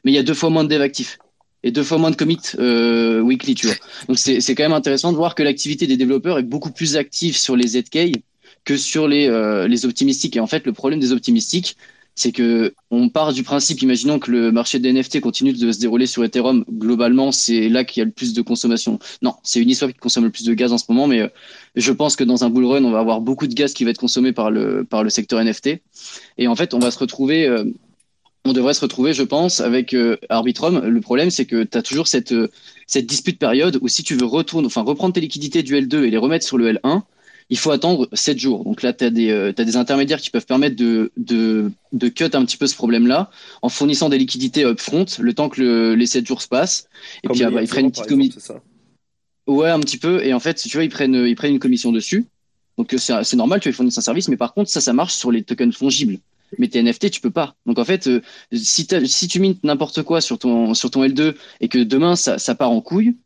mais il y a deux fois moins de dev actifs et deux fois moins de commits euh, weekly, tu vois. Donc c'est quand même intéressant de voir que l'activité des développeurs est beaucoup plus active sur les ZK que sur les, euh, les optimistiques. Et en fait, le problème des optimistiques, c'est que on part du principe, imaginons que le marché des NFT continue de se dérouler sur Ethereum. Globalement, c'est là qu'il y a le plus de consommation. Non, c'est Uniswap qui consomme le plus de gaz en ce moment, mais euh, je pense que dans un bull run, on va avoir beaucoup de gaz qui va être consommé par le par le secteur NFT. Et en fait, on va se retrouver euh, on devrait se retrouver, je pense, avec euh, Arbitrum. Le problème, c'est que tu as toujours cette, euh, cette dispute période où si tu veux retourner, enfin, reprendre tes liquidités du L2 et les remettre sur le L1, il faut attendre 7 jours. Donc là, tu as, euh, des intermédiaires qui peuvent permettre de, de, de cut un petit peu ce problème-là en fournissant des liquidités upfront le temps que les 7 jours se passent. Et puis, ah, bah, ils prennent une petite commission. Ouais, un petit peu. Et en fait, tu vois, ils prennent, ils prennent une commission dessus. Donc c'est normal, tu fournir un service, mais par contre, ça, ça marche sur les tokens fongibles. Mais tes NFT, tu peux pas. Donc en fait, euh, si, tu mintes n'importe quoi sur ton, sur ton L2 et que demain ça, part en couille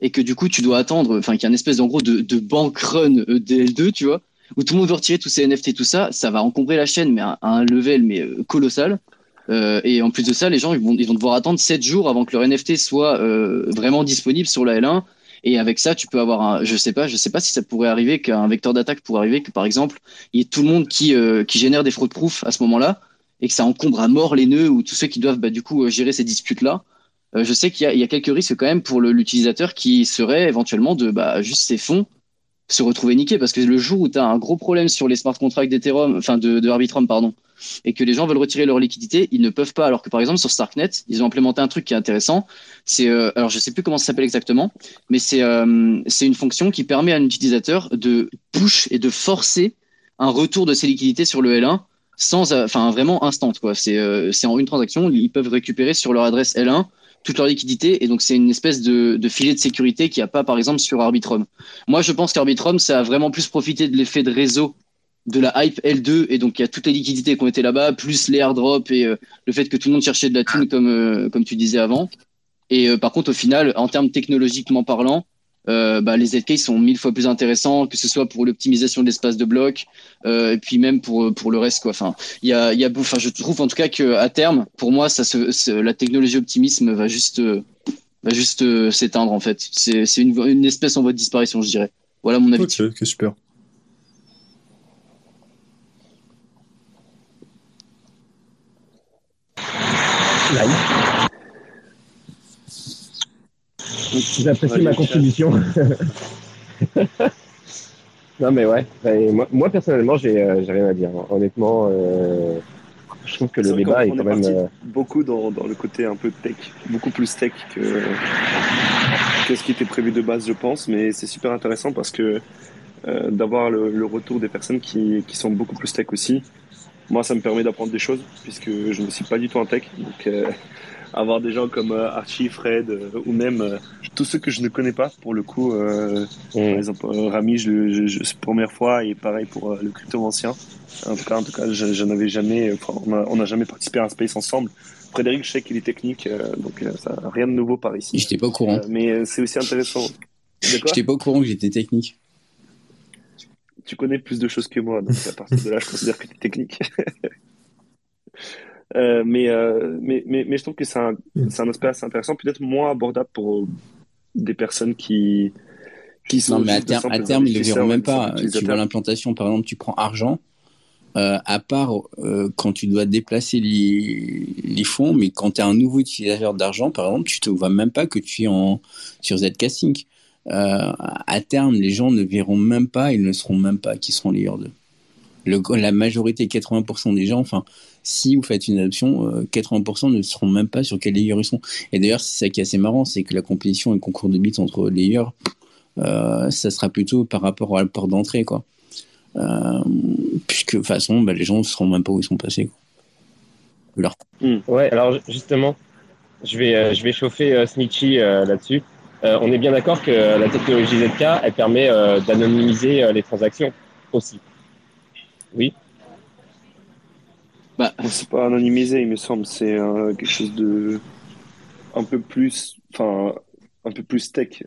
et que du coup tu dois attendre, enfin qu'il y a une espèce en gros de, de bank run euh, des L2, tu vois, où tout le monde veut retirer tous ses NFT, tout ça, ça va encombrer la chaîne, mais à, un level mais euh, colossal. Et en plus de ça, les gens ils vont, vont devoir attendre 7 jours avant que leur NFT soit vraiment disponible sur la L1 et avec ça, tu peux avoir un, je sais pas, je sais pas si ça pourrait arriver qu'un vecteur d'attaque pourrait arriver que par exemple, il y ait tout le monde qui, euh, qui génère des fraudes proof à ce moment-là et que ça encombre à mort les nœuds ou tous ceux qui doivent bah, du coup euh, gérer ces disputes-là. Euh, je sais qu'il y, y, a quelques risques quand même pour l'utilisateur qui serait éventuellement de bah, juste ses fonds se retrouver niqué parce que le jour où tu as un gros problème sur les smart contracts d'Ethereum, enfin de, de Arbitrum, pardon, et que les gens veulent retirer leur liquidité, ils ne peuvent pas. Alors que par exemple sur Starknet, ils ont implémenté un truc qui est intéressant. C'est euh, alors je sais plus comment ça s'appelle exactement, mais c'est euh, c'est une fonction qui permet à un utilisateur de push et de forcer un retour de ses liquidités sur le L1 sans, enfin vraiment instant quoi. C'est euh, c'est en une transaction, ils peuvent récupérer sur leur adresse L1 toute leur liquidité et donc c'est une espèce de, filet de sécurité qu'il n'y a pas par exemple sur Arbitrum. Moi je pense qu'Arbitrum ça a vraiment plus profité de l'effet de réseau de la hype L2 et donc il y a toutes les liquidités qui ont été là-bas plus les airdrops et euh, le fait que tout le monde cherchait de la thune comme euh, comme tu disais avant. Et euh, par contre au final en termes technologiquement parlant euh, bah, les ZK sont mille fois plus intéressants, que ce soit pour l'optimisation de l'espace de bloc, euh, et puis même pour pour le reste quoi. Enfin, il y a, y a, enfin, je trouve en tout cas que à terme, pour moi, ça se, la technologie optimisme va juste va juste euh, s'éteindre en fait. C'est c'est une, une espèce en voie de disparition, je dirais. Voilà mon avis. Ok, ok, super. J'apprécie ma contribution. non, mais ouais. moi, moi, personnellement, j'ai euh, rien à dire. Honnêtement, euh, je trouve que le débat est quand même. Euh, beaucoup dans, dans, le côté un peu tech, beaucoup plus tech que, que ce qui était prévu de base, je pense. Mais c'est super intéressant parce que euh, d'avoir le, le, retour des personnes qui, qui sont beaucoup plus tech aussi. Moi, ça me permet d'apprendre des choses puisque je ne suis pas du tout en tech. Donc, avoir des gens comme euh, Archie, Fred euh, ou même euh, tous ceux que je ne connais pas pour le coup. Mm. Par exemple, Rami, je, je, je, première fois et pareil pour le crypto ancien. En tout cas, en tout cas, je, je n'avais jamais, on n'a jamais participé à un space ensemble. Frédéric, je sais qu'il est technique, donc ça rien de nouveau par ici. J'étais pas au courant. mais c'est aussi intéressant. J'étais pas au courant que j'étais technique. Tu connais plus de choses que moi, donc à partir de là, je considère que tu es technique. Euh, mais, euh, mais, mais, mais, je trouve que c'est un, un, aspect assez intéressant, peut-être moins abordable pour des personnes qui, qui sont. Non, mais à, terme, à terme, ils ne le verront même pas. Tu vois l'implantation, par exemple, tu prends argent, euh, à part euh, quand tu dois déplacer les, les fonds, mais quand tu es un nouveau utilisateur d'argent, par exemple, tu ne vois même pas que tu es en, sur Zcasting. Euh, à terme, les gens ne verront même pas, ils ne seront même pas qui seront les de Le, la majorité, 80% des gens, enfin, si vous faites une adoption, 80% euh, ne seront même pas sur quel layer ils sont. Et d'ailleurs, c'est ça qui est assez marrant, c'est que la compétition et le concours de bits entre layers, euh, ça sera plutôt par rapport à la porte d'entrée, quoi. Euh, puisque de toute façon, bah, les gens ne sauront même pas où ils sont passés. Hmm. Ouais, alors justement, je vais, je vais chauffer Snitchy là-dessus. Euh, on est bien d'accord que la technologie ZK, elle permet euh, d'anonymiser euh, les transactions aussi. Oui. Bah, c'est pas anonymisé, il me semble. C'est euh, quelque chose de un peu plus, enfin, un peu plus tech.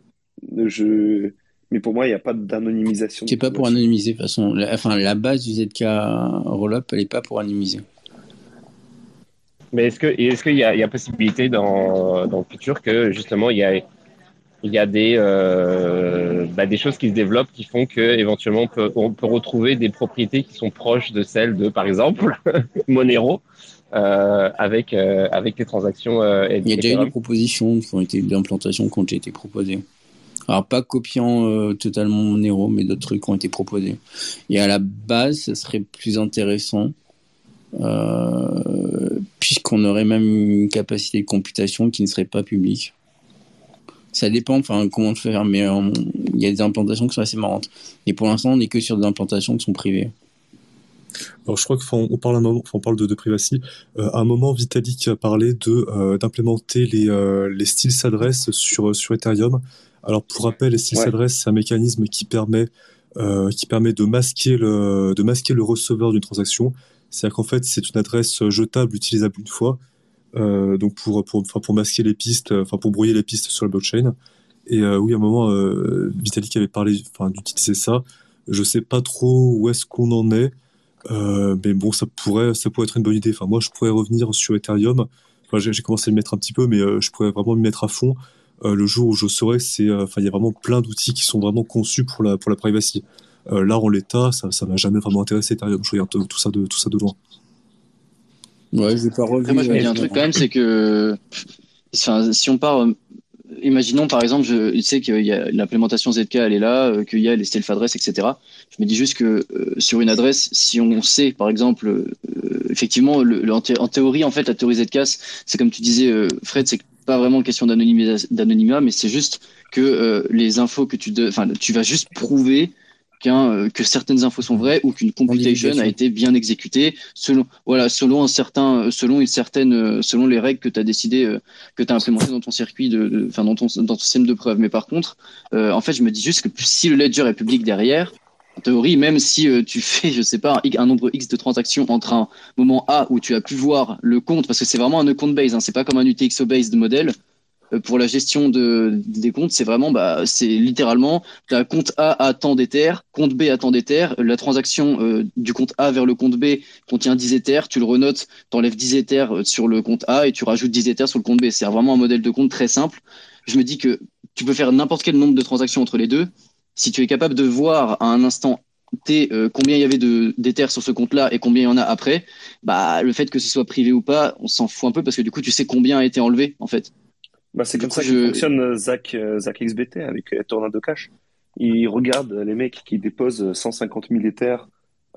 Je... Mais pour moi, il n'y a pas d'anonymisation. C'est pas pour anonymiser, de toute façon. La, enfin, la base du ZK Rollup, elle n'est pas pour anonymiser. Mais est-ce que est-ce qu'il y a, il y a possibilité dans, dans le futur que justement il y a il y a des euh, bah, des choses qui se développent qui font que éventuellement on peut, on peut retrouver des propriétés qui sont proches de celles de par exemple Monero euh, avec euh, avec les transactions. Il y a déjà eu des propositions qui ont été d'implantation qui ont déjà été proposées. Alors pas copiant totalement Monero, mais d'autres trucs qui ont été proposés. Et à la base, ce serait plus intéressant puisqu'on aurait même une capacité de computation qui ne serait pas publique. Ça dépend, enfin comment le faire, mais euh, il y a des implantations qui sont assez marrantes. Et pour l'instant, on n'est que sur des implantations qui sont privées. Alors je crois que on parle un moment, enfin, on parle de, de privacy. Euh, à un moment, Vitalik a parlé de euh, d'implémenter les euh, les styles s'adresse sur sur Ethereum. Alors pour rappel, les styles Ouais. s'adresse, c'est un mécanisme qui permet euh, qui permet de masquer le de masquer le receveur d'une transaction. C'est-à-dire qu'en fait, c'est une adresse jetable utilisable une fois. Euh, donc pour pour enfin pour masquer les pistes, enfin pour brouiller les pistes sur la blockchain. Et euh, oui, à un moment, euh, Vitalik avait parlé, enfin d'utiliser ça. Je sais pas trop où est-ce qu'on en est. Euh, mais bon, ça pourrait, ça pourrait être une bonne idée. Enfin, moi, je pourrais revenir sur Ethereum. Enfin, j'ai commencé à le mettre un petit peu, mais euh, je pourrais vraiment me mettre à fond euh, le jour où je saurais c'est, euh, enfin, il y a vraiment plein d'outils qui sont vraiment conçus pour la pour la privacy. Euh, là, en l'état, ça, ça m'a jamais vraiment intéressé Ethereum. Je regarde tout ça de tout ça de loin. Ouais, je vais pas Après, revenir. moi, je me dis un truc quand même, c'est que enfin, si on part, euh, imaginons par exemple, je sais qu'il y a l'implémentation ZK, elle est là, euh, qu'il y a les self adresses, etc. Je me dis juste que euh, sur une adresse, si on sait, par exemple, effectivement, le, le- en, thé- en théorie, en fait, la théorie ZK, c'est comme tu disais, Fred, c'est pas vraiment une question d'anonymat, mais c'est juste que les infos que tu, enfin, tu vas juste prouver qu'un, euh, que certaines infos sont vraies ou qu'une computation a été bien exécutée selon, voilà, selon un certain, selon une certaine, euh, selon les règles que tu as décidé, euh, que tu as implémentées dans ton circuit de, de- enfin, dans ton, dans ton système de preuve. Mais par contre, euh, en fait, je me dis juste que si le ledger est public derrière, en théorie, même si euh, tu fais, je sais pas, un, nombre X de transactions entre un moment A où tu as pu voir le compte, parce que c'est vraiment un account base, hein, c'est pas comme un UTXO based modèle. Euh, Pour la gestion de, des comptes, c'est vraiment, bah, c'est littéralement, tu as compte A à tant d'Ether, compte B à tant d'Ether, la transaction euh, du compte A vers le compte B contient 10 Ethers, tu le renotes, tu enlèves 10 Ethers euh, sur le compte A et tu rajoutes 10 Ethers sur le compte B. C'est vraiment un modèle de compte très simple. Je me dis que tu peux faire n'importe quel nombre de transactions entre les deux. Si tu es capable de voir à un instant T combien il y avait de d'Ethers sur ce compte-là et combien il y en a après, bah le fait que ce soit privé ou pas, on s'en fout un peu parce que du coup tu sais combien a été enlevé en fait. Bah, c'est comme coup, ça que je- fonctionne euh, Zach, euh, Zach XBT avec euh, Tornado Cash. Il regarde les mecs qui déposent 150 000 Ethers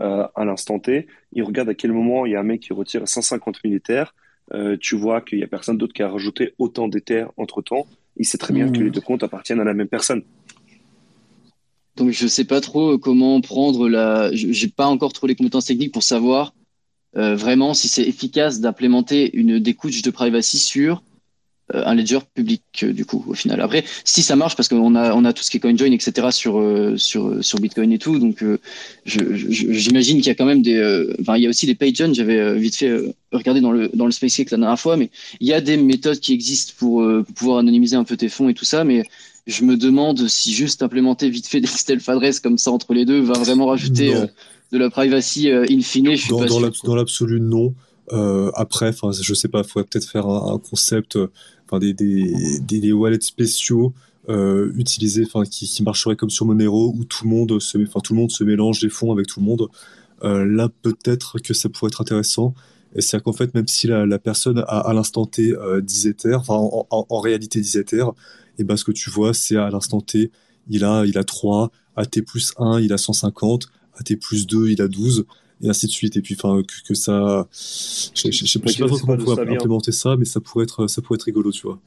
euh, à l'instant T. Il regarde à quel moment il y a un mec qui retire 150 000 Ethers. Euh, tu vois qu'il y a personne d'autre qui a rajouté autant d'Ethers entre temps. Il sait très bien Mhm. que les deux comptes appartiennent à la même personne. Donc je sais pas trop comment prendre la. je- J'ai pas encore trop les compétences techniques pour savoir euh, vraiment si c'est efficace d'implémenter une des couches de privacy sur euh, un ledger public euh, du coup au final. Après, si ça marche parce qu'on a on a tout ce qui est CoinJoin etc sur euh, sur euh, sur Bitcoin et tout, donc euh, j'imagine qu'il y a quand même des. euh, Enfin, il y a aussi les PageJoin. J'avais euh, vite fait euh, regarder dans le dans le SpaceX la dernière fois, mais il y a des méthodes qui existent pour, euh, pour pouvoir anonymiser un peu tes fonds et tout ça, mais je me demande si juste implémenter vite fait des self adresses comme ça entre les deux va vraiment rajouter euh, de la privacy euh, in fine. Je suis Dans, l'absolu, non. Euh, après, enfin, je sais pas, faudrait peut-être faire un, un concept, euh, enfin des, des, des, des wallets spéciaux euh, utilisés, enfin qui, qui marcheraient comme sur Monero où tout le monde se, enfin tout le monde se mélange des fonds avec tout le monde. Euh, là, peut-être que ça pourrait être intéressant. Et c'est qu'en fait, même si la, la personne a à l'instant T euh, 10 Ethers, enfin en, en, en réalité 10 Ethers, et ben ce que tu vois, c'est à l'instant T, il a, il a 3, à T plus 1, il a 150, à T plus 2, il a 12, et ainsi de suite. Et puis, enfin, que, que ça. Je je- je sais pas Ouais, je sais pas trop comment on pourrait implémenter ça, mais ça pourrait être, ça pourrait être rigolo, tu vois.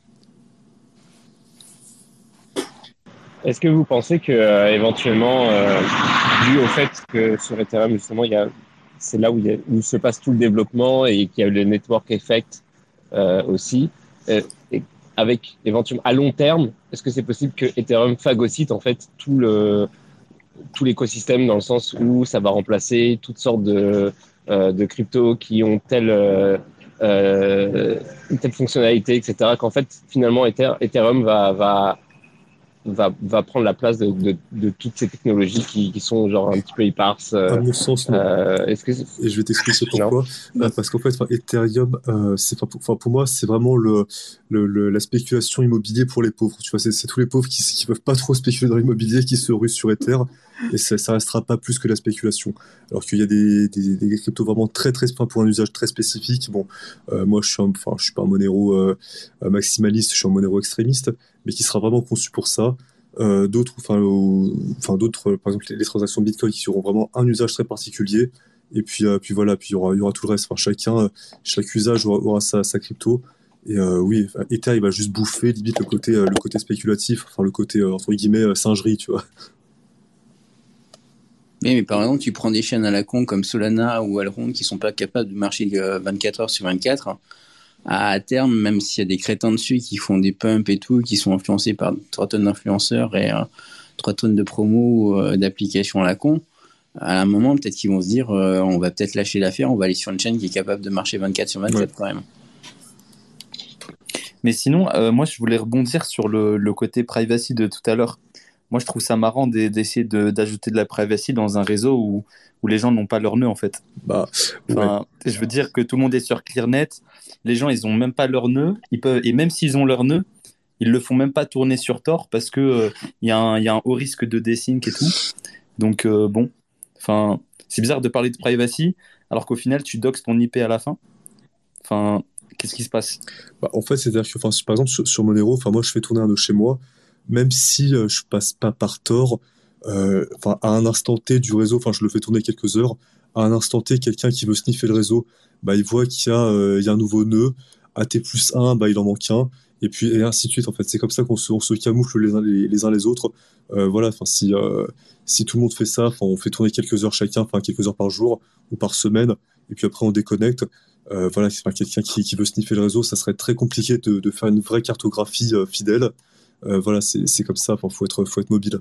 Est-ce que vous pensez que euh, éventuellement, euh, dû au fait que sur Ethereum justement, il y a, c'est là où, il y a- où se passe tout le développement et qu'il y a eu le network effect euh, aussi, euh, et avec éventuellement à long terme, est-ce que c'est possible que Ethereum phagocyte en fait tout le tout l'écosystème dans le sens où ça va remplacer toutes sortes de euh, de cryptos qui ont telle euh, euh, telle fonctionnalité, etc. Qu'en fait finalement Ethereum va va va, va prendre la place de, de, de toutes ces technologies qui, qui, sont genre un petit peu éparses. à mon sens, non. Est-ce que Et je vais t'expliquer pourquoi. Euh, parce qu'en fait, Ethereum, c'est, pour, pour moi, c'est vraiment le, le, le, la spéculation immobilière pour les pauvres. Tu vois, c'est, c'est tous les pauvres qui, qui peuvent pas trop spéculer dans l'immobilier qui se ruent sur Ether. Et ça, ça restera pas plus que la spéculation. Alors qu'il y a des, cryptos vraiment très, très, pour un usage très spécifique. Bon, euh, moi, je suis, enfin, je suis pas un Monero euh, maximaliste, je suis un Monero extrémiste, mais qui sera vraiment conçu pour ça. Euh, d'autres, enfin, enfin d'autres, par exemple, les, transactions Bitcoin qui auront vraiment un usage très particulier. Et puis, euh, puis voilà, puis il y aura, y aura tout le reste. Enfin, chacun, chaque usage aura, aura sa, sa, crypto. Et euh, oui, Ether, il va juste bouffer limite le côté, le côté spéculatif, enfin le côté entre guillemets singerie, tu vois. Oui, mais par exemple, tu prends des chaînes à la con comme Solana ou Alron qui sont pas capables de marcher 24 heures sur 24. À terme, même s'il y a des crétins dessus qui font des pumps et tout, qui sont influencés par 3 tonnes d'influenceurs et euh, 3 tonnes de promos euh, d'applications à la con, à un moment, peut-être qu'ils vont se dire euh, on va peut-être lâcher l'affaire, on va aller sur une chaîne qui est capable de marcher 24 sur 24 ouais. quand même. Mais sinon, euh, moi, je voulais rebondir sur le, le, côté privacy de tout à l'heure. Moi, je trouve ça marrant d'essayer d'ajouter de, la privacy dans un réseau où, où les gens n'ont pas leur nœud, en fait. Bah, enfin, ouais. Je veux dire que tout le monde est sur ClearNet. Les gens, ils n'ont même pas leur nœud. Ils peuvent, et même s'ils ont leur nœud, ils le font même pas tourner sur Tor parce que il euh, y, y, a un haut risque de desync et tout. Donc, euh, bon. Enfin, c'est bizarre de parler de privacy alors qu'au final, tu doxes ton IP à la fin. Enfin, qu'est-ce qui se passe? Bah, En fait, c'est-à-dire que, par exemple, sur, sur Monero, moi, je fais tourner un nœud chez moi même si euh, je passe pas par Tor, euh, enfin à un instant T du réseau, enfin je le fais tourner quelques heures, à un instant T, quelqu'un qui veut sniffer le réseau, bah il voit qu'il y a, euh, y a un nouveau nœud, à T plus 1, bah il en manque un, et puis et ainsi de suite. En fait, c'est comme ça qu'on se, camoufle les uns les, uns les autres. Voilà, si si tout le monde fait ça, on fait tourner quelques heures chacun, enfin quelques heures par jour ou par semaine, et puis après on déconnecte. Voilà, quelqu'un qui, qui veut sniffer le réseau, ça serait très compliqué de faire une vraie cartographie fidèle. Euh, voilà, c'est comme ça. Il faut être, faut être mobile.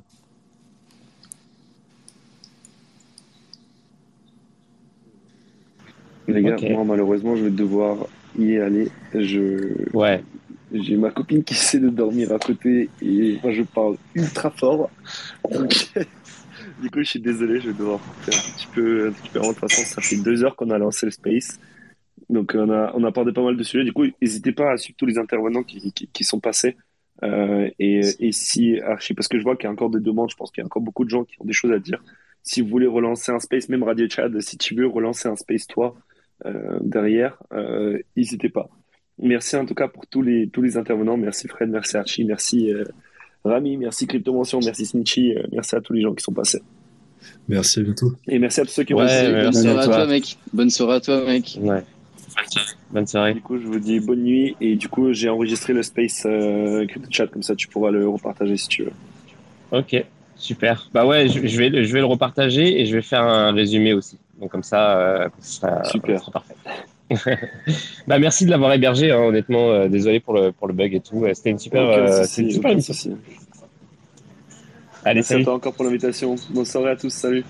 Les gars, okay. moi malheureusement, je vais devoir y aller. Je... Ouais. J'ai ma copine qui essaie de dormir à côté et moi je parle ultra fort. Donc, du coup, je suis désolé, je vais devoir faire un petit peu, un petit peu avant. De toute façon, ça fait deux heures qu'on a lancé le space. Donc, on a, on a abordé pas mal de sujets. Du coup, n'hésitez pas à suivre tous les intervenants qui, qui, qui sont passés. Euh, et, et, si Archie, parce que je vois qu'il y a encore des demandes, je pense qu'il y a encore beaucoup de gens qui ont des choses à dire. Si vous voulez relancer un space, même Radio Chad, si tu veux relancer un space toi euh, derrière, euh, n'hésitez pas. Merci en tout cas pour tous les tous les intervenants. Merci Fred, merci Archie, merci euh, Rami, merci Crypto Mention, merci Snitchy, merci à tous les gens qui sont passés. Merci à bientôt. Et merci à tous ceux qui ont ouais, Bonne soirée à toi, mec. Bonne soirée à toi, mec. Ouais. Bonne soirée. Du coup, je vous dis bonne nuit. Et du coup, j'ai enregistré le space euh, crypto chat, comme ça tu pourras le repartager si tu veux. Ok, super. Bah ouais, je, je, vais, je vais le repartager et je vais faire un résumé aussi. Donc comme ça, euh, ça super. Ça sera parfait. bah merci de l'avoir hébergé, hein, honnêtement. Euh, désolé pour le, pour le bug et tout. C'était une super, okay, c'était une super. Allez, Merci salut. à toi encore pour l'invitation. Bonne soirée à tous. Salut.